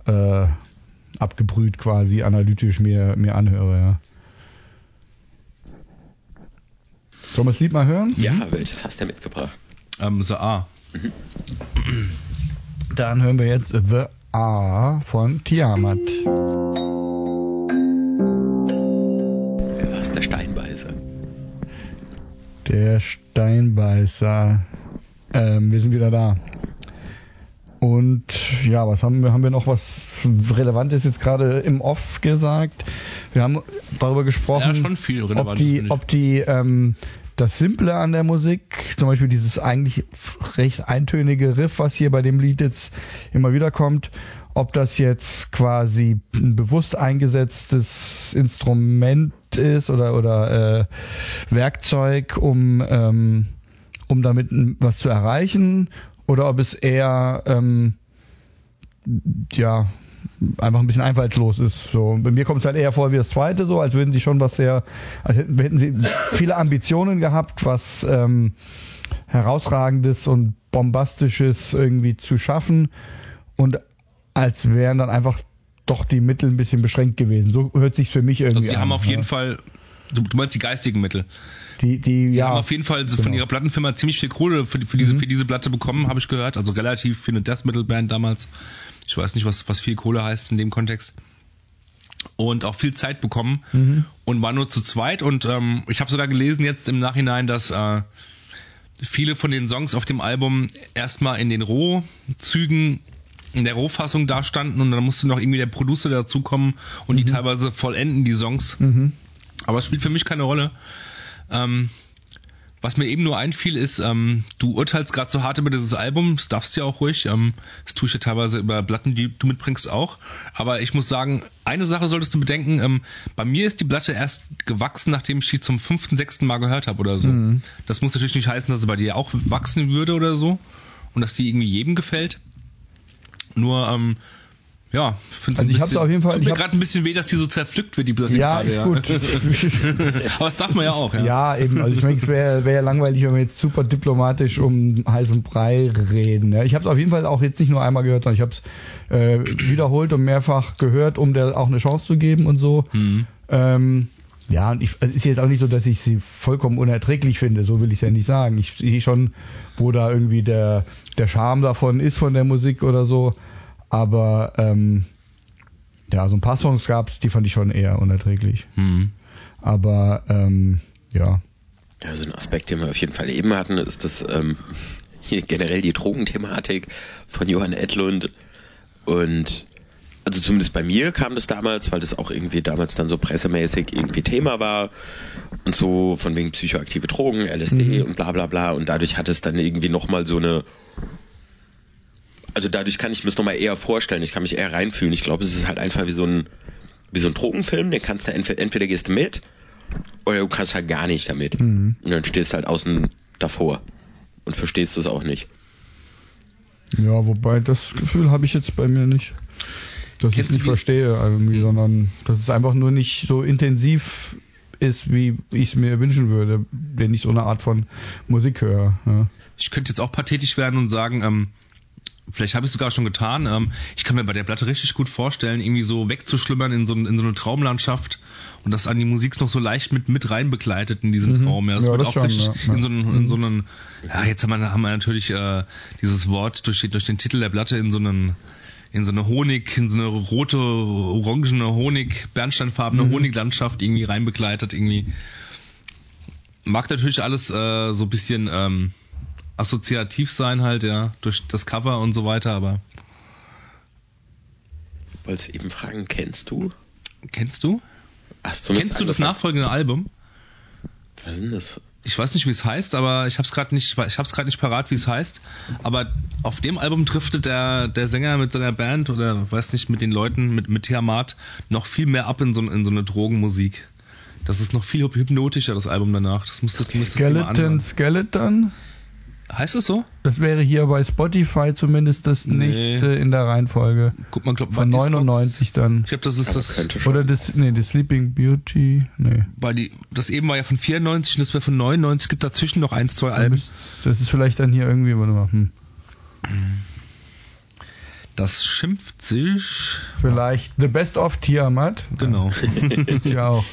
äh, abgebrüht quasi analytisch mir, mir anhöre. Ja. Sollen wir das Lied mal hören? Ja, mhm. welches hast du mitgebracht? Ähm, The A. Mhm. Dann hören wir jetzt The A von Tiamat. Der Steinbeißer. Ähm, wir sind wieder da. Und ja, was haben wir? Haben wir noch was Relevantes jetzt gerade im Off gesagt? Wir haben darüber gesprochen, ja, schon viel ob die, ob die ähm, das Simple an der Musik, zum Beispiel dieses eigentlich recht eintönige Riff, was hier bei dem Lied jetzt immer wieder kommt, ob das jetzt quasi ein bewusst eingesetztes Instrument ist oder oder äh, Werkzeug, um ähm, um damit was zu erreichen oder ob es eher ähm, ja einfach ein bisschen einfallslos ist. So bei mir kommt es halt eher vor wie das zweite, so als würden sie schon was sehr, als hätten, hätten sie viele Ambitionen gehabt, was ähm, herausragendes und bombastisches irgendwie zu schaffen und als wären dann einfach doch die Mittel ein bisschen beschränkt gewesen. So hört sich für mich irgendwie an. Also die an, haben auf ja. jeden Fall, du, du meinst die geistigen Mittel. Die, die, die ja, haben auf jeden Fall so genau. von ihrer Plattenfirma ziemlich viel Kohle für, für, diese, mhm. für diese Platte bekommen, habe ich gehört. Also relativ für eine Death Metal Band damals. Ich weiß nicht, was, was viel Kohle heißt in dem Kontext. Und auch viel Zeit bekommen mhm. und war nur zu zweit. Und ähm, ich habe sogar gelesen jetzt im Nachhinein, dass äh, viele von den Songs auf dem Album erstmal in den Rohzügen in der Rohfassung dastanden und dann musste noch irgendwie der Producer dazukommen und mhm. die teilweise vollenden, die Songs. Mhm. Aber es spielt für mich keine Rolle. Ähm, was mir eben nur einfiel, ist, ähm, du urteilst gerade so hart über dieses Album, das darfst du ja auch ruhig, ähm, das tue ich ja teilweise über Platten, die du mitbringst auch. Aber ich muss sagen, eine Sache solltest du bedenken, ähm, bei mir ist die Platte erst gewachsen, nachdem ich die zum fünften, sechsten Mal gehört habe oder so. Mhm. Das muss natürlich nicht heißen, dass sie bei dir auch wachsen würde oder so und dass die irgendwie jedem gefällt. Nur ähm, ja, finde also ich hab's auf jeden Fall. Tut mir gerade ein bisschen weh, dass die so zerpflückt wird, die Plastik ja, gerade, ja, gut. Aber das darf man ja auch, ja. Ja, eben. Also ich meine, es wäre wär ja langweilig, wenn wir jetzt super diplomatisch um heißen Brei reden. Ja. Ich habe es auf jeden Fall auch jetzt nicht nur einmal gehört, sondern ich habe es äh, wiederholt und mehrfach gehört, um der auch eine Chance zu geben und so. Mhm. Ähm, ja, und ich, es ist jetzt auch nicht so, dass ich sie vollkommen unerträglich finde, so will ich es ja nicht sagen. Ich sehe schon, wo da irgendwie der, der Charme davon ist von der Musik oder so. Aber ähm, ja, so ein paar Songs gab es, die fand ich schon eher unerträglich. Mhm. Aber ähm, ja. Ja, so ein Aspekt, den wir auf jeden Fall eben hatten, ist das ähm, hier generell die Drogenthematik von Johann Edlund. Und also zumindest bei mir kam das damals, weil das auch irgendwie damals dann so pressemäßig irgendwie Thema war und so von wegen psychoaktive Drogen, LSD mhm. und bla bla bla und dadurch hat es dann irgendwie nochmal so eine also dadurch kann ich mir es nochmal eher vorstellen, ich kann mich eher reinfühlen. Ich glaube, es ist halt einfach wie so ein, wie so ein Drogenfilm, den kannst du entweder, entweder gehst du mit oder du kannst halt gar nicht damit. Mhm. Und dann stehst du halt außen davor und verstehst es auch nicht. Ja, wobei das Gefühl habe ich jetzt bei mir nicht. Dass ich es nicht verstehe irgendwie, sondern dass es einfach nur nicht so intensiv ist, wie ich es mir wünschen würde, wenn ich so eine Art von Musik höre. Ja. Ich könnte jetzt auch pathetisch werden und sagen, ähm, vielleicht habe ich es sogar schon getan. Ähm, ich kann mir bei der Platte richtig gut vorstellen, irgendwie so wegzuschlimmern in so, in so eine Traumlandschaft und das an die Musik noch so leicht mit, mit rein begleitet in diesen mhm. Traum. Ja, das ja, wird das auch schon, richtig ja. in so einen, in so mhm. einen, ja, jetzt haben wir, haben wir natürlich äh, dieses Wort durch, durch den Titel der Platte in so einen in so eine Honig, in so eine rote, orangene Honig, bernsteinfarbene mhm. Honiglandschaft irgendwie reinbegleitet, irgendwie. Mag natürlich alles äh, so ein bisschen ähm, assoziativ sein halt, ja, durch das Cover und so weiter, aber. Ich wollte eben fragen, kennst du? Kennst du? Hast du Kennst du das nachfolgende Album? Was ist denn das? Ich weiß nicht, wie es heißt, aber ich habe es gerade nicht, ich habe es gerade nicht parat, wie es heißt. Aber auf dem Album driftet der der Sänger mit seiner Band oder weiß nicht mit den Leuten mit mit Tiamat noch viel mehr ab in so in so eine Drogenmusik. Das ist noch viel hypnotischer das Album danach. Das muss das Skeleton Skeleton. Heißt es so? Das wäre hier bei Spotify zumindest das nee. nächste in der Reihenfolge. Guck mal, glaub, von 99 dann. Ich glaube, das ist das. Oder das, nee, das Sleeping Beauty, nee. Weil die, das eben war ja von 94 und das wäre von 99. Es gibt dazwischen noch eins, zwei Alben. Das ist vielleicht dann hier irgendwie, warte mal, hm. Das schimpft sich. Vielleicht The Best of Tiamat. Genau. Gibt's ja auch.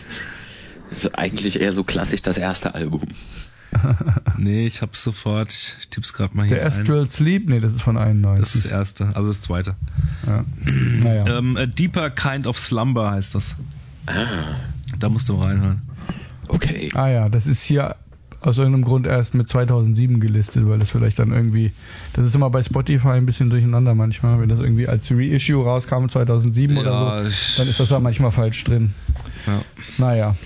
Das ist eigentlich eher so klassisch das erste Album. nee, ich hab's sofort. Ich, ich tipp's gerade mal hier. Der Astral ein. Sleep, nee, das ist von 91. Das ist das erste, also das zweite. Ja. naja. Ähm, A Deeper Kind of Slumber heißt das. Ah. Da musst du reinhören. Okay. Ah ja, das ist hier aus irgendeinem Grund erst mit 2007 gelistet, weil das vielleicht dann irgendwie, das ist immer bei Spotify ein bisschen durcheinander manchmal, wenn das irgendwie als Reissue rauskam 2007 ja, oder so, dann ist das da manchmal falsch drin. Ja. Naja.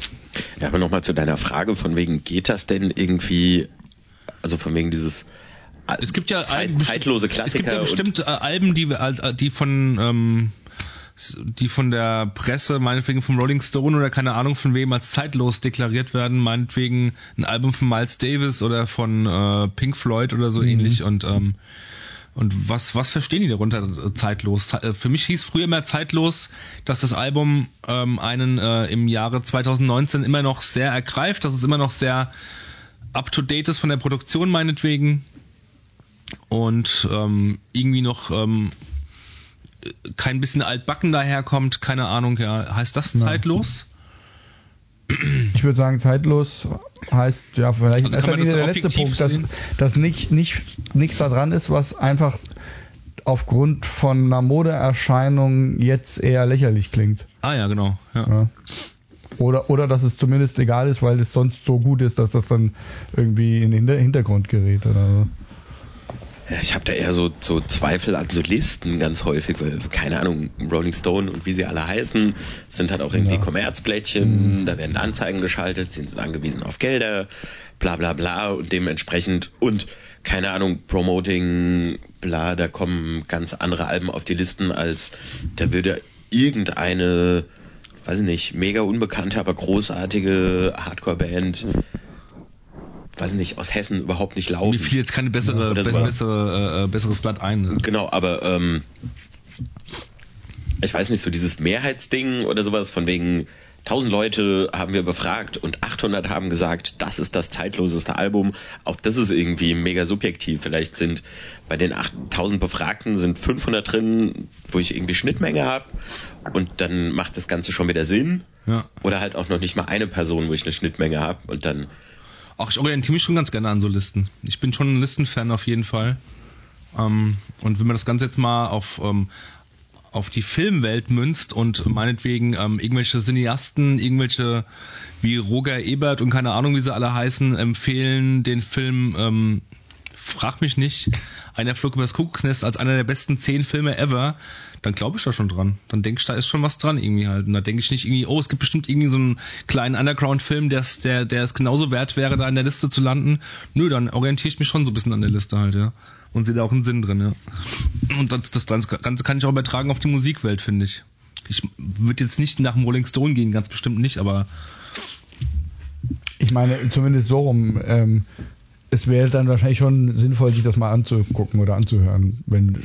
Ja, aber nochmal zu deiner Frage von wegen, geht das denn irgendwie, also von wegen dieses es gibt ja Zeit, Alben, zeitlose Klassiker. Es gibt ja bestimmt äh, Alben, die, äh, die von ähm, die von der Presse, meinetwegen vom Rolling Stone oder keine Ahnung von wem als zeitlos deklariert werden, meinetwegen ein Album von Miles Davis oder von äh, Pink Floyd oder so mhm. ähnlich und ähm, und was, was verstehen die darunter zeitlos? Äh, für mich hieß früher immer zeitlos, dass das Album ähm, einen äh, im Jahre 2019 immer noch sehr ergreift, dass es immer noch sehr up-to-date ist von der Produktion meinetwegen und ähm, irgendwie noch ähm, kein bisschen altbacken daherkommt, keine Ahnung, ja, heißt das zeitlos? Ich würde sagen, zeitlos heißt, ja, vielleicht also in erster der letzte Punkt, dass, dass nicht, nicht, nichts da dran ist, was einfach aufgrund von einer Modeerscheinung jetzt eher lächerlich klingt. Ah ja, genau. Ja. ja. Oder, oder dass es zumindest egal ist, weil es sonst so gut ist, dass das dann irgendwie in den Hintergrund gerät. Oder so. Ich habe da eher so, so Zweifel an so Listen ganz häufig, weil, keine Ahnung, Rolling Stone und wie sie alle heißen, sind halt auch irgendwie ja. Kommerzblättchen, mhm. da werden Anzeigen geschaltet, sind angewiesen auf Gelder, bla bla bla und dementsprechend und keine Ahnung, Promoting, bla, da kommen ganz andere Alben auf die Listen, als da würde irgendeine, weiß ich nicht, mega unbekannte, aber großartige Hardcore-Band weiß ich nicht, aus Hessen überhaupt nicht laufen. Mir fiel jetzt keine bessere, ja, bessere, äh, äh, besseres Blatt ein. Ne? Genau, aber ähm, ich weiß nicht, so dieses Mehrheitsding oder sowas von wegen 1000 Leute haben wir befragt und 800 haben gesagt, das ist das zeitloseste Album. Auch das ist irgendwie mega subjektiv. Vielleicht sind bei den 8000 Befragten sind 500 drin, wo ich irgendwie Schnittmenge habe und dann macht das Ganze schon wieder Sinn. Ja. Oder halt auch noch nicht mal eine Person, wo ich eine Schnittmenge habe und dann Ach, ich orientiere mich schon ganz gerne an so Listen. Ich bin schon ein Listenfan auf jeden Fall. Ähm, und wenn man das Ganze jetzt mal auf, ähm, auf die Filmwelt münzt und meinetwegen ähm, irgendwelche Cineasten, irgendwelche wie Roger Ebert und keine Ahnung, wie sie alle heißen, empfehlen den Film ähm, Frag mich nicht, einer flog über das Kuckucksnest als einer der besten zehn Filme ever, dann glaube ich da schon dran. Dann denke ich, da ist schon was dran irgendwie halt. Und da denke ich nicht irgendwie, oh, es gibt bestimmt irgendwie so einen kleinen Underground-Film, der, der, der es genauso wert wäre, da in der Liste zu landen. Nö, dann orientiere ich mich schon so ein bisschen an der Liste halt, ja. Und sehe da auch einen Sinn drin, ja. Und das, das Ganze kann ich auch übertragen auf die Musikwelt, finde ich. Ich würde jetzt nicht nach dem Rolling Stone gehen, ganz bestimmt nicht, aber ich meine, zumindest so rum, ähm, es wäre dann wahrscheinlich schon sinnvoll, sich das mal anzugucken oder anzuhören, wenn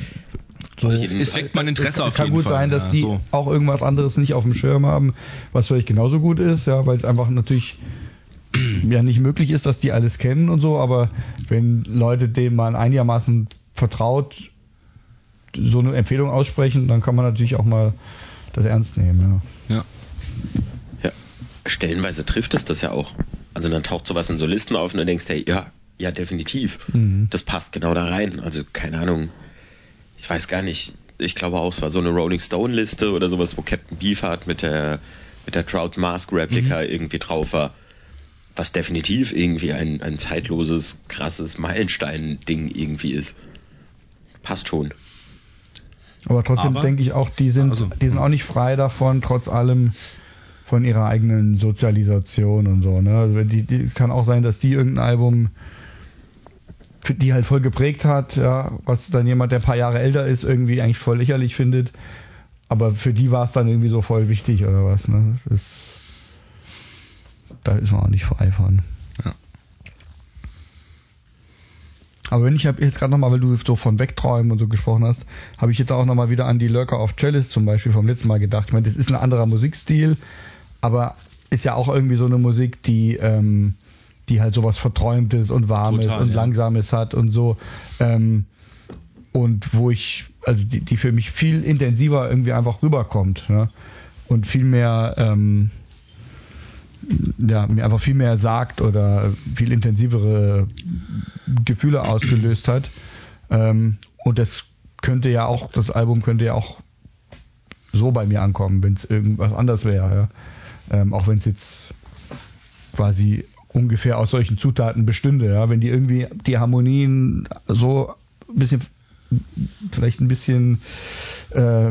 so, es weckt mein Interesse auf jeden Fall. Kann gut sein, dass ja, die so. auch irgendwas anderes nicht auf dem Schirm haben, was vielleicht genauso gut ist, ja, weil es einfach natürlich ja nicht möglich ist, dass die alles kennen und so, aber wenn Leute denen man einigermaßen vertraut so eine Empfehlung aussprechen, dann kann man natürlich auch mal das ernst nehmen, ja. Ja. Ja, stellenweise trifft es das ja auch. Also dann taucht sowas in so Listen auf und du denkst, hey, ja, ja, definitiv. Mhm. Das passt genau da rein. Also keine Ahnung, ich weiß gar nicht, ich glaube auch, es war so eine Rolling Stone Liste oder sowas, wo Captain Beefheart mit der, mit der Trout Mask Replica mhm. irgendwie drauf war. Was definitiv irgendwie ein, ein zeitloses, krasses Meilenstein-Ding irgendwie ist. Passt schon. Aber trotzdem denke ich auch, die sind, also, die sind auch nicht frei davon, trotz allem von ihrer eigenen Sozialisation und so. Ne? Also die, die, kann auch sein, dass die irgendein Album die halt voll geprägt hat, ja, was dann jemand, der ein paar Jahre älter ist, irgendwie eigentlich voll lächerlich findet. Aber für die war es dann irgendwie so voll wichtig oder was. Ne? Das ist, da ist man auch nicht frei von. Ja. Aber wenn ich habe jetzt gerade nochmal, weil du so von Wegträumen und so gesprochen hast, habe ich jetzt auch nochmal wieder an die Lurker of Chalice zum Beispiel vom letzten Mal gedacht. Ich meine, das ist ein anderer Musikstil, aber ist ja auch irgendwie so eine Musik, die ähm, die halt sowas Verträumtes und Warmes Total, und ja. Langsames hat und so. Ähm, und wo ich, also die, die für mich viel intensiver irgendwie einfach rüberkommt. Ne? Und viel mehr, ähm, ja, mir einfach viel mehr sagt oder viel intensivere Gefühle ausgelöst hat. Ähm, und das könnte ja auch, das Album könnte ja auch so bei mir ankommen, wenn es irgendwas anders wäre. Ja? Ähm, auch wenn es jetzt quasi ungefähr aus solchen Zutaten bestünde. Ja? Wenn die irgendwie die Harmonien so ein bisschen, vielleicht ein bisschen, äh,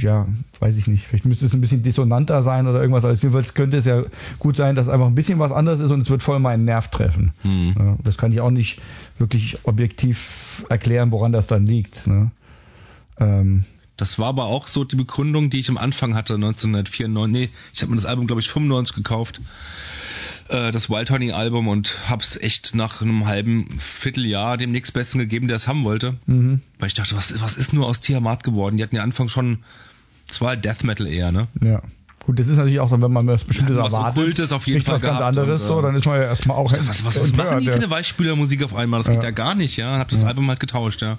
ja, weiß ich nicht, vielleicht müsste es ein bisschen dissonanter sein oder irgendwas, aber jedenfalls könnte es ja gut sein, dass einfach ein bisschen was anderes ist und es wird voll meinen Nerv treffen. Hm. Ja, das kann ich auch nicht wirklich objektiv erklären, woran das dann liegt. Ne? Ähm, das war aber auch so die Begründung, die ich am Anfang hatte, 1994. Nee, ich habe mir das Album, glaube ich, 95 gekauft. Äh, das Wild Honey Album und hab's echt nach einem halben Vierteljahr dem nächstbesten gegeben, der es haben wollte. Mhm. Weil ich dachte, was, was ist nur aus Tiamat geworden? Die hatten ja Anfang schon, das war halt Death Metal eher, ne? Ja. Gut, das ist natürlich auch so, wenn man was Bestimmtes ja, erwartet. Okkultes auf jeden Fall was ganz anderes, und, so, dann ist man ja erstmal auch. Was, was, was machen die für eine Weichspülermusik auf einmal? Das ja. geht ja gar nicht, ja. Hab das ja. Album halt getauscht, ja.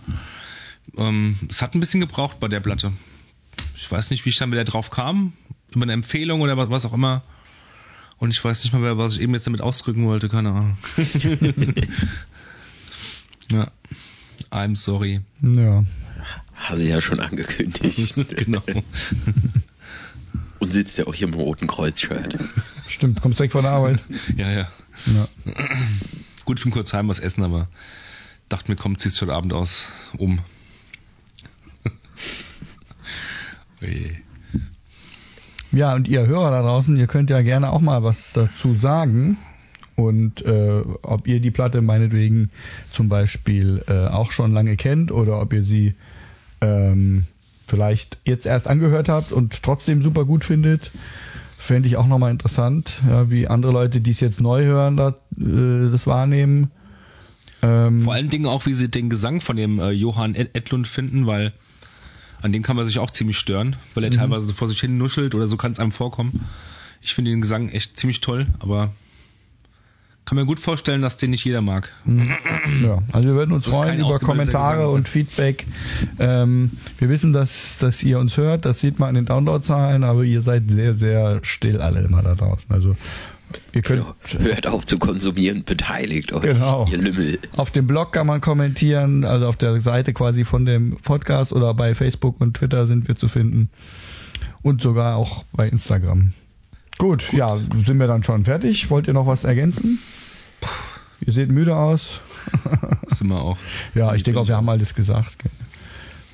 Ähm, es hat ein bisschen gebraucht bei der Platte. Ich weiß nicht, wie ich dann wieder drauf kam. Über eine Empfehlung oder was auch immer. Und ich weiß nicht mal mehr, was ich eben jetzt damit ausdrücken wollte, keine Ahnung. ja. I'm sorry. Ja. Habe sie ja schon angekündigt. genau. Und sitzt ja auch hier im Roten Kreuz-Shirt. Stimmt, kommst direkt von der Arbeit. ja, ja, ja. Gut, ich bin kurz heim was essen, aber dachte mir, komm, ziehst du heute Abend aus um. Oje. Ja, und ihr Hörer da draußen, ihr könnt ja gerne auch mal was dazu sagen. Und äh, ob ihr die Platte meinetwegen zum Beispiel äh, auch schon lange kennt oder ob ihr sie ähm, vielleicht jetzt erst angehört habt und trotzdem super gut findet, fände ich auch nochmal interessant, ja, wie andere Leute, die es jetzt neu hören, da, äh, das wahrnehmen. Ähm, Vor allen Dingen auch, wie sie den Gesang von dem äh, Johann Edlund finden, weil an dem kann man sich auch ziemlich stören, weil er mhm. teilweise so vor sich hin nuschelt oder so kann es einem vorkommen. Ich finde den Gesang echt ziemlich toll, aber kann mir gut vorstellen, dass den nicht jeder mag. Mhm. Ja, also wir würden uns freuen über Kommentare und Feedback. Ähm, wir wissen, dass, dass ihr uns hört, das sieht man an den Downloadzahlen, aber ihr seid sehr, sehr still alle immer da draußen. Also Ihr könnt, genau. Hört auf zu konsumieren, beteiligt euch, genau. ihr Lümmel. Auf dem Blog kann man kommentieren, also auf der Seite quasi von dem Podcast oder bei Facebook und Twitter sind wir zu finden. Und sogar auch bei Instagram. Gut, Gut. ja, sind wir dann schon fertig. Wollt ihr noch was ergänzen? Ihr seht müde aus. sind wir auch. Ja, ich denke auch, wir haben alles gesagt,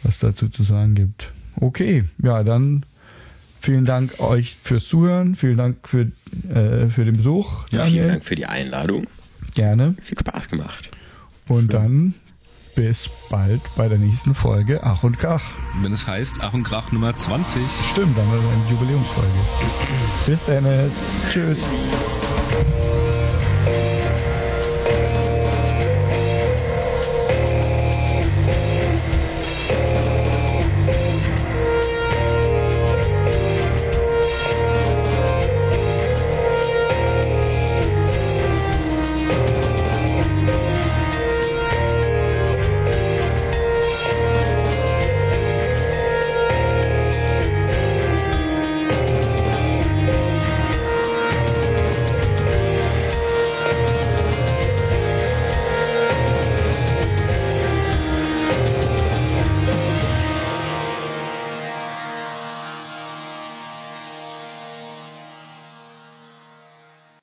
was dazu zu sagen gibt. Okay, ja, dann Vielen Dank euch fürs Zuhören. Vielen Dank für, äh, für den Besuch. Ja, vielen Dank für die Einladung. Gerne. Viel Spaß gemacht. Und Schön. dann bis bald bei der nächsten Folge Ach und Krach. Wenn es heißt Ach und Krach Nummer 20. Stimmt, dann wird es eine Jubiläumsfolge. bis dann. Tschüss.